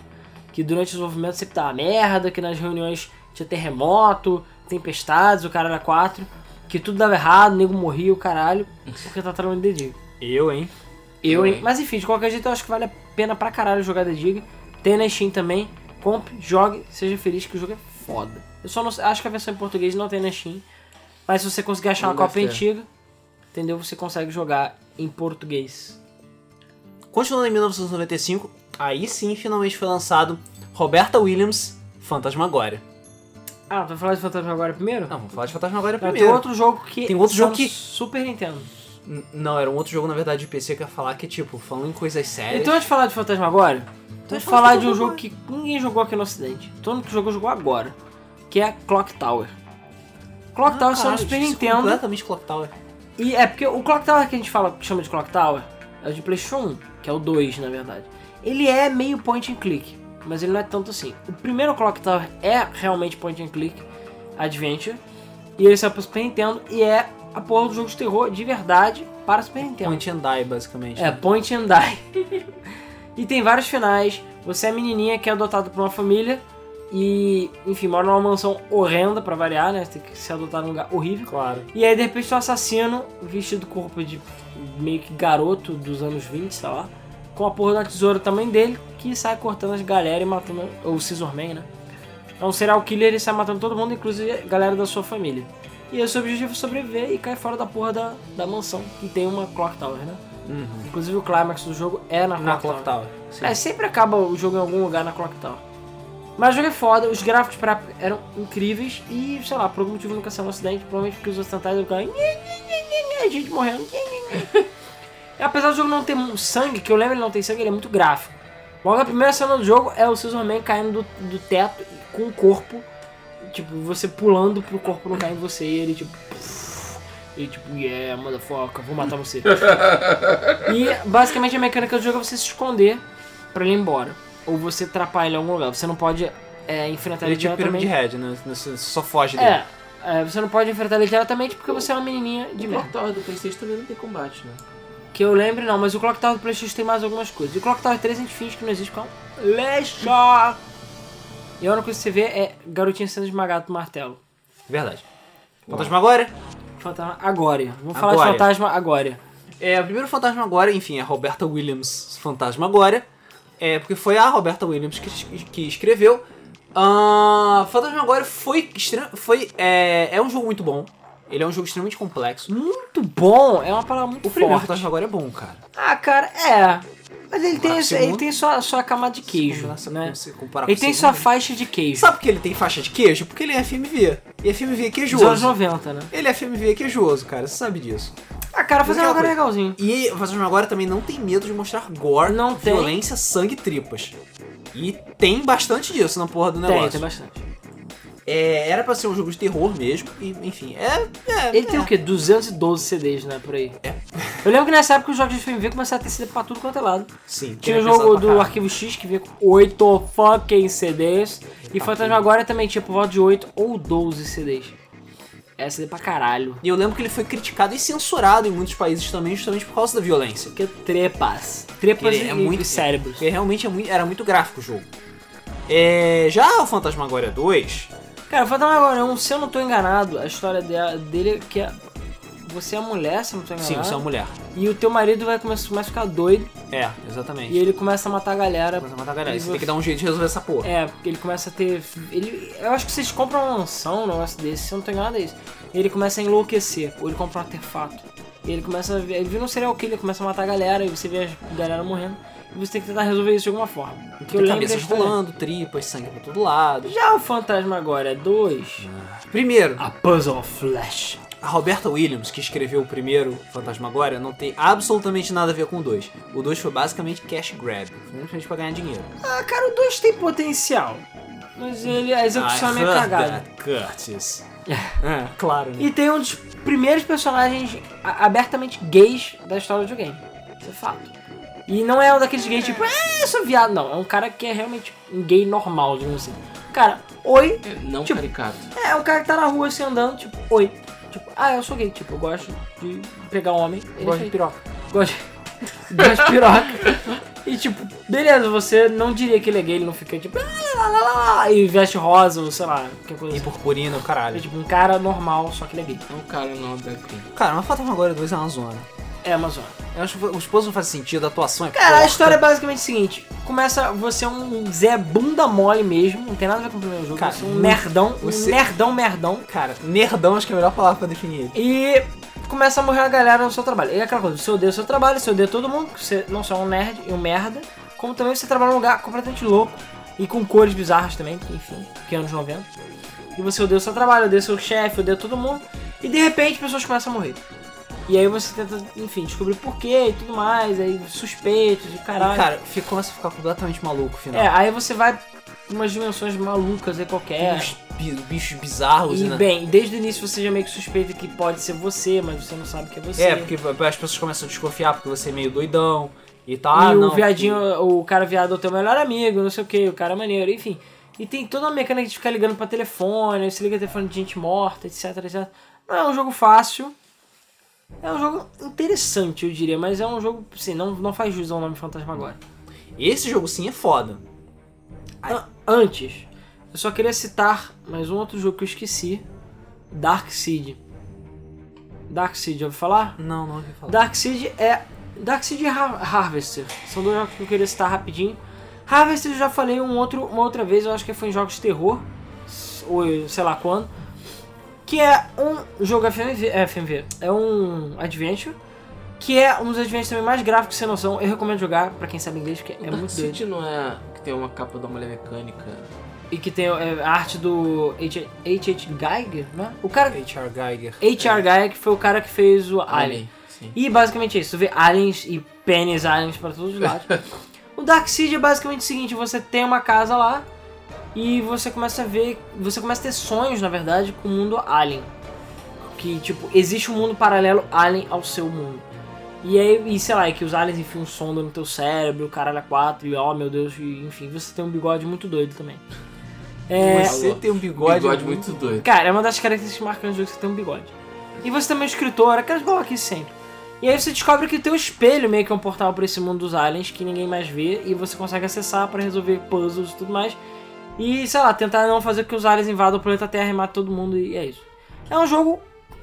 Que durante o desenvolvimento sempre tava merda, que nas reuniões tinha terremoto, tempestades, o cara era quatro, que tudo dava errado, o nego morria, o caralho, porque tá trabalhando The Dig. Eu, hein? Eu, hein? hein? Mas enfim, de qualquer jeito eu acho que vale a pena pra caralho jogar The Dig. Tem na Steam também. Compre, jogue, seja feliz que o jogo é foda. Eu só não acho que a versão em português não tem na Steam. Mas se você conseguir achar Não uma cópia antiga, entendeu? Você consegue jogar em português. Continuando em 1995, aí sim finalmente foi lançado Roberta Williams Fantasmagória. Ah, vai falar de Fantasma agora primeiro? Não, vamos falar de Fantasmagória Não, primeiro. tem outro jogo que. Tem outro só jogo que- Super Nintendo. N- Não, era um outro jogo, na verdade, de PC que eu ia falar que, tipo, falando em coisas sérias. Então antes de falar de Fantasma agora, Então vamos fala falar de um Fantasma jogo que ninguém jogou aqui no ocidente. Todo mundo que jogou, jogou agora. Que é Clock Tower. Clock Ah, Tower saiu no Super Nintendo. Completamente Clock Tower. E é porque o Clock Tower que a gente fala, que chama de Clock Tower, é o de PlayStation 1, que é o 2, na verdade. Ele é meio point and click, mas ele não é tanto assim. O primeiro Clock Tower é realmente point and click adventure, e ele saiu pro Super Nintendo e é a porra do jogo de terror de verdade para Super Nintendo. Point and Die, basicamente. É, point and die. e tem vários finais. Você é menininha que é adotada por uma família e, enfim, mora numa mansão horrenda pra variar, né? Você tem que ser adotado num lugar horrível. Claro. E aí, de repente, um assassino vestido com roupa de meio que garoto dos anos 20, sei lá. com a porra da tesoura também dele, que sai cortando as galera e matando. Ou o Scissorman, né? É um serial killer, ele sai matando todo mundo, inclusive a galera da sua família. E esse objetivo é sobreviver e cair fora da porra da, da mansão, que tem uma Clock Tower, né? Inclusive o climax do jogo é na Clock, Na Tower. Clock Tower. Sim. É, sempre acaba o jogo em algum lugar na Clock Tower. Mas o jogo é foda, os gráficos pra época eram incríveis e, sei lá, por algum motivo nunca saiu um acidente, provavelmente porque os ocidentais ficaram. "Nhe, nhe, nhe, nhe", gente morrendo. E Apesar do jogo não ter sangue, que eu lembro ele não tem sangue, ele é muito gráfico. Logo a primeira cena do jogo é o Scissorman caindo do, do teto com o corpo, tipo, você pulando pro corpo não cair em você e ele tipo. E tipo, yeah, motherfucker, vou matar você. e basicamente a mecânica do jogo é você se esconder pra ele ir embora. Ou você atrapalhar ele em algum lugar. Você não pode é, enfrentar Ele ele, é tipo diretamente. Head, né? Você só foge dele. É, é, você não pode enfrentar ele diretamente porque você é uma menininha de O merda. Tower do Playstation também não tem combate, né? Que eu lembre não, mas o Clock Tower do Playstation tem mais algumas coisas. E o Clock Tower 3 a gente finge que não existe com leixo. E a única coisa que você vê é garotinha sendo esmagada do martelo. Verdade. Fantasma agora? Fantasma agora. Vamos falar de Agora. fantasma agora. É, o primeiro fantasma agora, enfim, é a Roberta Williams Fantasma agora. É, porque foi a Roberta Williams que, que escreveu. Ah, fantasma agora foi, extre- foi é, é um jogo muito bom. Ele é um jogo extremamente complexo. Muito bom, é uma palavra muito O primeiro forte. fantasma agora é bom, cara. Ah, cara, é. Mas ele tem, Agora, segundo- ele tem sua, sua camada de queijo, né? Ele o tem sua segundo. faixa de queijo. Sabe por que ele tem faixa de queijo? Porque ele é FMV. E FMV é Dos queijoso. anos 90, né? Ele é FMV queijoso, cara. Você sabe disso. Ah, cara, fazer coisa coisa. legalzinho. E o Fantasma agora também não tem medo de mostrar gore, Não tem. violência, sangue e tripas. E tem bastante disso na porra do Tem, negócio. tem bastante. É, era pra ser um jogo de terror mesmo, e enfim, é. é Ele é. tem o quê? 212 CDs, né? Por aí. Eu lembro que nessa época os jogos de FMV começaram a ter CD pra tudo quanto é lado. Sim, Tinha o é jogo do. Arquivo X que vinha com 8 fucking CDs. E Fantasma agora também tinha por volta de 8 ou 12 CDs. É CD pra caralho. E eu lembro que ele foi criticado e censurado em muitos países também, justamente por causa da violência. Porque trepas. Trepas Ele e, é muito- e cérebros. Porque realmente é muito- era muito gráfico o jogo. É, já o Fantasmagoria 2, Cara, Fantasma agora 1, se eu não tô enganado, a história de- dele é que é- você é mulher, se eu não tô enganado. sim, você é uma mulher. E o teu marido vai começar, começa a ficar doido É, exatamente. e ele começa a matar a galera. Começa a matar a galera. Você você- tem que dar um jeito de resolver essa porra. É, porque ele começa a ter. Ele, eu acho que vocês compram uma mansão, um negócio desse, se eu não tô enganado é isso. E ele começa a enlouquecer, ou ele compra um artefato. E ele começa a ver. Ele vira um serial killer, começa a matar a galera, e você vê a galera morrendo. Você tem que tentar resolver isso de alguma forma. Que eu Tem lembro da cabeças história. rolando, tripas, sangue pra todo lado. Já o Fantasma agora é 2. Primeiro, A Puzzle of Flash. a Roberta Williams, que escreveu o primeiro Fantasmagoria, não tem absolutamente nada a ver com o 2. O 2 foi basicamente cash grab, simplesmente pra ganhar dinheiro. Ah, cara, o 2 tem potencial. Mas ele, a execução é meio heard cagada. that, Curtis. é, claro, né? E tem um dos primeiros personagens abertamente gays da história do videogame. Isso é fato. E não é um daqueles gays tipo, eu sou viado. Não, é um cara que é realmente um gay normal, digamos assim. Cara, oi. É, Não Tipo, caricato. É um cara que tá na rua assim andando, tipo, oi. Tipo, ah, eu sou gay. Tipo, eu gosto de pegar homem. Ele Gosto é de piroca. Gosto de, gosto de piroca. E tipo, beleza, você não diria que ele é gay, ele não fica tipo, "Ah, lá, lá, lá, lá", e veste rosa, ou sei lá, qualquer coisa E assim. purpurina, o É caralho. tipo um cara normal, só que ele é gay. É um cara não drag queen. Cara, mas Fantasmagoria 2 é uma zona. É, Amazon. Eu acho que os puzzles não faz sentido, a atuação é Cara, a história é basicamente o seguinte: começa você é um Zé bunda mole mesmo, não tem nada a ver com o primeiro jogo, Cara, você é um nerdão, você- um nerdão merdão. Cara, nerdão acho que é a melhor palavra pra definir ele. E começa a morrer a galera no seu trabalho. E é aquela coisa, você odeia o seu trabalho, você odeia todo mundo, você não só é um nerd e um merda, como também você trabalha num lugar completamente louco e com cores bizarras também, enfim, que é anos 90. E você odeia o seu trabalho, odeia o seu chefe, odeia todo mundo, e de repente pessoas começam a morrer. E aí você tenta, enfim, descobrir porquê e tudo mais, aí suspeitos e E, caralho. cara, ficou, começa a ficar completamente maluco o final. É, aí você vai umas dimensões malucas aí qualquer. uns bi- bichos bizarros. E né? bem, desde o início você já meio que suspeita que pode ser você, mas você não sabe que é você. É, porque as pessoas começam a desconfiar porque você é meio doidão e tal. e ah, o não, viadinho, o cara viado é o teu melhor amigo, não sei o que, o cara é maneiro, enfim. E tem toda uma mecânica de ficar ligando pra telefone, você liga telefone de gente morta, etc, etc. Não é um jogo fácil. É um jogo interessante, eu diria, mas é um jogo, assim, não, não faz jus ao nome Fantasma agora. Esse jogo sim é foda. An- Antes, eu só queria citar mais um outro jogo que eu esqueci. Dark Seed. Dark Seed, já ouviu falar? Não, não ouvi falar. Dark Seed é Darkseid e Har Harvester. São dois jogos que eu queria citar rapidinho. Harvester eu já falei um outro, uma outra vez, eu acho que foi em jogos de terror. Ou sei lá quando. Que é um jogo FMV, é, FMV. É um adventure. Que é um dos adventures também mais gráficos sem noção. Eu recomendo jogar pra quem sabe inglês, porque é Dark muito doido. City não é que tem uma capa da mulher mecânica. E que tem é, a arte do H.H. Geiger, né? O cara. H.R. Geiger. H.R. Geiger, que foi o cara que fez o Alien. Sim. E basicamente é isso, tu vê aliens e pênis aliens pra todos os lados. o Dark Seed é basicamente o seguinte, você tem uma casa lá e você começa a ver, você começa a ter sonhos, na verdade, com o mundo alien. Que, tipo, existe um mundo paralelo alien ao seu mundo. E aí, e sei lá, é que os aliens enfiam um sonda no teu cérebro, o caralho é quatro, e ó, meu Deus, e, enfim, você tem um bigode muito doido também. É, Você tem um bigode, Bigode muito doido. Cara, é uma das características marcantes do jogo que você tem um bigode. E você também é um escritor, aquelas babaquices sempre. E aí você descobre que tem um espelho meio que é um portal pra esse mundo dos aliens que ninguém mais vê e você consegue acessar pra resolver puzzles e tudo mais. E, sei lá, tentar não fazer que os aliens invadam o planeta Terra e matem todo mundo e é isso. É um jogo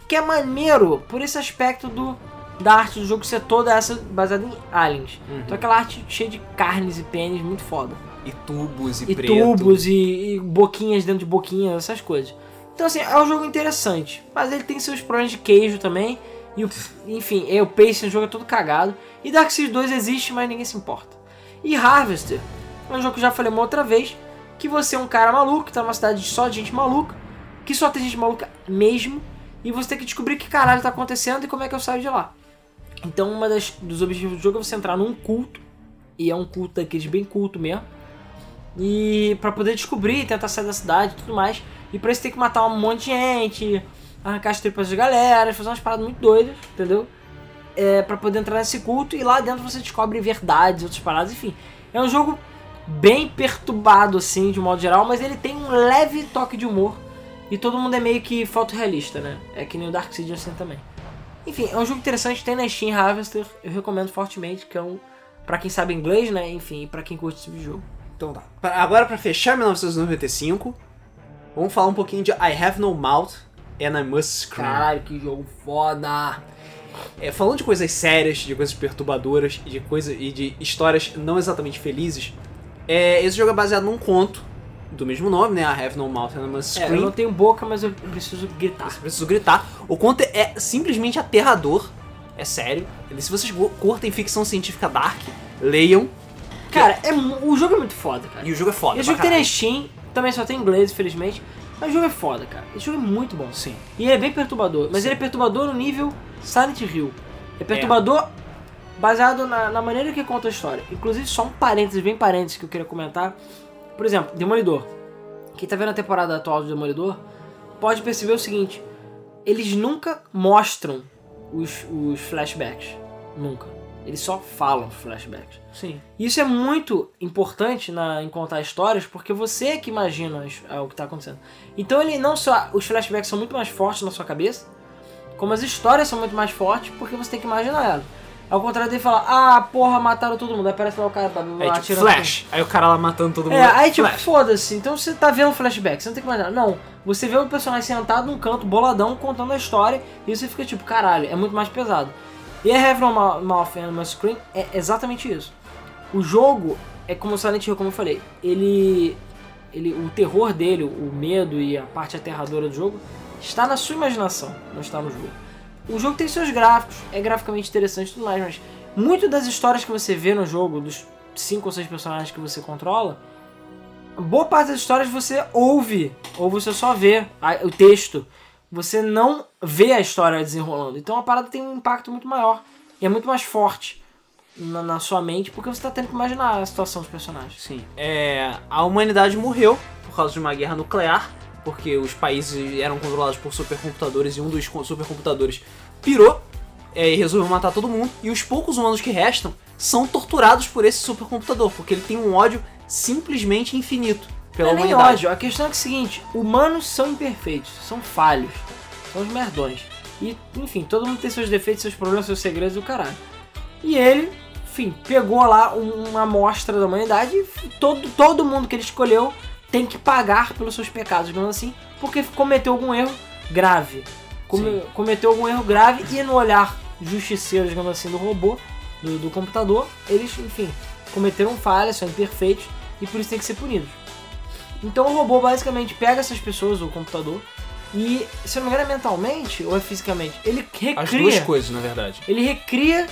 que é maneiro por esse aspecto do da arte do jogo ser toda essa baseada em aliens. Então aquela arte cheia de carnes e pênis, muito foda E tubos e, e preto. tubos e, e boquinhas dentro de boquinhas, essas coisas. Então assim, é um jogo interessante, mas ele tem seus problemas de queijo também. E o, enfim, é, o pace do jogo é todo cagado. E Dark Souls 2 existe, mas ninguém se importa. E Harvester é um jogo que eu já falei uma outra vez, que você é um cara maluco, que tá numa cidade só de gente maluca, que só tem gente maluca mesmo, e você tem que descobrir que caralho tá acontecendo e como é que eu saio de lá. Então, das, dos objetivos do jogo é você entrar num culto, e é um culto daqueles bem culto mesmo, e para poder descobrir, tentar sair da cidade e tudo mais. E pra isso tem que matar um monte de gente, arrancar as tripas de galera, fazer umas paradas muito doidas, entendeu? É, para poder entrar nesse culto e lá dentro você descobre verdades, outras paradas, enfim. É um jogo bem perturbado assim, de modo geral, mas ele tem um leve toque de humor. E todo mundo é meio que fotorrealista, né? É que nem o Dark Seed assim também. Enfim, é um jogo interessante, tem na Steam Harvester, eu recomendo fortemente, que é um pra quem sabe inglês, né? Enfim, pra quem curte esse tipo jogo. Então tá. Agora pra fechar 1995, vamos falar um pouquinho de I Have No Mouth and I Must Scream. Caralho, que jogo foda! É, falando de coisas sérias, de coisas perturbadoras e de, coisa, e de histórias não exatamente felizes, é, esse jogo é baseado num conto do mesmo nome, né? I Have No Mouth and I Must É, eu Scream. não tenho boca, mas eu preciso gritar. Você precisa gritar. O conto é simplesmente aterrador. É sério. Se vocês curtem ficção científica dark, leiam. Cara, é, o jogo é muito foda, cara. E o jogo é foda. Esse pra jogo tem na. Steam, também só tem em inglês, infelizmente. Mas o jogo é foda, cara. Esse jogo é muito bom. Sim. E ele é bem perturbador. Mas Sim. ele é perturbador no nível Silent Hill. É perturbador baseado na, na maneira que conta a história. Inclusive, só um parênteses, bem parênteses que eu queria comentar. Por exemplo, Demolidor. Quem tá vendo a temporada atual do Demolidor pode perceber o seguinte: eles nunca mostram os, os flashbacks. Nunca. Eles só falam flashbacks. Sim. E Isso é muito importante na, em contar histórias, porque você é que imagina é, o que está acontecendo. Então ele não só. Os flashbacks são muito mais fortes na sua cabeça, como as histórias são muito mais fortes, porque você tem que imaginar elas. Ao contrário dele falar, ah, porra, mataram todo mundo. Aí parece lá o cara tá É tipo. Flash. Aí o cara lá matando todo mundo. É, aí tipo, foda-se. Então você tá vendo flashback, você não tem que imaginar. Não, você vê o personagem sentado num canto, boladão, contando a história, e você fica tipo, caralho, é muito mais pesado. E a Heaven on Mouth and My Screen é exatamente isso. O jogo é como o Silent Hill, como eu falei, ele, ele. O terror dele, o medo e a parte aterradora do jogo está na sua imaginação, não está no jogo. O jogo tem seus gráficos, é graficamente interessante e tudo mais, mas muito das histórias que você vê no jogo, dos cinco ou seis personagens que você controla, boa parte das histórias você ouve, ou você só vê o texto. Você não vê a história desenrolando. Então a parada tem um impacto muito maior e é muito mais forte na, na sua mente, porque você tá tendo que imaginar a situação dos personagens. Sim. É, a humanidade morreu por causa de uma guerra nuclear, porque os países eram controlados por supercomputadores e um dos co- supercomputadores pirou é, e resolveu matar todo mundo. E os poucos humanos que restam são torturados por esse supercomputador, porque ele tem um ódio simplesmente infinito pela não é nem humanidade. ódio, a questão é, que é o seguinte, humanos são imperfeitos, são falhos, são os merdões. E, enfim, todo mundo tem seus defeitos, seus problemas, seus segredos e o caralho. E ele, enfim, pegou lá um- uma amostra da humanidade e todo, todo mundo que ele escolheu tem que pagar pelos seus pecados, digamos assim, porque cometeu algum erro grave. Come- cometeu algum erro grave e no olhar justiceiro, digamos assim, do robô, do, do computador, eles, enfim, cometeram falhas, são imperfeitos e por isso tem que ser punidos. Então o robô basicamente pega essas pessoas, o computador, e, se eu não me engano, é mentalmente ou é fisicamente, ele recria. As duas coisas, na verdade. Ele recria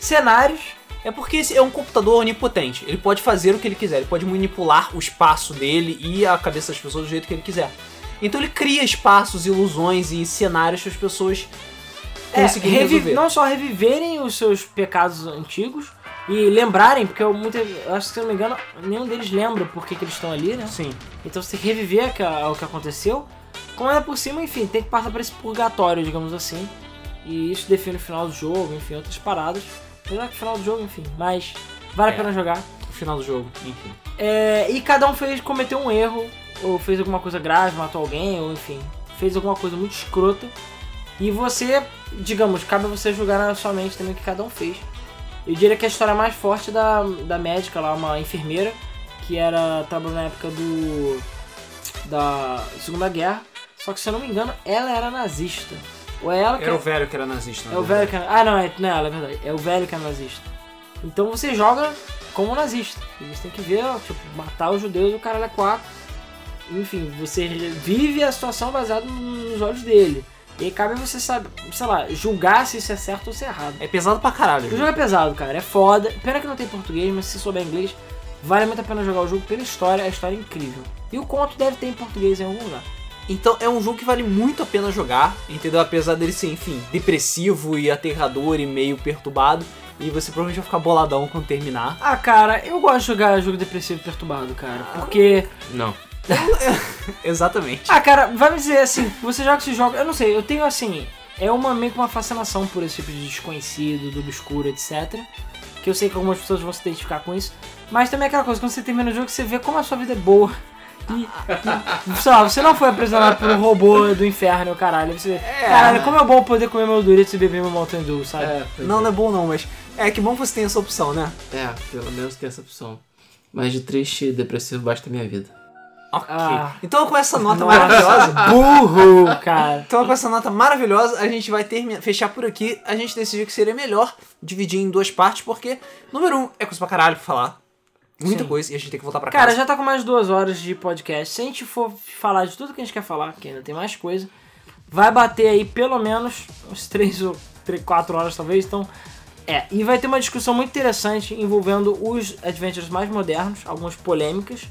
cenários. É porque esse é um computador onipotente. Ele pode fazer o que ele quiser. Ele pode manipular o espaço dele e a cabeça das pessoas do jeito que ele quiser. Então ele cria espaços, ilusões e cenários para as pessoas É, conseguirem revi- resolver. não só reviverem os seus pecados antigos e lembrarem, porque eu, muita, eu acho que se eu não me engano, nenhum deles lembra por que, que eles estão ali, né? Sim. Então você tem que reviver o que- aconteceu. Como é por cima, enfim, tem que passar por esse purgatório, digamos assim. E isso define o final do jogo, enfim, outras paradas. Apesar que o final do jogo, enfim, mas vale a É. pena jogar. No final do jogo, enfim. É, e cada um fez, cometeu um erro, ou fez alguma coisa grave, matou alguém, ou enfim, fez alguma coisa muito escrota. E você, digamos, cabe a você julgar na sua mente também o que cada um fez. Eu diria que a história mais forte da, da médica lá, uma enfermeira, que era trabalhou na época do. da Segunda Guerra. Só que se eu não me engano, ela era nazista. Ou é ela que Era o velho que era nazista. na é o verdade. velho que é... Ah, não, é, não é ela, é verdade. É o velho que é nazista. Então você joga como nazista. E você tem que ver, tipo, matar os judeus e o caralho é quatro. Enfim, você vive a situação baseada nos olhos dele. E aí cabe você saber, sei lá, julgar se isso é certo ou se é errado. É pesado pra caralho. O jogo é pesado, cara. É foda. Pena que não tem português, mas se souber inglês, vale muito a pena jogar o jogo pela história. A história é incrível. E o conto deve ter em português em algum lugar. Então é um jogo que vale muito a pena jogar, entendeu? Apesar dele ser, enfim, depressivo e aterrador e meio perturbado. E você provavelmente vai ficar boladão quando terminar. Ah, cara, eu gosto de jogar jogo depressivo e perturbado, cara. Porque Não. Exatamente. Ah, cara, vai me dizer assim, você joga esse jogo, eu não sei, eu tenho assim, é uma meio que uma fascinação por esse tipo de desconhecido, do obscuro, etc. Que eu sei que algumas pessoas vão se identificar com isso. Mas também é aquela coisa, quando você termina o jogo, você vê como a sua vida é boa. E, e sei lá, você não foi aprisionado por um robô do inferno, caralho. Você, caralho, como é bom poder comer meu Doritos e beber meu Mountain Dew, sabe? É, Não, é. não é bom não, mas é que bom que você tem essa opção, né? É, pelo menos tem essa opção. Mas de triste e depressivo basta a minha vida. Ok. Ah. Então com essa nota Nossa. maravilhosa. Burro, cara. Então com essa nota maravilhosa, a gente vai terminar, fechar por aqui. A gente decidiu que seria melhor dividir em duas partes, porque, número um, é coisa pra caralho pra falar. Muita Sim. coisa, e a gente tem que voltar pra Cara, casa. já tá com mais duas horas de podcast. Se a gente for falar de tudo que a gente quer falar, que ainda tem mais coisa, vai bater aí pelo menos uns três ou três, quatro horas talvez. Então, é. E vai ter uma discussão muito interessante envolvendo os adventures mais modernos, algumas polêmicas,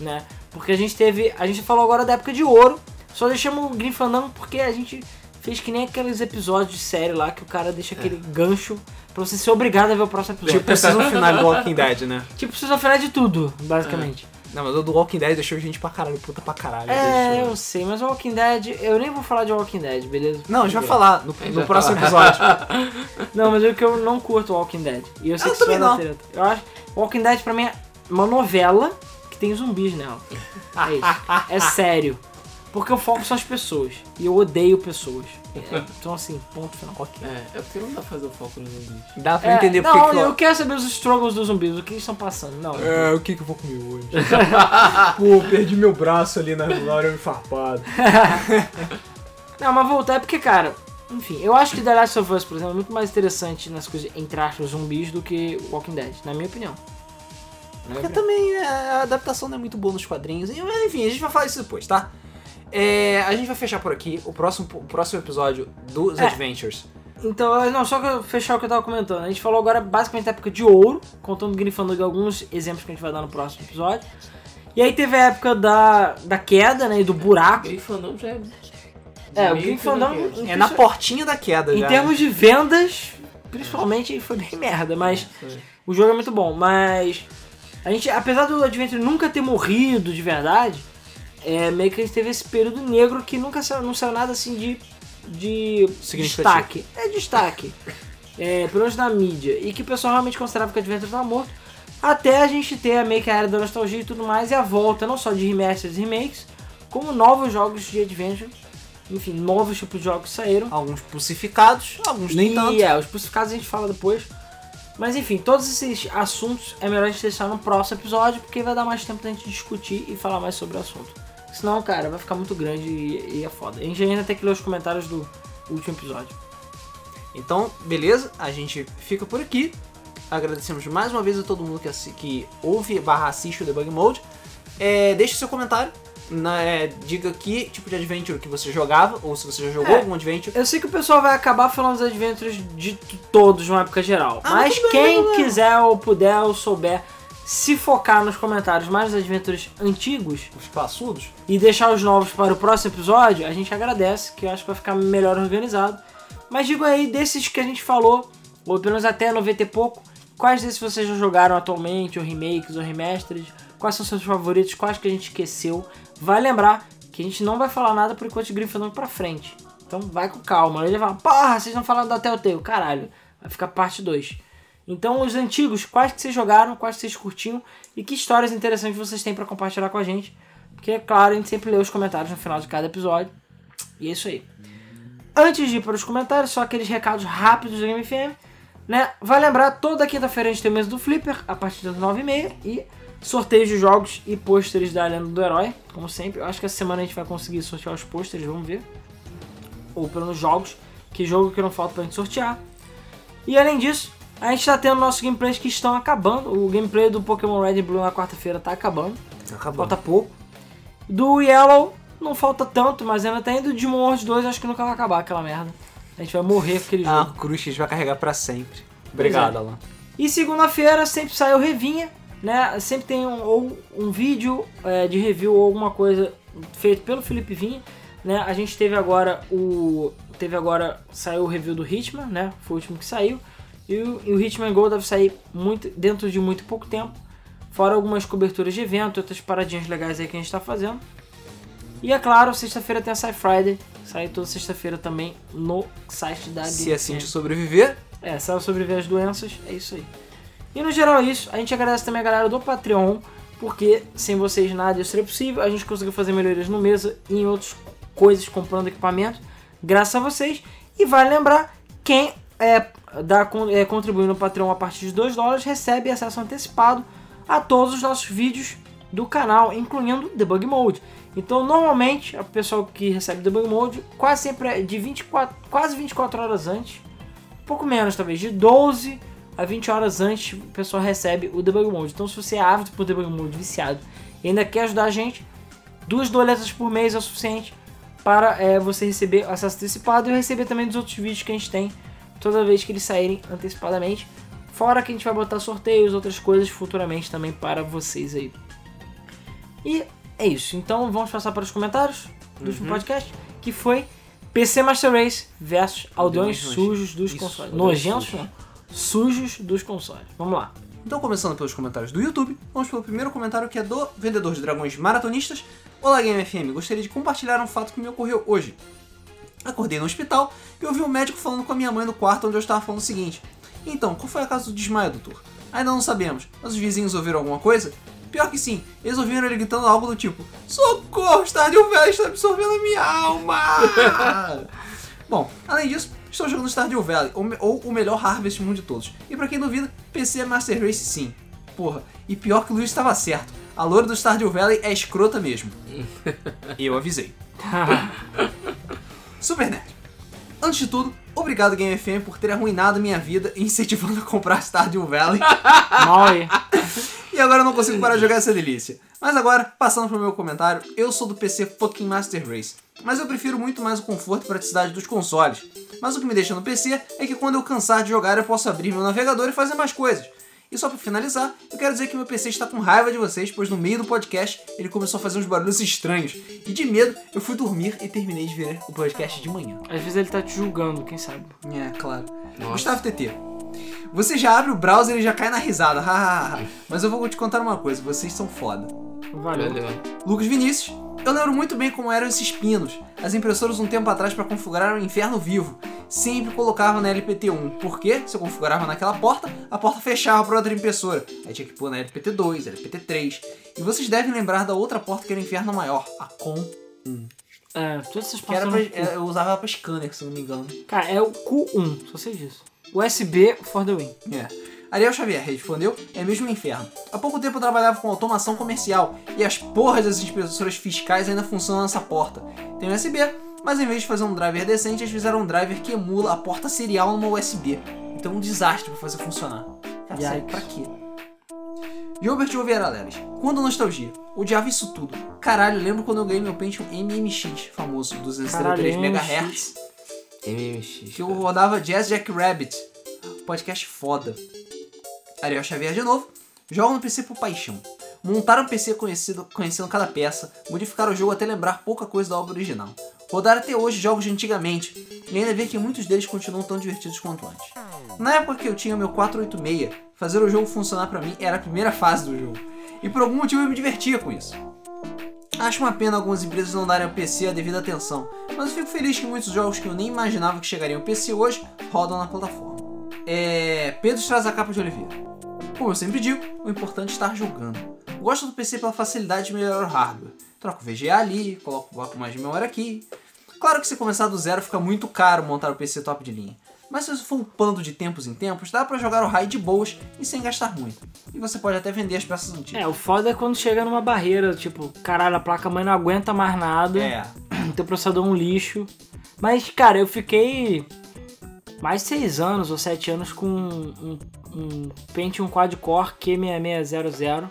né? Porque a gente teve. A gente falou agora da época de ouro. Só deixamos o Fandango porque a gente fez que nem aqueles episódios de série lá que o cara deixa aquele gancho pra você ser obrigado a ver o próximo episódio. Tipo, season final do Walking Dead, né? Tipo, precisa falar de tudo, basicamente. Não, mas o do Walking Dead deixou gente pra caralho, puta pra caralho. É, deixou. eu sei, mas o Walking Dead, eu nem vou falar de Walking Dead, beleza? Não, a gente vai falar no, no próximo falar. episódio. Não, mas é que eu não curto Walking Dead. E eu sei Eu que isso não. treta. Eu acho Walking Dead pra mim é uma novela que tem zumbis nela. É isso. É sério. Porque o foco são as pessoas. E eu odeio pessoas. É, então assim, ponto final. ok. É, é porque não dá pra fazer o foco nos zumbis. Dá pra É, entender não, porque que eu quero saber os struggles dos zumbis, o que eles estão passando. Não. É, o que que eu vou comer hoje? Pô, perdi meu braço ali na, hora farpado. Não, mas voltar é porque, cara, enfim, eu acho que The Last of Us, por exemplo, é muito mais interessante nas coisas, entre aspas, zumbis do que Walking Dead, na minha opinião. Na minha Porque opinião. também é, a adaptação não é muito boa nos quadrinhos. E, Enfim, a gente vai falar isso depois, tá? É, a gente vai fechar por aqui o próximo, o próximo episódio dos É. Adventures. Então, não, só que eu fechar o que eu tava comentando. A gente falou agora basicamente da época de ouro, contando grifando alguns exemplos que a gente vai dar no próximo episódio. E aí teve a época da, da queda, né, e do buraco. Grim Fandango já é... É, o quer. É na portinha da queda em já. termos de vendas, principalmente, foi bem merda, mas o jogo é muito bom. Mas a gente, apesar do Adventure nunca ter morrido de verdade, é meio que a gente teve esse período negro que nunca saiu, não saiu nada assim de, de destaque. É destaque. é, pelo menos na mídia. E que o pessoal realmente considerava que o Adventure estava morto. Até a gente ter a meio que a era da nostalgia e tudo mais, e a volta não só de remasters e remakes, como novos jogos de Adventure. Enfim, novos tipos de jogos saíram. Alguns pulsificados, alguns nem e, tanto. é, os pulsificados a gente fala depois. Mas enfim, todos esses assuntos é melhor a gente deixar no próximo episódio, porque vai dar mais tempo da gente discutir e falar mais sobre o assunto. Senão, cara, vai ficar muito grande e, e é foda. A gente ainda tem que ler os comentários do último episódio. Então, beleza, a gente fica por aqui. Agradecemos mais uma vez a todo mundo que, que ouve barra assiste o Debug Mode. É, deixe seu comentário. Na, é, diga que tipo de adventure que você jogava, ou se você já jogou É. algum adventure. Eu sei que o pessoal vai acabar falando dos adventures de todos de uma época geral. Ah, mas bem, quem quiser ou puder ou souber se focar nos comentários mais dos adventures antigos Os classudos. e deixar os novos para o próximo episódio, a gente agradece, que eu acho que vai ficar melhor organizado. Mas digo aí, desses que a gente falou, ou pelo menos até 90 e pouco, quais desses vocês já jogaram atualmente, ou remakes, ou remasters? Quais são seus favoritos? Quais que a gente esqueceu? Vai lembrar que a gente não vai falar nada por enquanto Gryffindor pra frente. Então vai com calma. Ele vai falar, porra, vocês não falaram da Telltale. Caralho, vai ficar parte 2. Então, os antigos, quais que vocês jogaram, quais que vocês curtiam e que histórias interessantes vocês têm pra compartilhar com a gente. Porque, é claro, a gente sempre lê os comentários no final de cada episódio. E é isso aí. Antes de ir para os comentários, só aqueles recados rápidos do Game FM. Né? Vai lembrar, toda quinta-feira a gente tem o mês do Flipper, a partir das 9h30. E sorteios de jogos e pôsteres da Lenda do Herói, como sempre. Eu acho que essa semana a gente vai conseguir sortear os pôsteres, vamos ver. Ou pelo menos jogos. Que jogo que não falta pra gente sortear. E além disso, a gente tá tendo nossos gameplays que estão acabando. O gameplay do Pokémon Red e Blue na quarta-feira tá acabando. Acabou. Falta pouco. Do Yellow não falta tanto, mas ainda tem. Do Digimon World 2 acho que nunca vai acabar aquela merda. A gente vai morrer com aquele Ah, jogo. cruz que a gente vai carregar pra sempre. Obrigado, é. Alan. E segunda-feira sempre sai o Revinha, né? Sempre tem um, ou um vídeo é, de review ou alguma coisa feito pelo Felipe Vinha, né? A gente teve agora o teve agora saiu o review do Hitman, né? Foi o último que saiu. E o, e o Hitman Go deve sair muito dentro de muito pouco tempo. Fora algumas coberturas de evento, outras paradinhas legais aí que a gente tá fazendo. E é claro, sexta-feira tem a Sci Friday, sai toda sexta-feira também no site da Se Game assim de sobreviver, É, sabe sobreviver às doenças, é isso aí. E no geral é isso. A gente agradece também a galera do Patreon, porque sem vocês nada isso seria possível. A gente conseguiu fazer melhorias no mesa e em outras coisas, comprando equipamento, graças a vocês. E vale lembrar, quem é, con- é, contribui no Patreon a partir de 2 dólares recebe acesso antecipado a todos os nossos vídeos do canal, incluindo Debug Mode. Então, normalmente, o pessoal que recebe Debug Mode quase sempre é de 24, quase 24 horas antes pouco menos talvez, de 12 a 20 horas antes o pessoal recebe o Debug Mode. Então se você é ávido por Debug Mode, viciado, e ainda quer ajudar a gente, duas doletas por mês é o suficiente para é, você receber acesso antecipado e receber também dos outros vídeos que a gente tem toda vez que eles saírem antecipadamente. Fora que a gente vai botar sorteios, outras coisas futuramente também para vocês aí. E é isso. Então vamos passar para os comentários do último podcast, que foi PC Master Race versus aldeões sujos dos Isso, consoles. Nojentos, sujos. não. Sujos dos consoles. Vamos lá. Então, começando pelos comentários do YouTube, vamos pelo primeiro comentário que é do vendedor de dragões maratonistas. Olá, Game FM, gostaria de compartilhar um fato que me ocorreu hoje. Acordei no hospital e ouvi um médico falando com a minha mãe no quarto onde eu estava falando o seguinte: Então, qual foi a causa do desmaio, doutor? Ainda não sabemos, mas os vizinhos ouviram alguma coisa? Pior que sim, eles ouviram ele gritando algo do tipo: Socorro, Stardew Valley está absorvendo a minha alma! Bom, além disso, estou jogando Stardew Valley, ou, ou o melhor Harvest Moon de todos. E pra quem duvida, PC é Master Race sim. Porra, e pior que o Luiz estava certo. A loura do Stardew Valley é escrota mesmo. Eu avisei. Super Nerd. Antes de tudo, obrigado Game FM por ter arruinado minha vida e incentivando a comprar Stardew Valley. Aí. E agora eu não consigo parar de jogar essa delícia. Mas agora, passando pro meu comentário, eu sou do PC fucking Master Race. Mas eu prefiro muito mais o conforto e praticidade dos consoles. Mas o que me deixa no PC é que quando eu cansar de jogar eu posso abrir meu navegador e fazer mais coisas. E só pra finalizar, eu quero dizer que meu PC está com raiva de vocês, pois no meio do podcast ele começou a fazer uns barulhos estranhos. E de medo, eu fui dormir e terminei de ver o podcast de manhã. Às vezes ele tá te julgando, quem sabe. É, claro. Nossa. Gustavo TT. Você já abre o browser e já cai na risada, hahaha. Mas eu vou te contar uma coisa, vocês são foda. Valeu. Valeu. Lucas Vinícius. Eu lembro muito bem como eram esses pinos. As impressoras um tempo atrás para configurar o inferno vivo. Sempre colocava na LPT1. Porque se eu configurava naquela porta, a porta fechava para outra impressora. Aí tinha que pôr na LPT2, LPT3. E vocês devem lembrar da outra porta que era o inferno maior, a COM. É, todas essas Que era portas pra, eu usava pra scanner, se não me engano. Cara, é o Q1, só sei disso. USB for the win. É. Ariel Xavier respondeu, é mesmo um inferno. Há pouco tempo eu trabalhava com automação comercial e as porras das impressoras fiscais ainda funcionam nessa porta. Tem USB, mas em vez de fazer um driver decente, eles fizeram um driver que emula a porta serial numa USB. Então é um desastre pra fazer funcionar. Ah, sério, pra quê? Gilbert Oliveira Leles. Quando nostalgia? Odiava isso tudo. Caralho, lembro quando eu ganhei meu Pentium MMX, famoso, 233 Caralho, MHz. MMX. Eu rodava Jazz Jack Rabbit. Podcast foda. Ariel Xavier de novo. Jogo no PC por paixão. Montar um PC conhecido, conhecendo cada peça, modificar o jogo até lembrar pouca coisa da obra original. Rodar até hoje jogos de antigamente e ainda ver que muitos deles continuam tão divertidos quanto antes. Na época que eu tinha meu 486, fazer o jogo funcionar pra mim era a primeira fase do jogo. E por algum motivo eu me divertia com isso. Acho uma pena algumas empresas não darem ao PC a devida atenção, mas eu fico feliz que muitos jogos que eu nem imaginava que chegariam ao PC hoje rodam na plataforma. É. Pedro traz a capa de Oliveira. Como eu sempre digo, o importante é estar jogando. Gosto do PC pela facilidade de melhorar o hardware. Troco o VGA ali, coloco um pouco mais de memória aqui. Claro que se começar do zero fica muito caro montar o PC top de linha. Mas se você for upando de tempos em tempos, dá pra jogar o high de boas e sem gastar muito. E você pode até vender as peças antigas. É, o foda é quando chega numa barreira, tipo, caralho, a placa-mãe não aguenta mais nada. É. teu processador é um lixo. Mas, cara, eu fiquei mais seis anos ou sete anos com um, um Pentium quad-core Q6600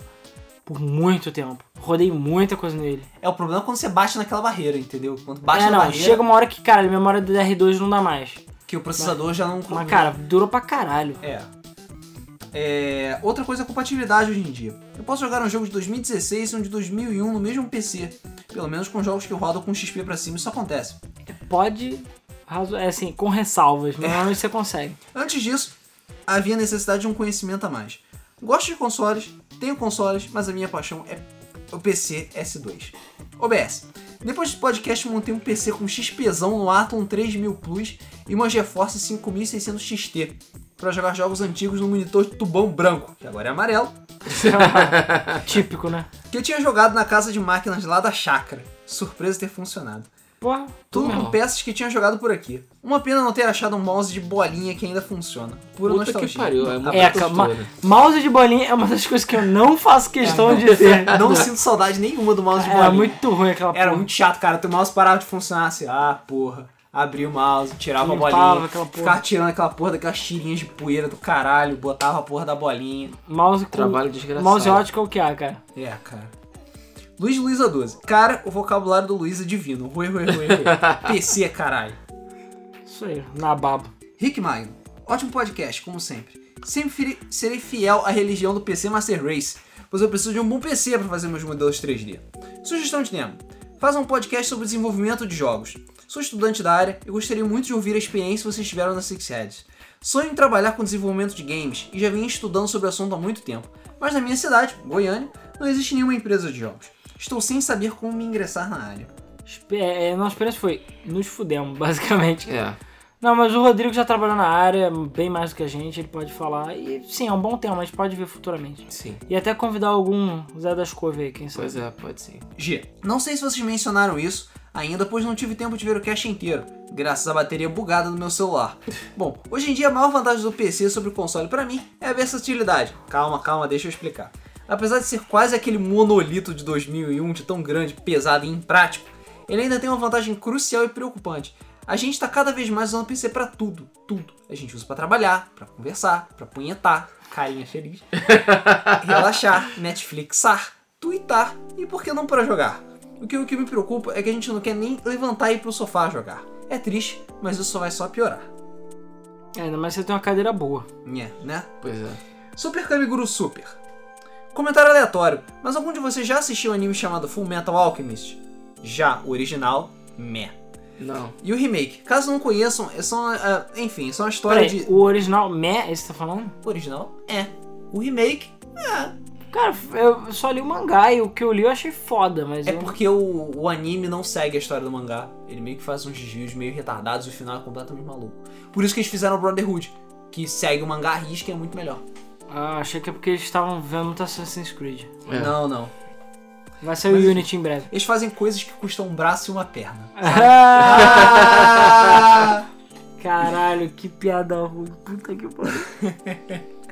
por muito tempo. Rodei muita coisa nele. É o problema quando você bate naquela barreira, entendeu? Quando bate é, na não, barreira, chega uma hora que, cara, a memória do DR2 não dá mais. Que o processador já não... Mas, cara, durou pra caralho. É. É, Outra coisa é a compatibilidade hoje em dia. Eu posso jogar um jogo de 2016 e um de 2001 no mesmo PC. Pelo menos com jogos que rodam com XP pra cima isso acontece. Pode, é assim, com ressalvas, normalmente você consegue. Antes disso, havia necessidade de um conhecimento a mais. Gosto de consoles, tenho consoles, mas a minha paixão é o PC S2. OBS. Depois desse podcast, montei um PC com XPzão no Atom 3000 Plus e uma GeForce 5600 XT para jogar jogos antigos no monitor de tubão branco, que agora é amarelo, Típico, né? que eu tinha jogado na casa de máquinas lá da chácara. Surpresa ter funcionado. Porra, Tudo com peças que tinha jogado por aqui. Uma pena não ter achado um mouse de bolinha que ainda funciona. Pura Puta nostalgia. que pariu, é muito É, cara, ma- mouse de bolinha é uma das coisas que eu não faço questão de ter. Não sinto saudade nenhuma do mouse de Era bolinha. muito ruim aquela Era porra. muito chato, cara. Teu mouse parava de funcionar assim. Ah, porra. Abria o mouse, tirava Limpava a bolinha. aquela porra. Ficava tirando aquela porra daquelas tirinhas de poeira do caralho. Botava a porra da bolinha. Mouse com... Trabalho desgraçado. Mouse ótico é o que há, cara. É, cara. Luiz Luiza 12. Cara, o vocabulário do Luiz é divino. Rui, rui, rui, rui. PC, caralho. Isso aí, na baba. Rick Magno. Ótimo podcast, como sempre. Sempre serei fiel à religião do PC Master Race, pois eu preciso de um bom PC para fazer meus modelos 3D. Sugestão de tema. Faz um podcast sobre desenvolvimento de jogos. Sou estudante da área e gostaria muito de ouvir a experiência que vocês tiveram na Six Heads. Sonho em trabalhar com desenvolvimento de games e já venho estudando sobre o assunto há muito tempo. Mas na minha cidade, Goiânia, não existe nenhuma empresa de jogos. Estou sem saber como me ingressar na área. Espe- é, nossa experiência foi, nos fudemos, basicamente. É. Não, mas o Rodrigo já trabalhou na área, bem mais do que a gente, ele pode falar. E sim, é um bom tema, a gente pode ver futuramente. Sim. E até convidar algum Zé das Couve aí, quem sabe. Pois é, pode sim. G. Não sei se vocês mencionaram isso ainda, pois não tive tempo de ver o cache inteiro, graças à bateria bugada do meu celular. Bom, hoje em dia a maior vantagem do PC sobre o console pra mim é a versatilidade. Calma, calma, deixa eu explicar. Apesar de ser quase aquele monolito de 2001 de tão grande, pesado e imprático, ele ainda tem uma vantagem crucial e preocupante. A gente tá cada vez mais usando o PC pra tudo, tudo. A gente usa pra trabalhar, pra conversar, pra punhetar, carinha feliz, relaxar, Netflixar, twittar e por que não para jogar. O que, o que me preocupa é que a gente não quer nem levantar e ir pro sofá jogar. É triste, mas isso só vai só piorar. É, ainda mais você tem uma cadeira boa. Nhé, né? Pois é. Super Kamiguru Super. Comentário aleatório, mas algum de vocês já assistiu um anime chamado Full Metal Alchemist? Já, o original, meh. Não. E o remake, caso não conheçam, é só, ah, enfim, são a história Peraí, de... o original, Meh, esse que você tá falando? O original é. O remake é. Cara, eu só li o mangá e o que eu li eu achei foda, mas É eu... porque o, o anime não segue a história do mangá. Ele meio que faz uns desvios meio retardados e o final é completamente maluco. Por isso que eles fizeram o Brotherhood, que segue o mangá risca e é muito melhor. Ah, achei que é porque eles estavam vendo muito Assassin's Creed. É. Não, não. Vai sair Mas- o Unity em breve. Eles fazem coisas que custam um braço e uma perna. Ah! Caralho, que piada ruim. Puta que pariu.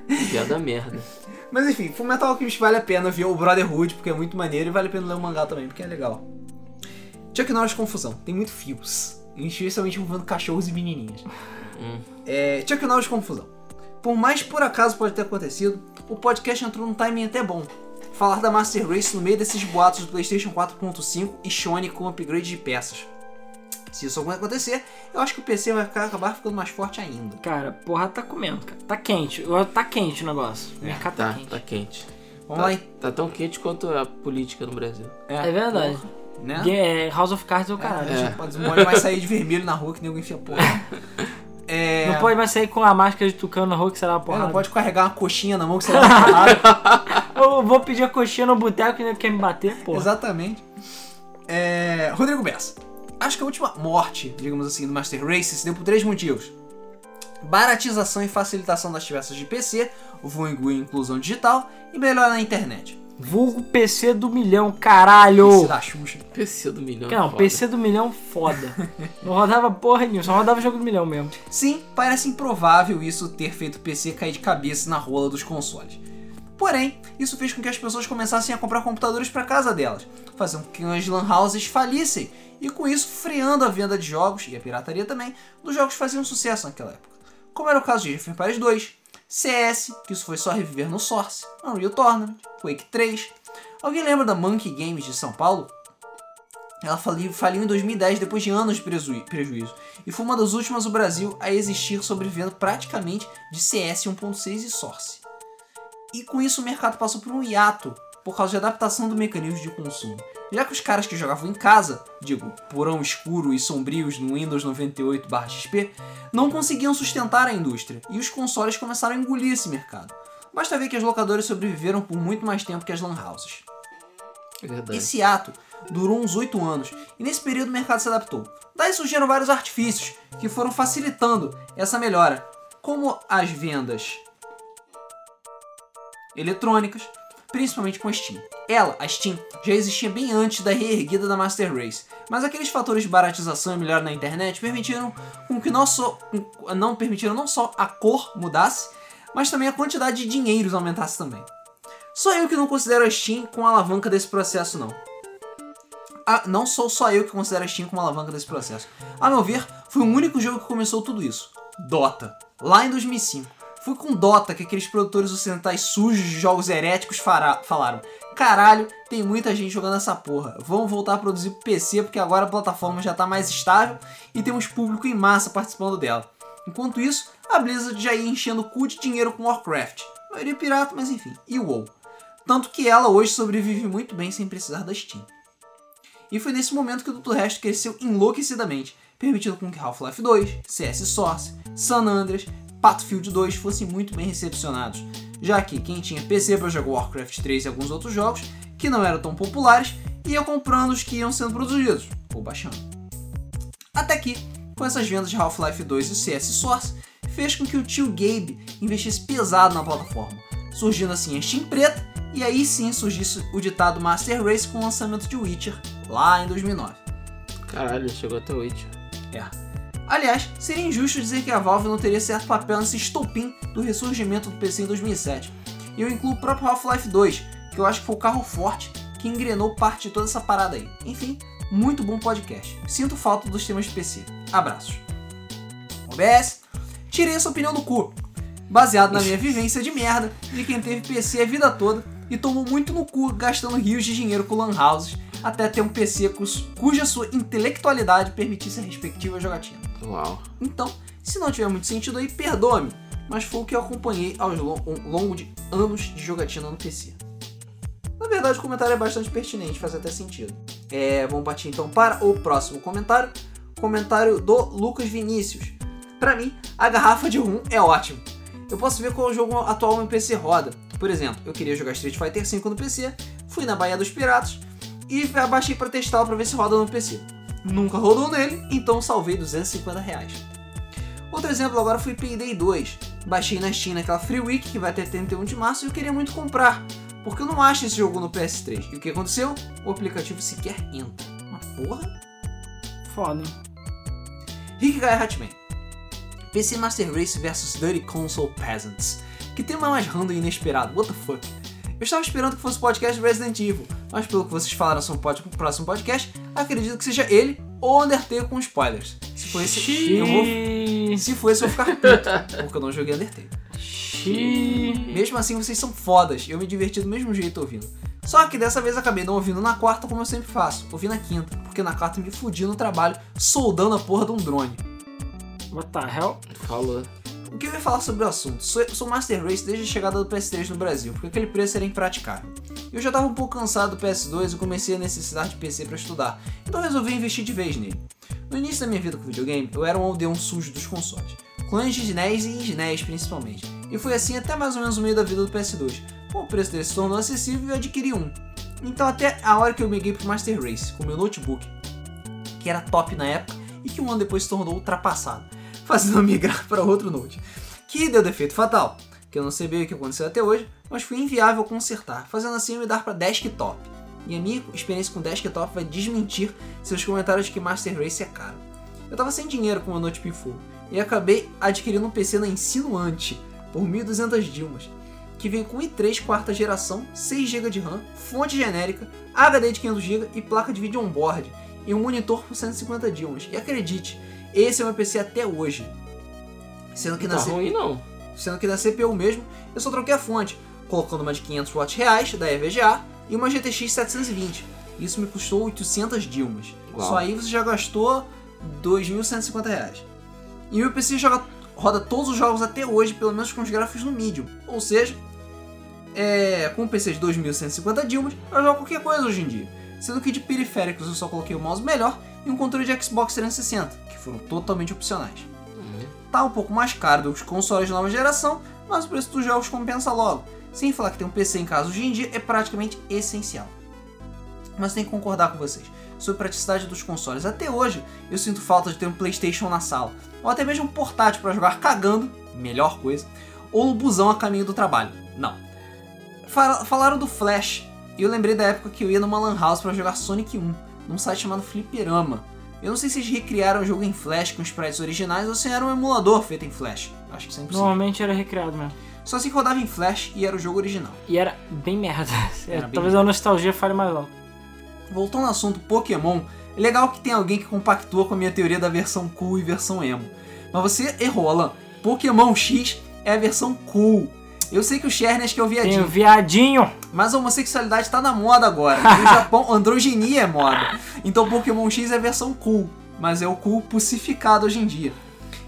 Piada merda. Mas enfim, Fullmetal Alchemist vale a pena ver o Brotherhood, porque é muito maneiro, e vale a pena ler o mangá também, porque é legal. Chuck Norris Confusão, tem muito fios. Especialmente envolvendo cachorros e menininhas. Hum. É, Chuck Norris Confusão. Por mais por acaso pode ter acontecido, o podcast entrou num timing até bom. Falar da Master Race no meio desses boatos do PlayStation 4.5 e Sony com upgrade de peças. Se isso acontecer, eu acho que o PC vai ficar- acabar ficando mais forte ainda. Cara, porra, tá comendo, cara. Tá quente. Tá quente o negócio. O mercado tá, Tá, quente. tá quente. Vamos tá, lá, hein? tá tão quente quanto a política no Brasil. É verdade. Né? Ga- é, House of Cards é o caralho. É, pode- Não pode sair de vermelho na rua que nego enfia porra. É, Não pode mais sair com a máscara de tucano na rua que será uma é, porrada. não pode carregar uma coxinha na mão que vai uma porrada. Eu vou pedir a coxinha no boteco e ele quer me bater, porra. Exatamente. É, Rodrigo Bessa. Acho que a última morte, digamos assim, do Master Race se deu por três motivos. Baratização e facilitação das peças de PC, o vulgo e inclusão digital e melhora na internet. Vulgo PC do milhão, caralho. Esse da Xuxa. PC do milhão. Não, foda. PC do milhão, foda. Não rodava porra nenhuma, só rodava jogo do milhão mesmo. Sim, parece improvável isso ter feito o PC cair de cabeça na rola dos consoles. Porém, isso fez com que as pessoas começassem a comprar computadores para casa delas, fazendo com que as lan houses falissem e com isso freando a venda de jogos e a pirataria também dos jogos que faziam sucesso naquela época. Como era o caso de of Empires 2, CS, que isso foi só reviver no Source, Unreal Tournament, Quake 3. Alguém lembra da Monkey Games de São Paulo? Ela faliu, faliu em 2010 depois de anos de preju- prejuízo e foi uma das últimas do Brasil a existir sobrevivendo praticamente de CS 1.6 e Source. E com isso o mercado passou por um hiato por causa de adaptação do mecanismo de consumo. Já que os caras que jogavam em casa, digo, porão escuro e sombrios no Windows 98/XP, não conseguiam sustentar a indústria e os consoles começaram a engolir esse mercado. Basta ver que as locadoras sobreviveram por muito mais tempo que as lan houses. Verdade. Esse ato durou uns 8 anos e nesse período o mercado se adaptou. Daí surgiram vários artifícios que foram facilitando essa melhora, como as vendas eletrônicas, principalmente com a Steam. Ela, a Steam, já existia bem antes da reerguida da Master Race, mas aqueles fatores de baratização e melhora na internet permitiram com que não só, não permitiram não só a cor mudasse, mas também a quantidade de dinheiros aumentasse também. Só eu que não considero a Steam com a alavanca desse processo, não. Ah, não sou só eu que considero a Steam como alavanca desse processo. A meu ver, foi o único jogo que começou tudo isso. Dota. Lá em 2005. Foi com Dota que aqueles produtores ocidentais sujos de jogos heréticos falaram Caralho, tem muita gente jogando essa porra. Vamos voltar a produzir pro PC porque agora a plataforma já tá mais estável e temos público em massa participando dela. Enquanto isso, a Blizzard já ia enchendo o cu de dinheiro com Warcraft. Maioria pirata, mas enfim. E WoW. Tanto que ela hoje sobrevive muito bem sem precisar da Steam. E foi nesse momento que o Dr. Resto cresceu enlouquecidamente, permitindo com que Half-Life 2, CS Source, San Andreas, Battlefield 2 fossem muito bem recepcionados, já que quem tinha PC para jogar Warcraft 3 e alguns outros jogos, que não eram tão populares, ia comprando os que iam sendo produzidos, ou baixando. Até que, com essas vendas de Half-Life 2 e CS Source, fez com que o tio Gabe investisse pesado na plataforma, surgindo assim a Steam preta, e aí sim surgisse o ditado Master Race com o lançamento de Witcher, lá em 2009. Caralho, chegou até o Witcher. É. Aliás, seria injusto dizer que a Valve não teria certo papel nesse estopim do ressurgimento do PC em 2007. E eu incluo o próprio Half-Life 2, que eu acho que foi o carro forte que engrenou parte de toda essa parada aí. Enfim, muito bom podcast. Sinto falta dos temas de PC. Abraços. OBS, tirei essa opinião do cu. Baseado na minha vivência de merda de quem teve PC a vida toda e tomou muito no cu gastando rios de dinheiro com lan houses até ter um PC cuja sua intelectualidade permitisse a respectiva jogatina. Uau. Então, se não tiver muito sentido aí, perdoe-me, mas foi o que eu acompanhei ao lo- ao longo de anos de jogatina no PC. Na verdade, o comentário é bastante pertinente, faz até sentido. É, vamos partir então para o próximo comentário. Comentário do Lucas Vinícius. Pra mim, a garrafa de rum é ótimo. Eu posso ver qual jogo atual meu PC roda. Por exemplo, eu queria jogar Street Fighter V no PC, fui na Baía dos Piratas e abaixei pra testar pra ver se roda no PC. Nunca rodou nele, então salvei 250 reais. Outro exemplo agora foi Payday 2. Baixei na Steam naquela Free Week que vai até 31 de março e eu queria muito comprar, porque eu não acho esse jogo no PS3. E o que aconteceu? O aplicativo sequer entra. Uma porra? Foda. Rick Guy Hatman. PC Master Race vs Dirty Console Peasants. Que tema mais random e inesperado, what the fuck? Eu estava esperando que fosse o podcast Resident Evil, mas pelo que vocês falaram sobre o próximo podcast, acredito que seja ele ou Undertale com spoilers. Se for esse, eu vou, Xiii. se for esse eu vou ficar puto, porque eu não joguei Undertale. Xiii. Mesmo assim, vocês são fodas. Eu me diverti do mesmo jeito ouvindo. Só que dessa vez acabei não ouvindo na quarta como eu sempre faço. Ouvi na quinta, porque na quarta me fudi no trabalho soldando a porra de um drone. What the hell? Falou. O que eu ia falar sobre o assunto? Sou, sou Master Race desde a chegada do PS3 no Brasil, porque aquele preço era impraticável. Eu já tava um pouco cansado do PS2 e comecei a necessitar de PC para estudar, então resolvi investir de vez nele. No início da minha vida com videogame, eu era um aldeão sujo dos consoles. Clones de SNES e SNES principalmente. E foi assim até mais ou menos o meio da vida do PS2. Com o preço dele se tornou acessível, eu adquiri um. Então até a hora que eu migrei pro Master Race, com meu notebook, que era top na época e que um ano depois se tornou ultrapassado, fazendo migrar para outro Note. Que deu defeito fatal, que eu não sei bem o que aconteceu até hoje, mas foi inviável consertar, fazendo assim me dar para desktop. E a minha experiência com desktop vai desmentir seus comentários de que Master Race é caro. Eu tava sem dinheiro com o Note Pifou e acabei adquirindo um PC na Insinuante por 1.200 Dilmas, que vem com i3 quarta geração, 6 GB de RAM, fonte genérica, HD de 500 GB e placa de vídeo on-board, e um monitor por 150 Dilmas. E acredite, esse é o meu PC até hoje. Sendo que, Não na tá C- ruim, não. sendo que na CPU mesmo, eu só troquei a fonte, colocando uma de 500 watts reais da EVGA e uma GTX 720. Isso me custou 800 Dilmas. Uau. Só aí você já gastou 2.150 reais. E o meu PC joga, roda todos os jogos até hoje, pelo menos com os gráficos no Medium. Ou seja, é, com um PC de 2.150 Dilmas, eu jogo qualquer coisa hoje em dia. Sendo que de periféricos eu só coloquei o mouse melhor e um controle de Xbox 360, que foram totalmente opcionais. Tá um pouco mais caro do que os consoles de nova geração, mas o preço dos jogos compensa logo. Sem falar que ter um PC em casa hoje em dia é praticamente essencial. Mas tenho que concordar com vocês. Sobre a praticidade dos consoles, até hoje eu sinto falta de ter um PlayStation na sala, ou até mesmo um portátil para jogar cagando, melhor coisa, ou no busão a caminho do trabalho. Não. Fala- Falaram do Flash, e eu lembrei da época que eu ia numa Lan House para jogar Sonic 1, num site chamado Fliperama. Eu não sei se eles recriaram o jogo em Flash com sprites originais ou se era um emulador feito em Flash. Acho que isso é. Normalmente era recriado mesmo. Só se rodava em Flash e era o jogo original. E era bem merda. É, Era bem Talvez a nostalgia fale mais alto. Voltando ao assunto Pokémon, é legal que tem alguém que compactua com a minha teoria da versão cool e versão emo. Mas você errou, Alan. Pokémon X é a versão cool. Eu sei que o Chernes que é o Tem o viadinho, viadinho. mas a homossexualidade tá na moda agora. No Japão, androginia é moda. Então Pokémon X é a versão cool, mas é o cool pussificado hoje em dia.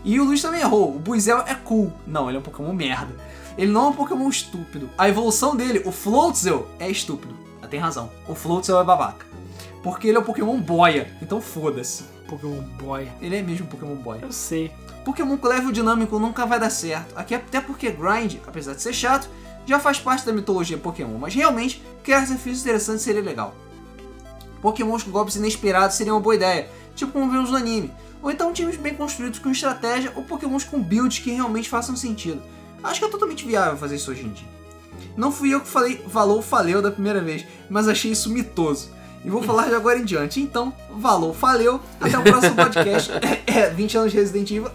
E o Luiz também errou. O Buizel é cool. Não, ele é um Pokémon merda. Ele não é um Pokémon estúpido. A evolução dele, o Floatzel, é estúpido. Ah, Tem razão. O Floatzel é babaca. Porque ele é um Pokémon boia. Então foda-se. Pokémon Boy. Ele é mesmo um Pokémon boia. Eu sei. Pokémon com level dinâmico nunca vai dar certo. Aqui até porque Grind, apesar de ser chato, já faz parte da mitologia Pokémon. Mas realmente, criar desafios interessantes seria legal. Pokémons com golpes inesperados seria uma boa ideia, tipo como vemos no anime. Ou então times bem construídos com estratégia ou Pokémons com builds que realmente façam sentido. Acho que é totalmente viável fazer isso hoje em dia. Não fui eu que falei valou faleu da primeira vez, mas achei isso mitoso. E vou falar de agora em diante. Então, valou, faleu. Até o próximo podcast. É, 20 anos de Resident Evil.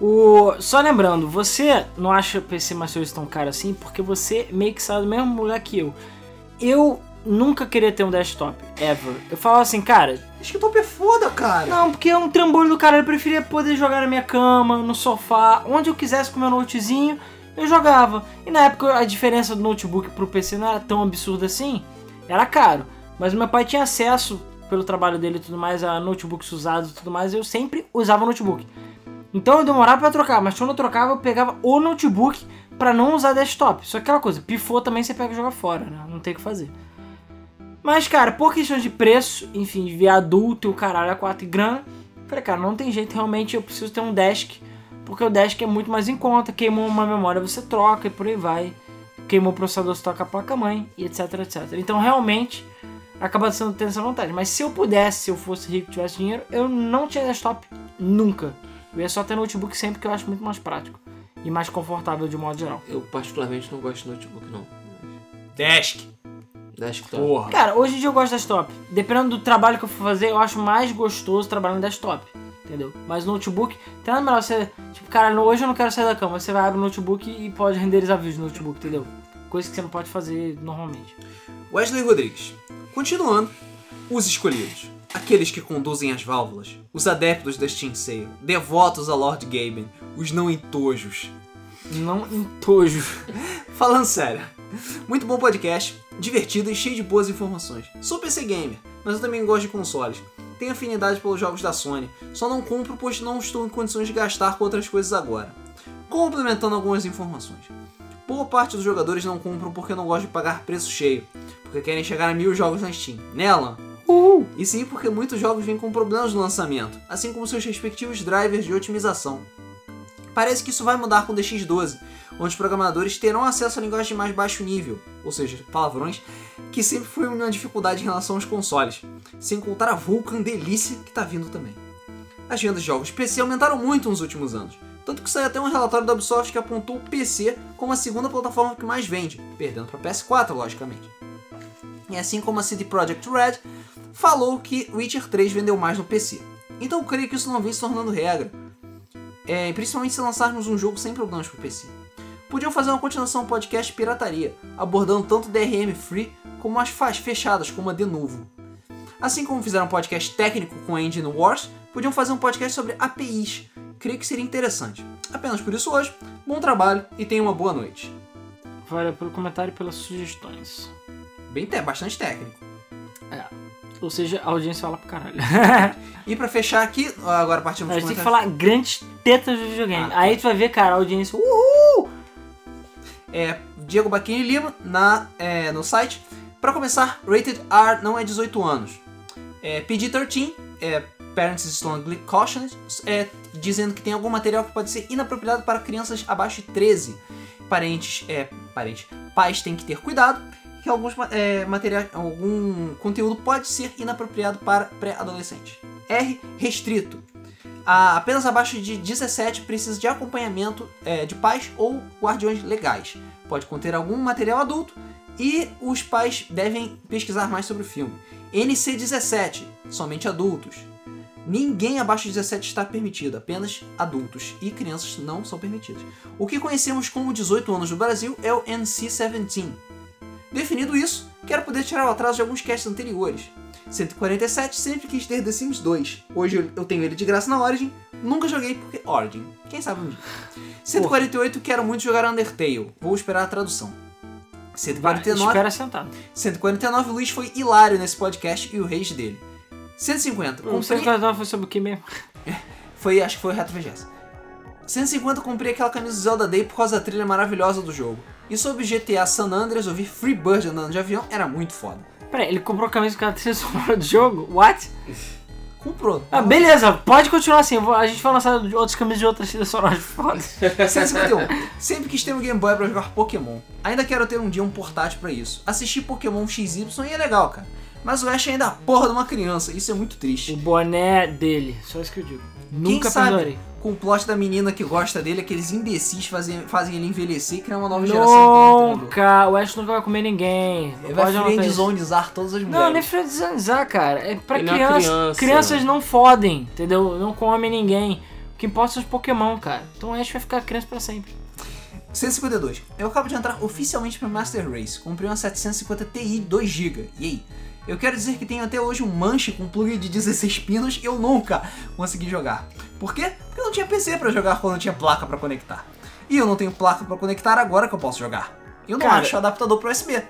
O... Só lembrando, você não acha PC Master Race tão caro assim porque você meio que saiu do mesmo lugar que eu. Eu nunca queria ter um desktop, ever. Eu falava assim, cara, Desktop é foda, cara. não, porque é um trambolho do cara, eu preferia poder jogar na minha cama, no sofá, onde eu quisesse com meu notezinho, eu jogava. E na época a diferença do notebook pro PC não era tão absurda assim, era caro. Mas meu pai tinha acesso, pelo trabalho dele e tudo mais, a notebooks usados e tudo mais, eu sempre usava notebook. Então eu demorava pra trocar, mas quando eu trocava eu pegava o notebook pra não usar desktop. Só que aquela coisa, pifou também você pega e joga fora, né? Não tem o que fazer. Mas, cara, por questão de preço, enfim, de adulto e o caralho a 4 e grana, falei, cara, não tem jeito, realmente eu preciso ter um desk, porque o desk é muito mais em conta, queimou uma memória você troca e por aí vai. Queimou o processador, você troca a placa-mãe e etc, etc. Então, realmente, acaba sendo tendo essa vantagem. Mas se eu pudesse, se eu fosse rico e tivesse dinheiro, eu não tinha desktop nunca. Eu ia só ter notebook sempre, que eu acho muito mais prático. E mais confortável de modo geral. Eu particularmente não gosto de notebook, não. Desk. Desktop. Porra. Cara, hoje em dia eu gosto de desktop. Dependendo do trabalho que eu for fazer, eu acho mais gostoso trabalhar no desktop. Entendeu? Mas notebook, tem nada melhor você. Tipo, cara, hoje eu não quero sair da cama. Você vai abrir o notebook e pode renderizar vídeos no notebook, entendeu? Coisa que você não pode fazer normalmente. Wesley Rodrigues. Continuando, os escolhidos. Aqueles que conduzem as válvulas. Os adeptos da Steam Sale. Devotos a Lord Gaben. Os não entojos. Não entojo. Falando sério, muito bom podcast, divertido e cheio de boas informações. Sou PC Gamer, mas eu também gosto de consoles. Tenho afinidade pelos jogos da Sony, só não compro pois não estou em condições de gastar com outras coisas agora. Complementando algumas informações. Boa parte dos jogadores não compram porque não gostam de pagar preço cheio, porque querem chegar a mil jogos na Steam. Nela, Uhul. e sim porque muitos jogos vêm com problemas no lançamento, assim como seus respectivos drivers de otimização. Parece que isso vai mudar com o DX12, onde os programadores terão acesso a linguagem de mais baixo nível, ou seja, palavrões, que sempre foi uma dificuldade em relação aos consoles, sem contar a Vulkan delícia que está vindo também. As vendas de jogos PC aumentaram muito nos últimos anos, tanto que saiu até um relatório da Ubisoft que apontou o PC como a segunda plataforma que mais vende, perdendo para PS4, logicamente. E assim como a CD Projekt Red falou que Witcher 3 vendeu mais no PC. Então eu creio que isso não vem se tornando regra, é, principalmente se lançarmos um jogo sem problemas para o PC. Podiam fazer uma continuação podcast pirataria, abordando tanto DRM free como as faixas fechadas, como a de novo. Assim como fizeram um podcast técnico com a Engine Wars, podiam fazer um podcast sobre APIs. Creio que seria interessante. Apenas por isso hoje, bom trabalho e tenha uma boa noite. Valeu pelo comentário e pelas sugestões. Bem, te- bastante técnico. Ou seja, a audiência fala pro caralho. E pra fechar aqui, agora partimos A dos gente tem que falar grandes tetas do videogame. Ah, tá. Aí tu vai ver, cara, a audiência. Uhul! é, Diego Baquini Lima na, é, no site. Para começar, Rated R não é 18 anos. É, PG-13, é, Parents Strongly Cautioned, é, dizendo que tem algum material que pode ser inapropriado para crianças abaixo de 13. Parentes, é, parentes, pais têm que ter cuidado que alguns é, materiais, algum conteúdo pode ser inapropriado para pré-adolescentes. R, restrito. A- apenas abaixo de 17 precisa de acompanhamento é, de pais ou guardiões legais. Pode conter algum material adulto e os pais devem pesquisar mais sobre o filme. NC17, somente adultos. Ninguém abaixo de 17 está permitido, apenas adultos e crianças não são permitidos. O que conhecemos como 18 anos no Brasil é o NC17. Definido isso, quero poder tirar o atraso de alguns casts anteriores. 147 sempre quis ter The Sims 2. Hoje eu- tenho ele de graça na Origin. Nunca joguei porque Origin. Quem sabe um dia. 148 quero muito jogar Undertale. Vou esperar a tradução. Vai, 149 espera sentado. 149 Luiz foi hilário nesse podcast e o rage dele. 150 O comprei 149 foi sobre o que mesmo? foi, acho que foi o Retro VGS. 150 comprei aquela camisa do Zelda Day por causa da trilha maravilhosa do jogo. E sobre GTA San Andreas, ouvir Free Bird andando de avião era muito foda. Peraí, ele comprou a camisa com a trilha sonora do jogo? What? Comprou. Ah, beleza, pode continuar assim. A gente vai lançar outras camisas de outras trilhas sonoras foda. 151. Sempre quis ter um Game Boy pra jogar Pokémon. Ainda quero ter um dia um portátil pra isso. Assistir Pokémon XY e é legal, cara. Mas o Ash ainda é a porra de uma criança, isso é muito O triste. boné dele, só isso que eu digo. Nunca sabe? perdoarei. Com o plot da menina que gosta dele, aqueles imbecis fazem, fazem ele envelhecer e criar uma nova geração. Nunca, o Ash nunca vai comer ninguém. Ele Pode vai anotar isso. friendzonizar todas as Não, mulheres. nem friendzonizar, cara. É pra Ele não é criança. criança. Crianças não fodem, entendeu? Não comem ninguém. O que importa são os Pokémon, cara. Então o Ash vai ficar criança pra sempre. 152. Eu acabo de entrar oficialmente para Master Race. Comprei uma 750 Ti 2GB. E aí? Eu quero dizer que tenho até hoje um manche com plug de 16 pinos e eu nunca consegui jogar. Por quê? Porque eu não tinha PC para jogar quando eu tinha placa para conectar. E eu não tenho placa para conectar agora que eu posso jogar. Eu não Cara. acho adaptador pro USB.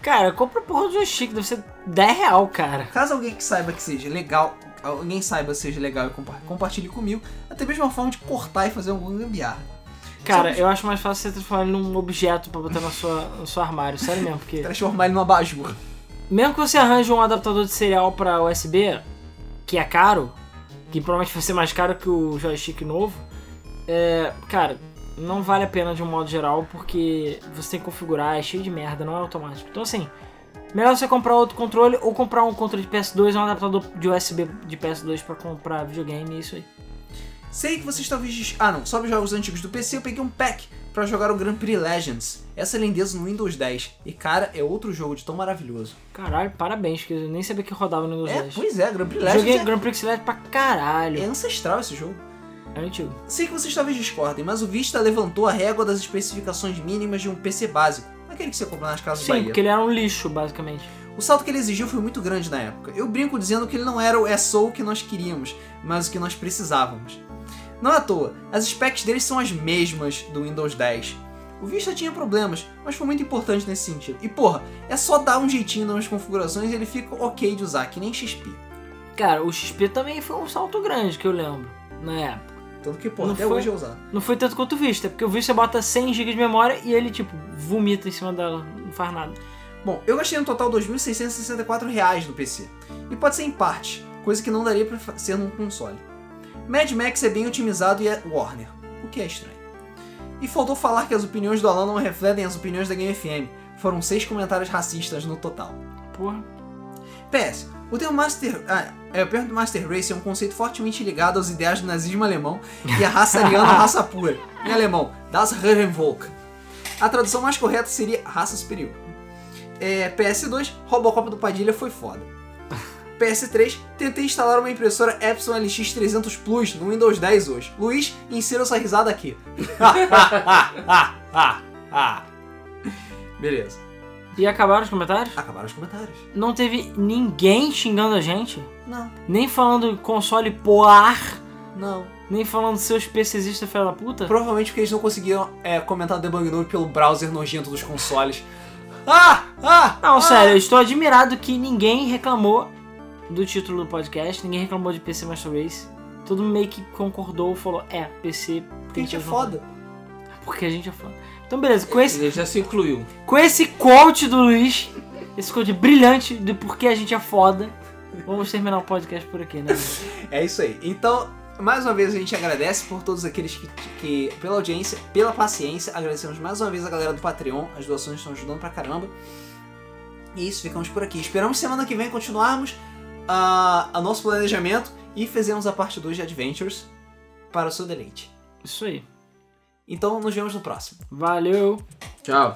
Cara, compra porra do joystick, deve ser 10 real, cara. Caso alguém que saiba que seja legal, alguém saiba que seja legal e compa- compartilhe comigo, até mesmo uma forma de cortar e fazer algum gambiarra. Cara, eu acho mais fácil você transformar ele num objeto pra botar na sua, no seu armário, sério mesmo, porque. Transformar ele numa abajur. Mesmo que você arranje um adaptador de serial pra USB, que é caro, que provavelmente vai ser mais caro que o joystick novo, é, cara, não vale a pena de um modo geral, porque você tem que configurar, é cheio de merda, não é automático. Então assim, melhor você comprar outro controle ou comprar um controle de PS2 e um adaptador de USB de PS2 pra comprar videogame, é isso aí. Sei que vocês talvez. dis- Ah, não. Sobre jogos antigos do PC, eu peguei um pack pra jogar o Grand Prix Legends. Essa lindeza no Windows 10. E cara, é outro jogo de tão maravilhoso. Caralho, parabéns, porque eu nem sabia que rodava no Windows É, 10. pois é, Grand Prix Joguei Legends Grand Prix Select pra é, caralho. é ancestral esse jogo. É antigo. Sei que vocês talvez discordem, mas o Vista levantou a régua das especificações mínimas de um PC básico. Aquele que você compra nas casas Sim, Bahia. porque ele era um lixo, basicamente. O salto que ele exigiu foi muito grande na época. Eu brinco dizendo que ele não era o SO que nós queríamos, mas o que nós precisávamos. Não à toa, as specs deles são as mesmas do Windows 10. O Vista tinha problemas, mas foi muito importante nesse sentido. E porra, é só dar um jeitinho nas configurações e ele fica ok de usar, que nem XP. Cara, o XP também foi um salto grande que eu lembro na época. Tanto que, porra, Não até foi? hoje é usado. Não foi tanto quanto o Vista, porque o Vista bota 100 GB de memória e ele, tipo, vomita em cima dela, não faz nada. Bom, eu gastei no total 2.664 reais no PC. E pode ser em parte, coisa que não daria pra fa- ser num console. Mad Max é bem otimizado e é Warner, o que é estranho. E faltou falar que as opiniões do Alan não refletem as opiniões da Game FM. Foram seis comentários racistas no total. Porra. PS, o termo Master. Ah, é, o termo Master Race é um conceito fortemente ligado aos ideais do nazismo alemão e a raça ariana raça pura. Em alemão, Das Herrenvolk. A tradução mais correta seria raça superior. É, PS2, Robocop do Padilha foi foda. PS3, tentei instalar uma impressora Epson LX300 Plus no Windows 10 hoje. Luiz, insira essa risada aqui. Beleza. E acabaram os comentários? Acabaram os comentários. Não teve ninguém xingando a gente, Não, nem falando console poar, não. nem falando seus PCzistas filha da puta. Provavelmente porque eles não conseguiram é, comentar o debug noob pelo browser nojento dos consoles. Ah! Ah! Não, ah! sério, eu estou admirado que ninguém reclamou do título do podcast, ninguém reclamou de PC Master Race. Todo mundo meio que concordou, falou, é, PC Porque a gente é que foda. Porque a gente é foda. Então beleza, com esse, Ele já se incluiu. com esse quote do Luiz, esse quote brilhante de porque a gente é foda, vamos terminar o podcast por aqui, né? É isso aí. Então, mais uma vez a gente agradece por todos aqueles que, que pela audiência, pela paciência. Agradecemos mais uma vez a galera do Patreon. As doações estão ajudando pra caramba. E isso, ficamos por aqui. Esperamos semana que vem continuarmos a, a nosso planejamento e fizemos a parte 2 de Adventures para o seu deleite. Isso aí. Então, nos vemos no próximo. Valeu! Tchau.